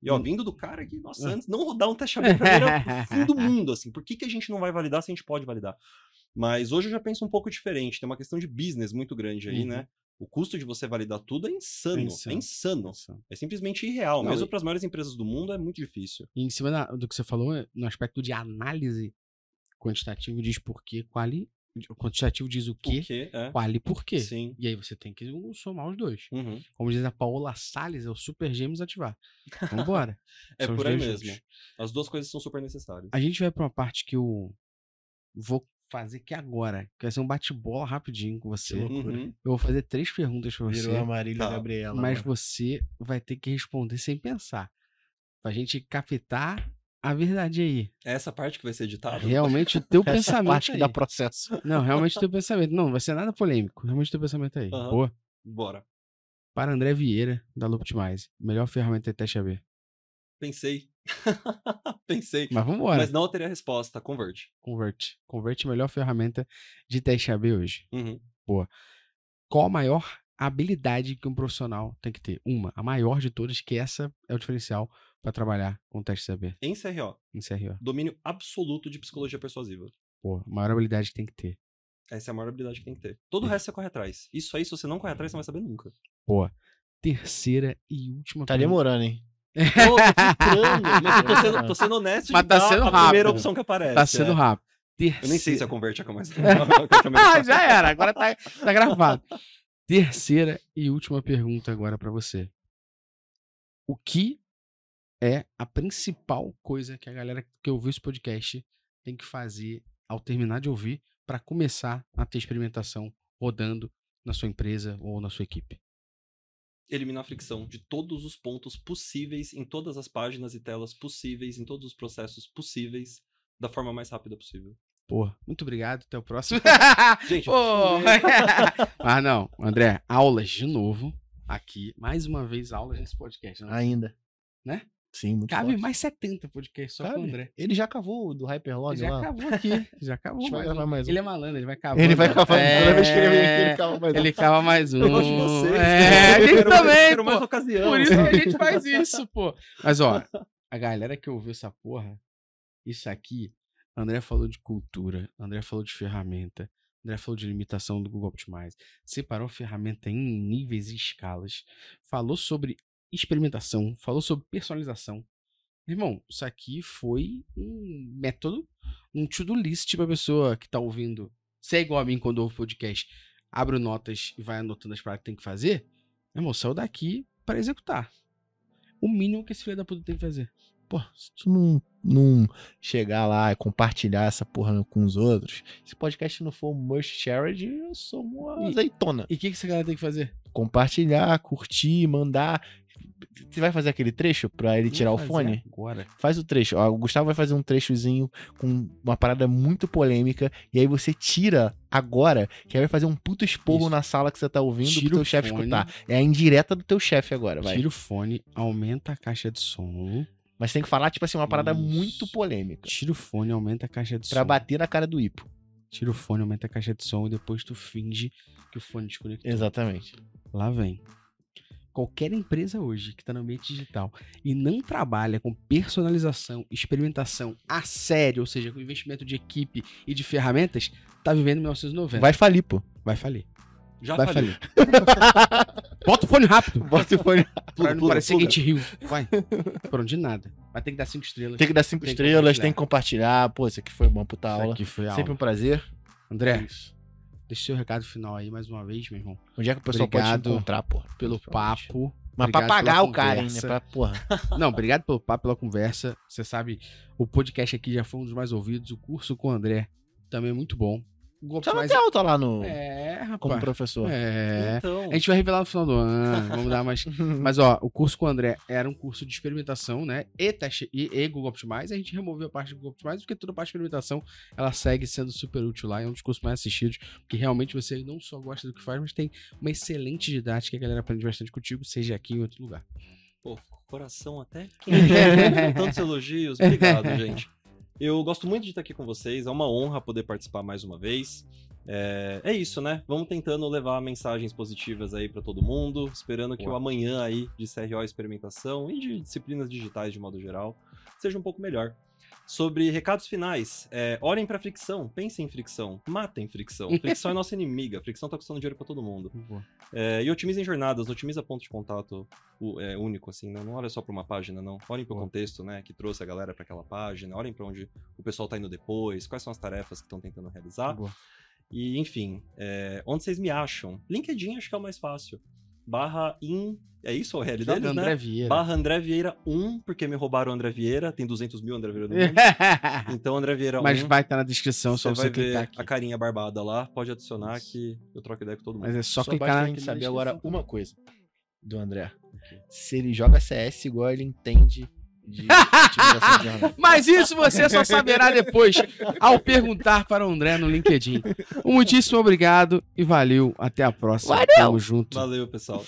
E ó,
Hum.
vindo do cara que, nossa,
É.
antes não rodar um teste AB era o fim do mundo, assim. Por que, que a gente não vai validar se a gente pode validar? Mas hoje eu já penso um pouco diferente. Tem uma questão de business muito grande aí,
Uhum.
né? O custo de você validar tudo é insano. É
insano.
insano.
Nossa.
É simplesmente irreal.
Não,
Mesmo
e-
para as maiores empresas do mundo é muito difícil.
E em cima da- do que você falou, no aspecto de análise, quantitativo diz por quê, quali. O quantitativo diz o quê,
Porque é.
quali por quê.
Sim.
E aí você tem que somar os dois.
Uhum.
Como diz a Paola Salles, é o Super Gêmeos ativar. Vambora.
É por aí mesmo.
juntos.
As duas coisas são super necessárias.
A gente vai pra uma parte que eu vou fazer aqui agora. Que vai ser um bate-bola rapidinho com você.
Uhum.
Eu vou fazer três perguntas pra você.
Virou a Marília
Tá.
Gabriela.
mas
agora.
você vai ter que responder sem pensar. Pra gente captar a verdade aí.
É essa parte que vai ser editada?
Realmente o teu
Essa
pensamento
parte que dá processo.
Não, realmente o teu pensamento. Não, vai ser nada polêmico. Realmente o teu pensamento aí.
Aham.
Boa.
Bora.
Para André Vieira, da Looptimize. Melhor ferramenta de teste AB.
Pensei. Pensei.
Mas vambora.
Mas não teria resposta. Convert.
Convert. Convert é a melhor ferramenta de teste AB hoje.
Uhum.
Qual a maior habilidade que um profissional tem que ter? Uma, a maior de todas, que essa é o diferencial para trabalhar com teste AB
Em CRO,
em CRO.
domínio absoluto de psicologia persuasiva.
Pô, a maior habilidade que tem que ter.
Essa é a maior habilidade que tem que ter. Todo o resto você corre atrás. Isso aí, se você não corre atrás, você não vai saber nunca.
Pô, terceira e última
Tá
pergunta.
demorando, hein?
Pô, tô filtrando, mas eu tô sendo, tô sendo honesto
Mas
de
tá sendo
a primeira
rápido.
opção que aparece.
Tá sendo
é.
rápido. Terceira...
Eu nem sei se a converte a mais.
Ah, já era, agora tá, tá gravado. Terceira e última pergunta agora pra você. O que é a principal coisa que a galera que ouviu esse podcast tem que fazer ao terminar de ouvir para começar a ter experimentação rodando na sua empresa ou na sua equipe?
Eliminar a fricção de todos os pontos possíveis, em todas as páginas e telas possíveis, em todos os processos possíveis, da forma mais rápida possível.
Pô, muito obrigado, até o próximo.
Gente,
Pô. Mas não, André, aulas de novo aqui. Mais uma vez, aulas nesse podcast. Né?
Ainda.
Né?
Sim, muito
Cabe
forte.
mais 70 podcasts só com o
Cabe.
André.
Ele já cavou do
Ele
Hyperlog
já
lá.
acabou aqui. Já acabou
gente vai
mais um.
mais um.
Ele é malandro, ele vai cavando.
Ele vai cavando.
É,
Toda vez que ele vem aqui, ele cava mais um.
Ele cava mais um.
Eu gosto de vocês.
É, a gente
mais-
também,
quero mais ocasião.
Por isso que a gente faz isso, pô. Mas, ó, a galera que ouviu essa porra, isso aqui, André falou de cultura, André falou de ferramenta, André falou de limitação do Google Optimize, separou ferramenta em níveis e escalas, falou sobre experimentação, falou sobre personalização. Irmão, isso aqui foi um método, um to-do list pra pessoa que tá ouvindo. Se é igual a mim quando ouve podcast, abre notas e vai anotando as paradas que tem que fazer. Irmão, saiu daqui pra executar. O mínimo que esse filho da puta tem que fazer.
Pô, se tu não, não chegar lá e compartilhar essa porra com os outros, se o podcast não for must shared, eu sou uma
E-
azeitona.
E o que, que essa galera tem que fazer?
Compartilhar, curtir, mandar. Você vai fazer aquele trecho pra ele tirar o fone?
Agora.
Faz o trecho. Ó, o Gustavo vai fazer um trechozinho com uma parada muito polêmica. E aí você tira agora, que aí vai fazer um puto esporro
Isso.
na sala que você tá ouvindo
Tira
pro
o
teu chefe escutar. É a indireta do teu chefe agora, vai.
Tira o fone, aumenta a caixa de som.
Mas tem que falar, tipo assim, uma parada
Isso.
muito polêmica.
Tira o fone, aumenta a caixa de
Pra
som.
bater na cara do Ipo.
Tira o fone, aumenta a caixa de som e depois tu finge que o fone desconectou.
Exatamente.
Lá vem. Qualquer empresa hoje que está no ambiente digital e não trabalha com personalização, experimentação a sério, ou seja, com investimento de equipe e de ferramentas, tá vivendo 1990.
Vai falir, pô.
Vai falir.
Já
Vai
falei.
falir. Bota o fone rápido.
Bota o fone.
pra não
pula,
parecer
pula.
Get Hill. Vai. Pronto, de nada. Vai ter que dar cinco estrelas.
Tem que dar cinco
Tem que
estrelas,
compartilhar.
tem que compartilhar. Pô, isso aqui foi uma puta
Isso
aula.
aqui foi a
Sempre
aula.
um prazer.
André,
Isso.
Deixa o seu recado final aí mais uma vez, meu irmão.
Onde é que o pessoal pode
Obrigado
te encontrar, pô?
Pelo papo.
Mas pra pagar o cara, hein, né? Pra, porra.
Não, obrigado pelo papo, pela conversa. Você sabe, o podcast aqui já foi um dos mais ouvidos. O curso com o André também é muito bom. O golpe
Você não
mais...
tem alta lá no,
É,
como
rapaz.
professor.
É.
Então,
A gente vai revelar no final do ano. Vamos dar mais. Mas, ó, o curso com o André era um curso de experimentação, né? E, teste, e, e Google Optimize. A gente removeu a parte do Google Optimize porque toda a parte de experimentação ela segue sendo super útil lá. É um dos cursos mais assistidos. Porque realmente você não só gosta do que faz, mas tem uma excelente didática que a galera aprende bastante contigo, seja aqui em outro lugar.
pô, coração até Tantos elogios. Obrigado, gente. Eu gosto muito de estar aqui com vocês. É uma honra poder participar mais uma vez. É, é isso, né? Vamos tentando levar mensagens positivas aí pra todo mundo, esperando que
Boa.
o amanhã aí de CRO experimentação e de disciplinas digitais de modo geral seja um pouco melhor. Sobre recados finais, é, olhem pra fricção, pensem em fricção, matem fricção. Fricção é nossa inimiga, fricção tá custando dinheiro pra todo mundo. É, e otimizem jornadas, otimiza ponto de contato é, único, assim, não, não olha só pra uma página, não. Olhem pro
Boa.
contexto, né, que trouxe a galera pra aquela página, olhem pra onde o pessoal tá indo depois, quais são as tarefas que estão tentando realizar.
Boa.
E, enfim, é, onde vocês me acham? LinkedIn acho que é o mais fácil. Barra in. É isso o RL deles,
André
né?
Vieira.
Barra André Vieira 1, porque me roubaram o André Vieira. Tem 200 mil André Vieira no mundo. Então, André Vieira 1.
Mas vai estar na descrição, só
você
você
vai ver
clicar aqui.
a carinha barbada lá. Pode adicionar
Isso.
que eu troco ideia com todo mundo.
Mas é só,
Só
clicar
basta
na
a gente saber agora uma coisa do André. Se ele joga CS igual ele entende de de.
Mas isso você só saberá depois ao perguntar para o André no LinkedIn. Um muitíssimo obrigado e valeu. Até a próxima.
Valeu!
Tamo junto.
Valeu, pessoal.